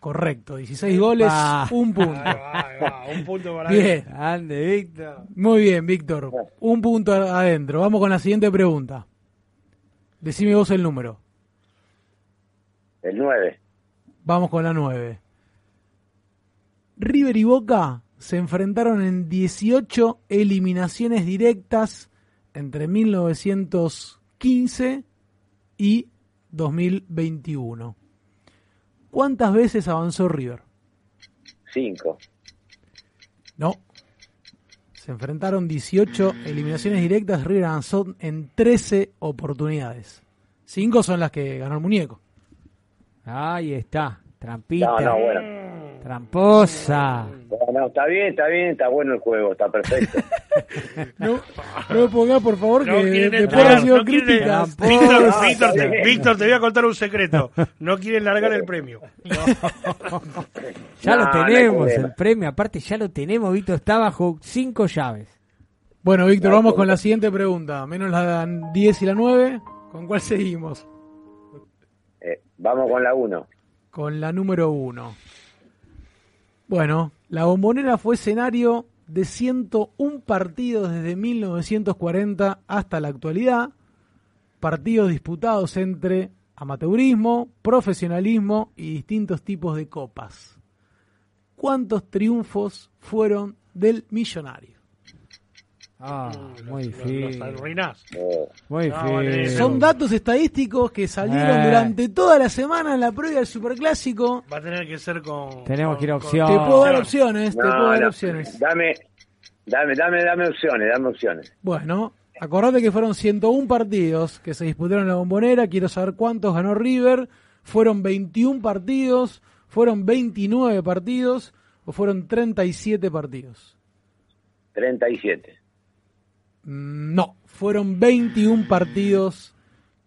Correcto, 16 goles, Ah. un punto. un punto para Bien. Ande, Víctor. Muy bien, Víctor. Un punto adentro. Vamos con la siguiente pregunta. Decime vos el número. El 9. Vamos con la 9. River y Boca se enfrentaron en 18 eliminaciones directas entre 1915 y 2021. ¿Cuántas veces avanzó River? 5. No. Se enfrentaron 18 eliminaciones directas. River avanzó en 13 oportunidades. Cinco son las que ganó el muñeco. Ahí está. Trampita. No, no, bueno. Tramposa. No, no, está bien, está bien, está bueno el juego, está perfecto. No, no me pongas, por favor, No que quieren después entrar, han sido no quieren- críticas. Víctor, Tramposa. Víctor, te, Víctor, te voy a contar un secreto. No quieren largar el premio. Ya No, lo no tenemos, el premio. Aparte, ya lo tenemos. Víctor está bajo cinco llaves. Bueno, Víctor, vamos con la siguiente pregunta. Menos la 10 y la 9. ¿Con cuál seguimos? Eh, vamos con la 1. Con la número 1. Bueno, la bombonera fue escenario de 101 partidos desde 1940 hasta la actualidad. Partidos disputados entre amateurismo, profesionalismo y distintos tipos de copas. ¿Cuántos triunfos fueron del millonario? Ah, muy Los difícil. arruinás. Muy No. Son datos estadísticos que salieron Eh. durante toda la semana en la previa del Superclásico. Va a tener que ser con. Tenemos que ir a con- opción. Te puedo dar opciones, te No, puedo dar no, opciones. Dame, dame, dame, dame opciones, dame opciones. Bueno, acordate que fueron 101 partidos que se disputaron en la bombonera. Quiero saber cuántos ganó River. Fueron 21 partidos, fueron 29 partidos o fueron 37 partidos. 37. No, fueron 21 partidos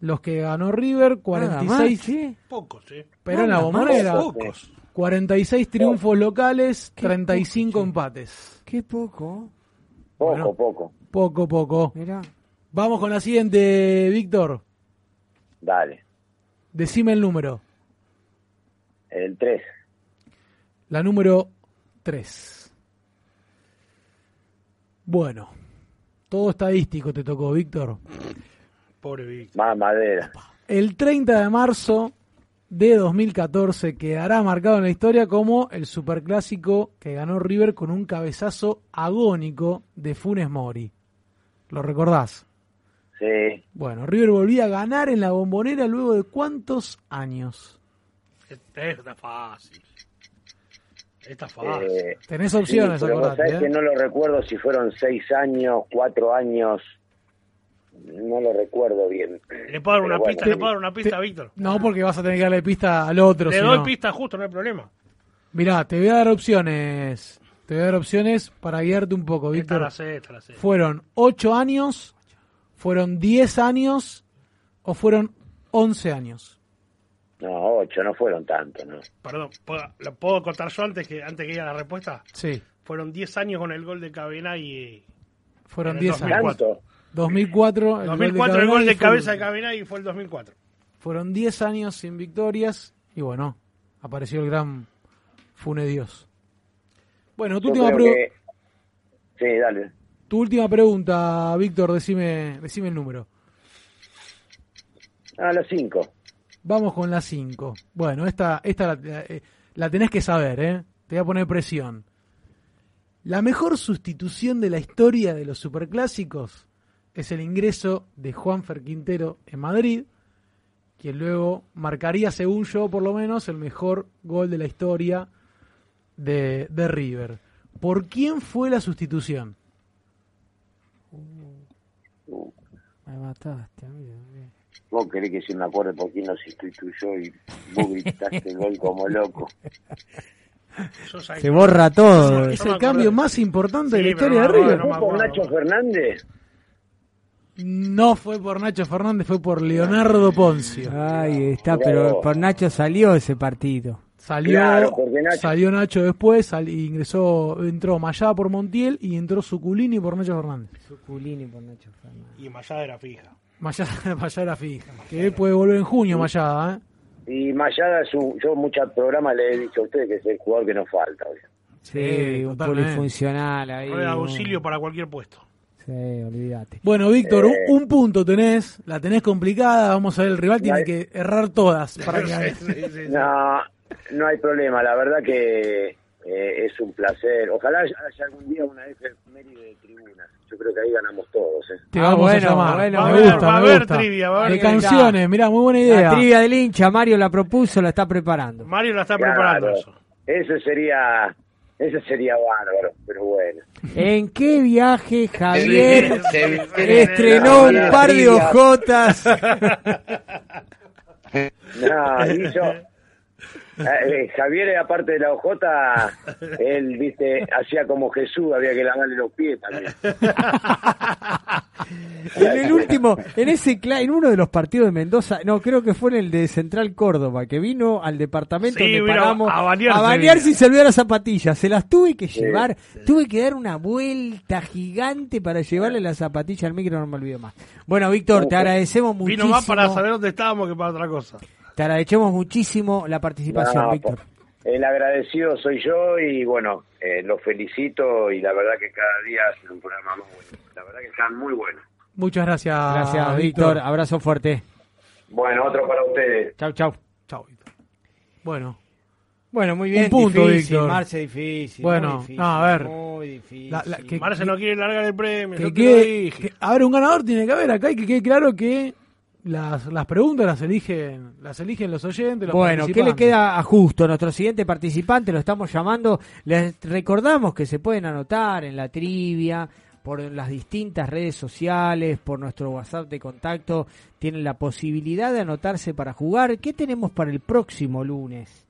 los que ganó River, 46, ¿sí? Pocos, ¿eh? pero en la bombonera. Pocos. 46 triunfos locales, 35 empates. Qué poco. Poco, Bueno. poco. Poco, poco. Mira. Vamos con la siguiente, Víctor. Dale. Decime el número. El 3. La número 3. Bueno, todo estadístico te tocó, Víctor. Pobre Víctor. Más madera. El 30 de marzo de 2014 quedará marcado en la historia como el superclásico que ganó River con un cabezazo agónico de Funes Mori. ¿Lo recordás? Sí. Bueno, River volvía a ganar en la bombonera luego de cuántos años. Este está fácil. Está fácil. Eh, Tenés opciones, sí, pero sabés ¿eh? que no lo recuerdo si fueron 6 años, 4 años. No lo recuerdo bien. ¿Le puedo dar una bueno. pista? ¿Le puedo dar una pista a Víctor? No, porque vas a tener que darle pista al otro. Le doy no. pista justo, no hay problema. Mirá, te voy a dar opciones. Te voy a dar opciones para guiarte un poco, Víctor. la sé, esta la sé. ¿Fueron 8 años? ¿Fueron 10 años? ¿O fueron 11 años? No, 8, no fueron tantos, ¿no? Perdón, ¿puedo, ¿lo puedo contar yo antes que antes que diga la respuesta? Sí, Fueron 10 años con el gol de Cabena y... fueron En el 10 años. 2004. 2004. El 2004 el gol de cabeza de Cabenagui fue el 2004. Fueron 10 años sin victorias y bueno, apareció el gran Fune Dios. Bueno, tu Yo última, creo pregu- que- Sí, dale. tu última pregunta, Víctor, decime, decime el número. A las 5. Vamos con la 5. Bueno, esta, esta la, eh, la tenés que saber, ¿eh? Te voy a poner presión. La mejor sustitución de la historia de los superclásicos es el ingreso de Juanfer Quintero en Madrid, quien luego marcaría, según yo por lo menos, el mejor gol de la historia de, de River. ¿Por quién fue la sustitución? Me mataste, amigo. Vos querés que se me acuerde por quién nos instituyó y vos gritaste el gol como loco. Se borra todo. Es el cambio más importante de la Sí, historia de River. ¿Fue por. Nacho Fernández? No fue por Nacho Fernández, fue por Leonardo Poncio. Ahí está, pero por Nacho salió ese partido. Salió, Claro, Nacho- salió Nacho después, sal- ingresó, entró Mayada por Montiel y entró Suculini por Nacho Fernández. Suculini por Nacho Fernández. Y Mayada era fija. Mayada, Mayada fija. Que puede volver en junio Mayada, ¿eh? Y Mayada, es un- yo en muchos programas le he dicho a ustedes que es el jugador que nos falta. oye. Sí, un totalmente. polifuncional ahí. Un- auxilio para cualquier puesto. Sí, olvídate. Bueno, Víctor, Eh. un, un punto tenés, la tenés complicada, vamos a ver, el rival tiene que errar todas para que No, no hay problema. La verdad que eh, es un placer. Ojalá haya algún día una efeméride. Yo creo que ahí ganamos todos. ¿eh? Te vamos bueno, a llamar. bueno, me va a haber- gusta, va a me gusta. trivia, va a haber De trivia. canciones, mirá, muy buena idea. La trivia del hincha, Mario la propuso, la está preparando. Mario la está Claro, preparando eso. Ese sería, ese sería bárbaro, pero bueno. ¿En qué viaje Javier estrenó un par de trivia. ojotas? No, hizo. Eh, Javier, aparte de la ojota, él, viste, hacía como Jesús, había que lavarle los pies también. En el último, en ese cla- en uno de los partidos de Mendoza, no, creo que fue en el de Central Córdoba, que vino al departamento Sí, donde paramos a bañarse, y se olvidó las zapatillas. Se las tuve que llevar, tuve que dar una vuelta gigante para llevarle las zapatillas al micro, no me olvido más. Bueno, Víctor, te agradecemos muchísimo. Vino más para saber dónde estábamos que para otra cosa. Te agradecemos muchísimo la participación, No, Víctor. El agradecido soy yo y bueno, eh, los felicito y la verdad que cada día hacen un programa muy bueno. La verdad que están muy buenos. Muchas gracias. Gracias, Víctor. Abrazo fuerte. Bueno, otro para ustedes. Chau, chau. Chau, Víctor. Bueno. Bueno, muy bien. Un punto, difícil, Víctor. Marce, difícil. Bueno, muy difícil, no, a ver. Muy difícil. La- la- que- Marce no quiere largar el premio. Que yo te lo quede- dije. que- a ver, un ganador tiene que haber acá y que quede claro que las, las preguntas las eligen las eligen los oyentes. Los Bueno, ¿qué le queda a Justo? Nuestro siguiente participante lo estamos llamando. Les recordamos que se pueden anotar en la trivia, por las distintas redes sociales, por nuestro WhatsApp de contacto. Tienen la posibilidad de anotarse para jugar. ¿Qué tenemos para el próximo lunes?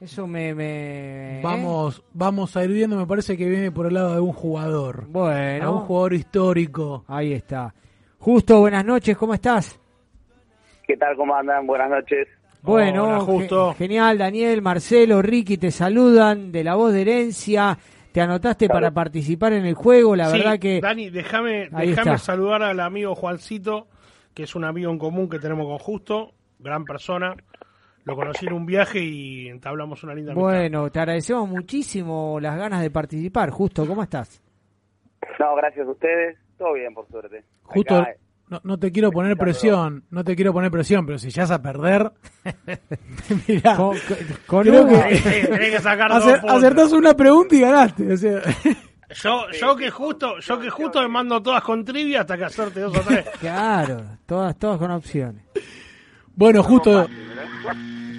Eso me... me ¿eh? Vamos, vamos a ir viendo, me parece que viene por el lado de un jugador. Bueno. A un jugador histórico. Ahí está. Justo, buenas noches, ¿cómo estás? ¿Qué tal? ¿Cómo andan? Buenas noches. Bueno, Hola, Justo. ge- genial, Daniel, Marcelo, Ricky, te saludan de la voz de herencia. Te anotaste para participar en el juego, la Sí, verdad que... Dani, déjame saludar al amigo Juancito, que es un amigo en común que tenemos con Justo, gran persona. Lo conocí en un viaje y entablamos una linda amistad. Bueno, te agradecemos muchísimo las ganas de participar. Justo, ¿cómo estás? No, gracias a ustedes. Todo bien, por suerte. Justo, Acá, no, no te quiero poner presión, no te quiero poner presión, pero si ya vas a perder, mirá, Con, con creo que Tenés que sacar dos acer- puntos. acertás una pregunta y ganaste. o sea. Yo, yo que justo, yo que justo me mando todas con trivia hasta que hacerte dos o tres. Claro, todas, todas con opciones. Bueno, justo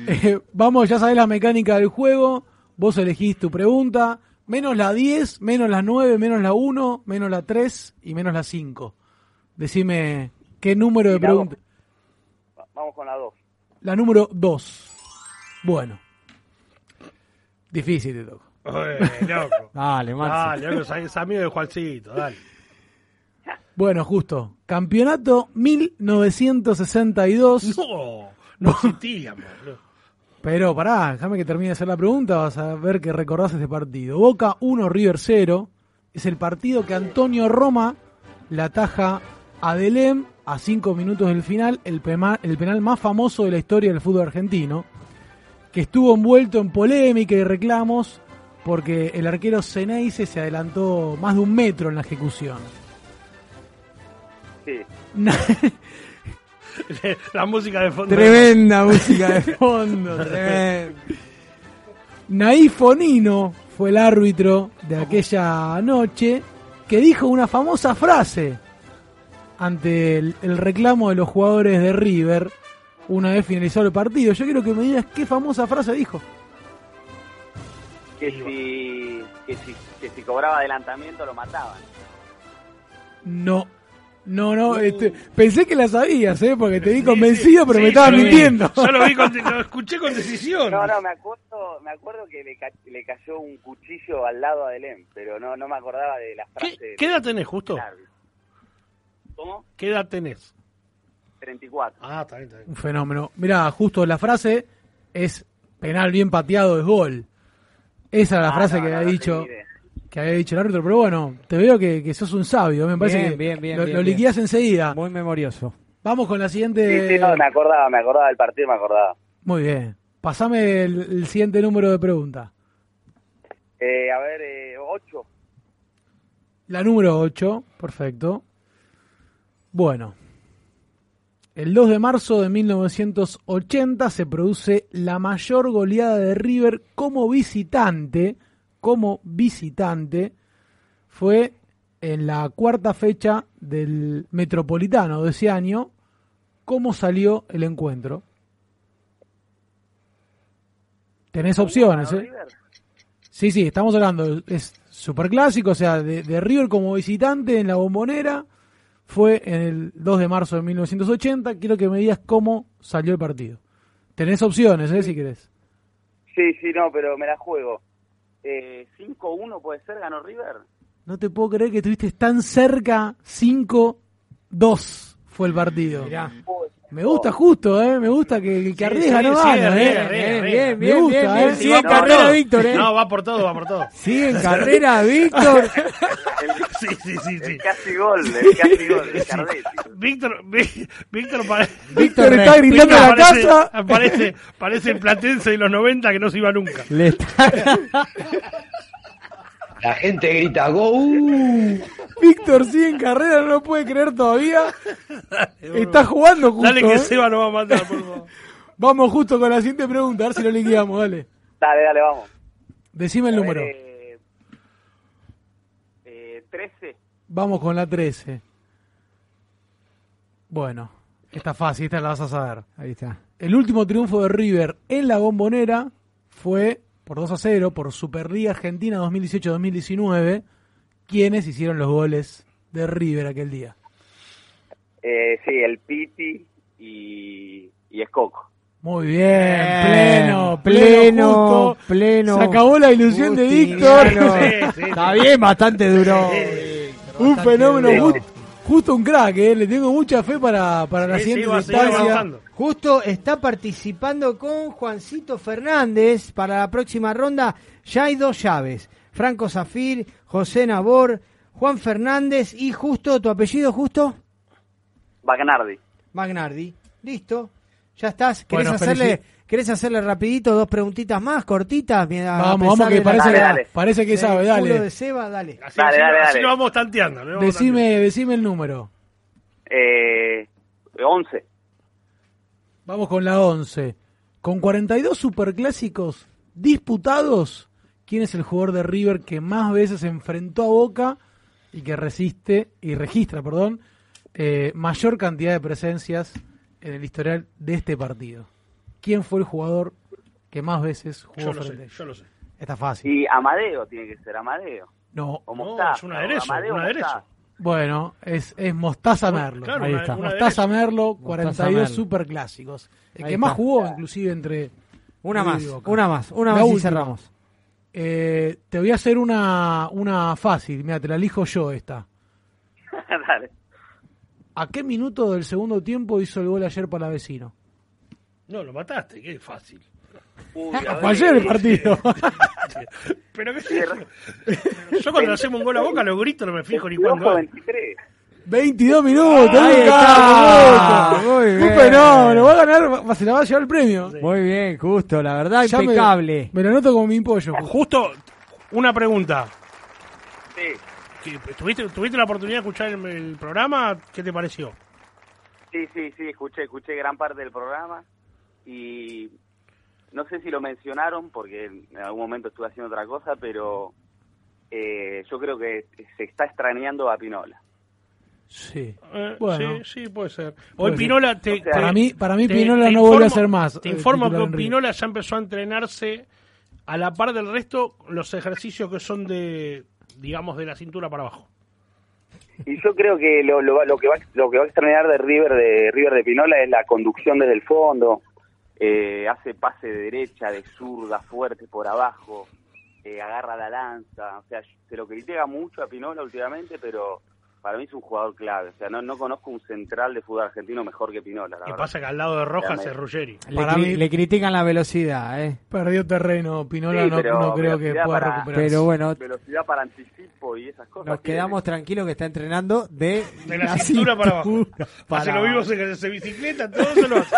eh, vamos, ya sabés la mecánica del juego, vos elegís tu pregunta, menos la 10, menos la 9, menos la 1, menos la 3 y menos la 5. Decime qué número de Y la dos. pregunta. Vamos con la dos. La número 2. Bueno. Difícil te toco. Oye, loco. Dale, Marce. Dale, loco, es amigo de Juancito, dale. Bueno, justo. Campeonato 1962. No, no existíamos. boludo. Pero pará, déjame que termine de hacer la pregunta, vas a ver que recordás este partido. Boca 1, River 0. Es el partido que Antonio Roma la ataja a Delem a cinco minutos del final, el, pema- el penal más famoso de la historia del fútbol argentino, que estuvo envuelto en polémica y reclamos porque el arquero Ceneice se adelantó más de un metro en la ejecución. Sí. La música de fondo. Tremenda música de fondo, tremenda. Naif Fonino fue el árbitro de aquella noche que dijo una famosa frase ante el, el reclamo de los jugadores de River una vez finalizado el partido. Yo quiero que me digas qué famosa frase dijo. Que si, que si, que si cobraba adelantamiento lo mataban. No. No, no, este, pensé que la sabías, ¿eh? porque te vi convencido, pero Sí, me estabas mintiendo. Yo lo vi, con- lo escuché con decisión. No, no, me acuerdo, me acuerdo que le, ca- le cayó un cuchillo al lado a Delem, pero no, no me acordaba de la frase. ¿Qué edad tenés, justo? ¿Cómo? ¿Qué edad tenés? 34. Ah, está bien, está bien. Un fenómeno. Mira, justo la frase es penal bien pateado es gol. Esa era la Ah, frase no, que no, había no dicho que había dicho el árbitro, pero bueno, te veo que, que sos un sabio, me parece Bien, que bien, bien, lo, bien, lo liquidás enseguida. Muy memorioso. Vamos con la siguiente. Sí, sí, no, me acordaba, me acordaba del partido, me acordaba. Muy bien. Pasame el, el siguiente número de pregunta. Eh, a ver, eh, 8. La número 8, perfecto. Bueno, el 2 de marzo de 1980 se produce la mayor goleada de River como visitante, como visitante, fue en la cuarta fecha del Metropolitano de ese año. ¿Cómo salió el encuentro? Tenés opciones, ¿eh? Sí, sí, estamos hablando, es superclásico, o sea, de, de River como visitante en la bombonera, fue en el 2 de marzo de 1980, quiero que me digas cómo salió el partido. Tenés opciones, ¿eh? Si querés. Sí, sí, no, pero me la juego. Eh, 5-1 puede ser, ganó River. No te puedo creer que estuviste tan cerca, 5-2 fue el partido. Me gusta justo, ¿eh? Me gusta que el que arriesga no sí, gana, arriesga, ¿eh? arriesga, Bien, arriesga. Me gusta, ¿eh? Sí, va por todo. No, va por todo, va por todo. Sigue en carrera, Víctor. Sí, sí, sí, sí. Casi gol, el casi gol, el Cardetti. Víctor, Ví- Víctor, Víctor está gritando en la parece- casa. Parece, parece el platense de los 90 que no se iba nunca. Le está- La gente grita ¡Go! Víctor sigue en carrera, no lo puede creer todavía. Está jugando justo. Dale que ¿eh? Seba no va a matar, por favor. Vamos justo con la siguiente pregunta, a ver si lo liquidamos, dale. Dale, dale, vamos. Decime el A ver, número. eh, eh, 13. Vamos con la 13. Bueno, esta fácil, esta la vas a saber. Ahí está. El último triunfo de River en la bombonera fue por 2 a 0 por Superliga Argentina 2018-2019. ¿Quiénes hicieron los goles de River aquel día? Eh, sí, el Piti y, y Escoco. Muy bien, pleno, pleno, pleno, justo. pleno. Se acabó la ilusión de. Víctor. Sí, sí, Está bien, bastante duro. Un Bastante fenómeno, duro. ju- justo un crack, ¿eh? le tengo mucha fe para, para la siguiente instancia. Justo está participando con Juancito Fernández para la próxima ronda. Ya hay dos llaves. Franco Zafir, José Nabor, Juan Fernández y justo, ¿tu apellido justo? Bagnardi. Magnardi. Listo. Ya estás. ¿Querés, Bueno, hacerle, ¿Querés hacerle rapidito dos preguntitas más, cortitas? Vamos, vamos, que parece, Dale, que, dale. parece que sabe, dale. culo de Seba, dale. Así, Dale, así- dale, así dale. lo vamos tanteando. lo vamos Decime, decime el número. Eh, 11. Vamos con la 11. Con 42 superclásicos disputados, ¿quién es el jugador de River que más veces se enfrentó a Boca y que resiste y registra, perdón, eh, mayor cantidad de presencias en el historial de este partido? ¿Quién fue el jugador que más veces jugó Yo lo frente sé, yo lo sé. Está fácil. Y Amadeo tiene que ser Amadeo. No, No, es un aderezo, un aderezo. Bueno, es, es Mostaza Merlo. claro, Ahí una- está. Mostaza. Merlo, Mostaza 42 Merlo. superclásicos. El Ahí que más jugó, inclusive, entre Una más, una más, una más y cerramos. Eh, te voy a hacer una, una fácil, mira, te la elijo yo esta. Dale. ¿A qué minuto del segundo tiempo hizo el gol ayer para vecino? No, lo mataste, qué fácil. Uy, a ver. Fue ayer el partido. Pero qué sé yo. Yo cuando le hacemos un gol a boca lo grito, no me fijo ni 22 cuándo. o es. 23. 22 minutos, Ahí está, muy Un bien. fenómeno, va a ganar, se la va a llevar el premio. Muy bien, justo, la verdad, Ya me- impecable. Me, lo noto como mi pollo. Justo, una pregunta. Sí, ¿Que- ¿Tuviste, ¿Tuviste la oportunidad de escuchar el, el programa? ¿Qué te pareció? sí, sí, sí, escuché, escuché gran parte del programa y no sé si lo mencionaron porque en algún momento estuve haciendo otra cosa, pero eh, yo creo que se está extrañando a Pinola. Sí. Eh, Bueno. sí, sí, puede ser. Puede Hoy ser. Pinola te, O sea, para te- mí, para mí te- Pinola te no vuelve a ser más. Te eh, informo que. Pinola ya empezó a entrenarse a la par del resto los ejercicios que son de, digamos, de la cintura para abajo. Y yo creo que lo, lo, lo que va lo que va a extrañar de River de River de Pinola es la conducción desde el fondo, eh, hace pase de derecha, de zurda, fuerte por abajo, eh, agarra la lanza, o sea, se lo critica mucho a Pinola últimamente, pero para mí es un jugador clave, o sea, no, no conozco un central de fútbol argentino mejor que Pinola, la verdad. pasa que al lado de Rojas es Ruggeri. Le, Para cri- mí- le critican la velocidad, ¿eh? Perdió terreno, Pinola Sí, no, creo que pueda para- recuperarse. Pero bueno, Velocidad para anticipo y esas cosas. nos tiene. quedamos tranquilos que está entrenando de, De la cintura para abajo. para Hace lo abajo. se, se bicicleta, todo se lo hace.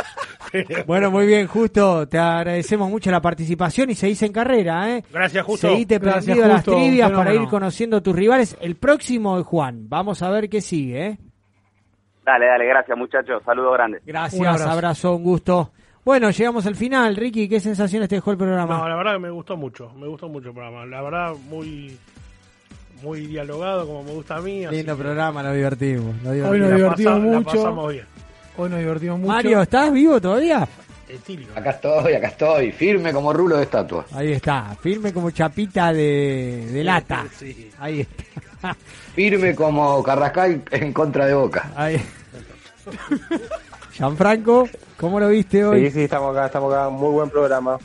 Bueno, muy bien, Justo, te agradecemos mucho la participación y seguís en carrera, ¿eh? Gracias, Justo. Seguite Gracias, las Justo, un trivias para ir conociendo tus rivales. El próximo es Juan. Vamos a ver qué sigue, ¿eh? Dale, dale, gracias muchachos, saludo grande. Gracias, Un abrazo. abrazo. un gusto. Bueno, llegamos al final. Ricky, ¿qué sensaciones te dejó el programa? No, la verdad que me gustó mucho, me gustó mucho el programa. La verdad, muy muy dialogado, como me gusta a mí. así Lindo que programa, nos divertimos. nos Hoy divertimos. nos la mucho. pasamos bien. Hoy nos divertimos mucho. Mario, ¿estás vivo todavía? Acá estoy, acá estoy, firme como rulo de estatua. Ahí está, firme como chapita de, de lata. Sí. Ahí está. Firme como Carrascal en contra de Boca. Ahí. Gianfranco, ¿cómo lo viste hoy? Sí, sí, estamos acá, estamos acá. Muy buen programa.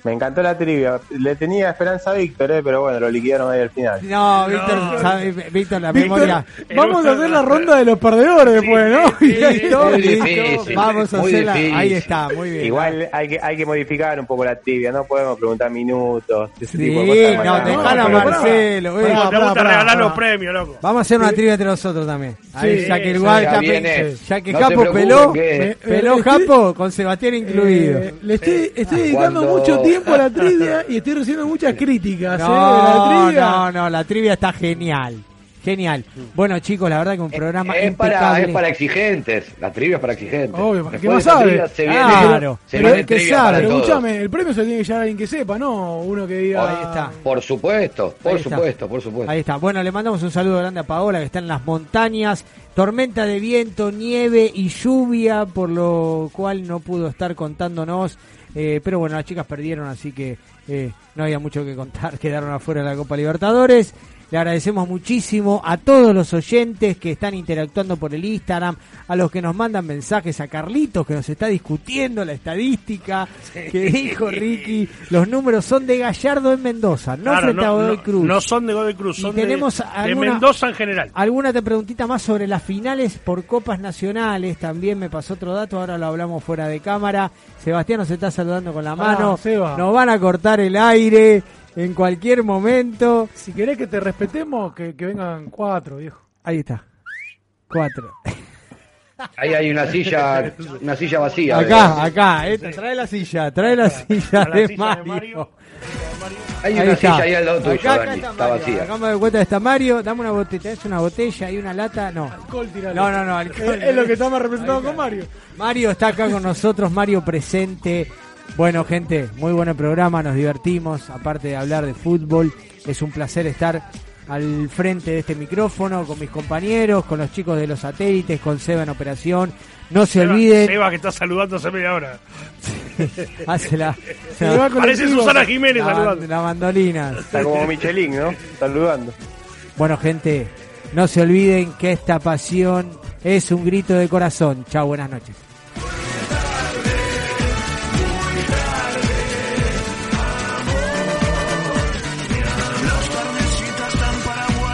Paola, ¿cómo Me encantó la trivia. Le tenía esperanza a Víctor, eh, pero bueno, lo liquidaron ahí al final. No, Víctor, sabe- Víctor, la Víctor, memoria. vamos a hacer la ronda de los perdedores después, ¿no? Listo, Muy listo. difícil, Vamos a hacerla. Ahí está, muy bien. Igual hay que, hay que modificar un poco la trivia, no podemos preguntar minutos. ese tipo de Sí, cosas. no, no, dejala a. Marcelo. eh. Pará, te pará, gusta pará, regalar los premios, loco. Vamos a hacer una trivia entre nosotros también. Ahí, Sí, ya que el sí, guay, ya que No Capo peló, peló me- Capo con Sebastián incluido. Eh, le estoy, estoy dedicando mucho tiempo a la trivia y estoy recibiendo muchas críticas ¿eh? de la No, trivia. no, no, la trivia está genial. Genial. Bueno, chicos, la verdad que un programa Es para, impecable. es para exigentes, la trivia es para exigentes. Obvio, ¿qué Después más sabe? trivia Se viene, Claro, se pero viene que sabe, para escúchame, el premio se tiene que llevar a alguien que sepa, no uno que diga. Ahí está. Por supuesto, por Ahí está. supuesto, por supuesto. Ahí está. Bueno, le mandamos un saludo grande a Paola, que está en las montañas. Tormenta de viento, nieve y lluvia, por lo cual no pudo estar contándonos. Eh, pero bueno, las chicas perdieron, así que eh, no había mucho que contar. Quedaron afuera de la Copa Libertadores. Le agradecemos muchísimo a todos los oyentes que están interactuando por el Instagram, a los que nos mandan mensajes, a Carlitos que nos está discutiendo la estadística que dijo Ricky. Los números son de Gallardo en Mendoza, no Claro, frente a Godoy no, Cruz. no son de Godoy Cruz, son de- tenemos de, alguna- Mendoza en general. ¿Alguna te preguntita más sobre las finales por copas nacionales? También me pasó otro dato, ahora lo hablamos fuera de cámara. Sebastián nos está saludando con la Pará, mano. Nos van a cortar el aire en cualquier momento. Si querés que te respetemos, que, que vengan cuatro, viejo. Ahí está. Cuatro. Ahí hay una silla, una silla vacía. Acá, acá. eh, trae la silla, trae la silla la de silla de Mario. Mario. Hay Ahí una está. silla ahí al lado tuyo, Acá, acá Dani, está está Mario. vacía. Acá me doy cuenta está Mario. Dame una botella. ¿Es una botella y una lata? No. Alcohol, tirale. No, no, no. alcohol. Es, es lo que está más representado con Mario. Mario está acá con nosotros, Mario presente. Bueno, gente, muy buen programa, nos divertimos, aparte de hablar de fútbol, es un placer estar al frente de este micrófono con mis compañeros, con los chicos de los satélites, con Seba en operación. No se Seba- olviden, Seba que está saludando hace media hora. la, Se va con Parece el Susana Jiménez la, saludando. la mandolina. Está como Michelin, ¿no? Saludando. Bueno, gente, no se olviden que esta pasión es un grito de corazón. Chao, buenas noches.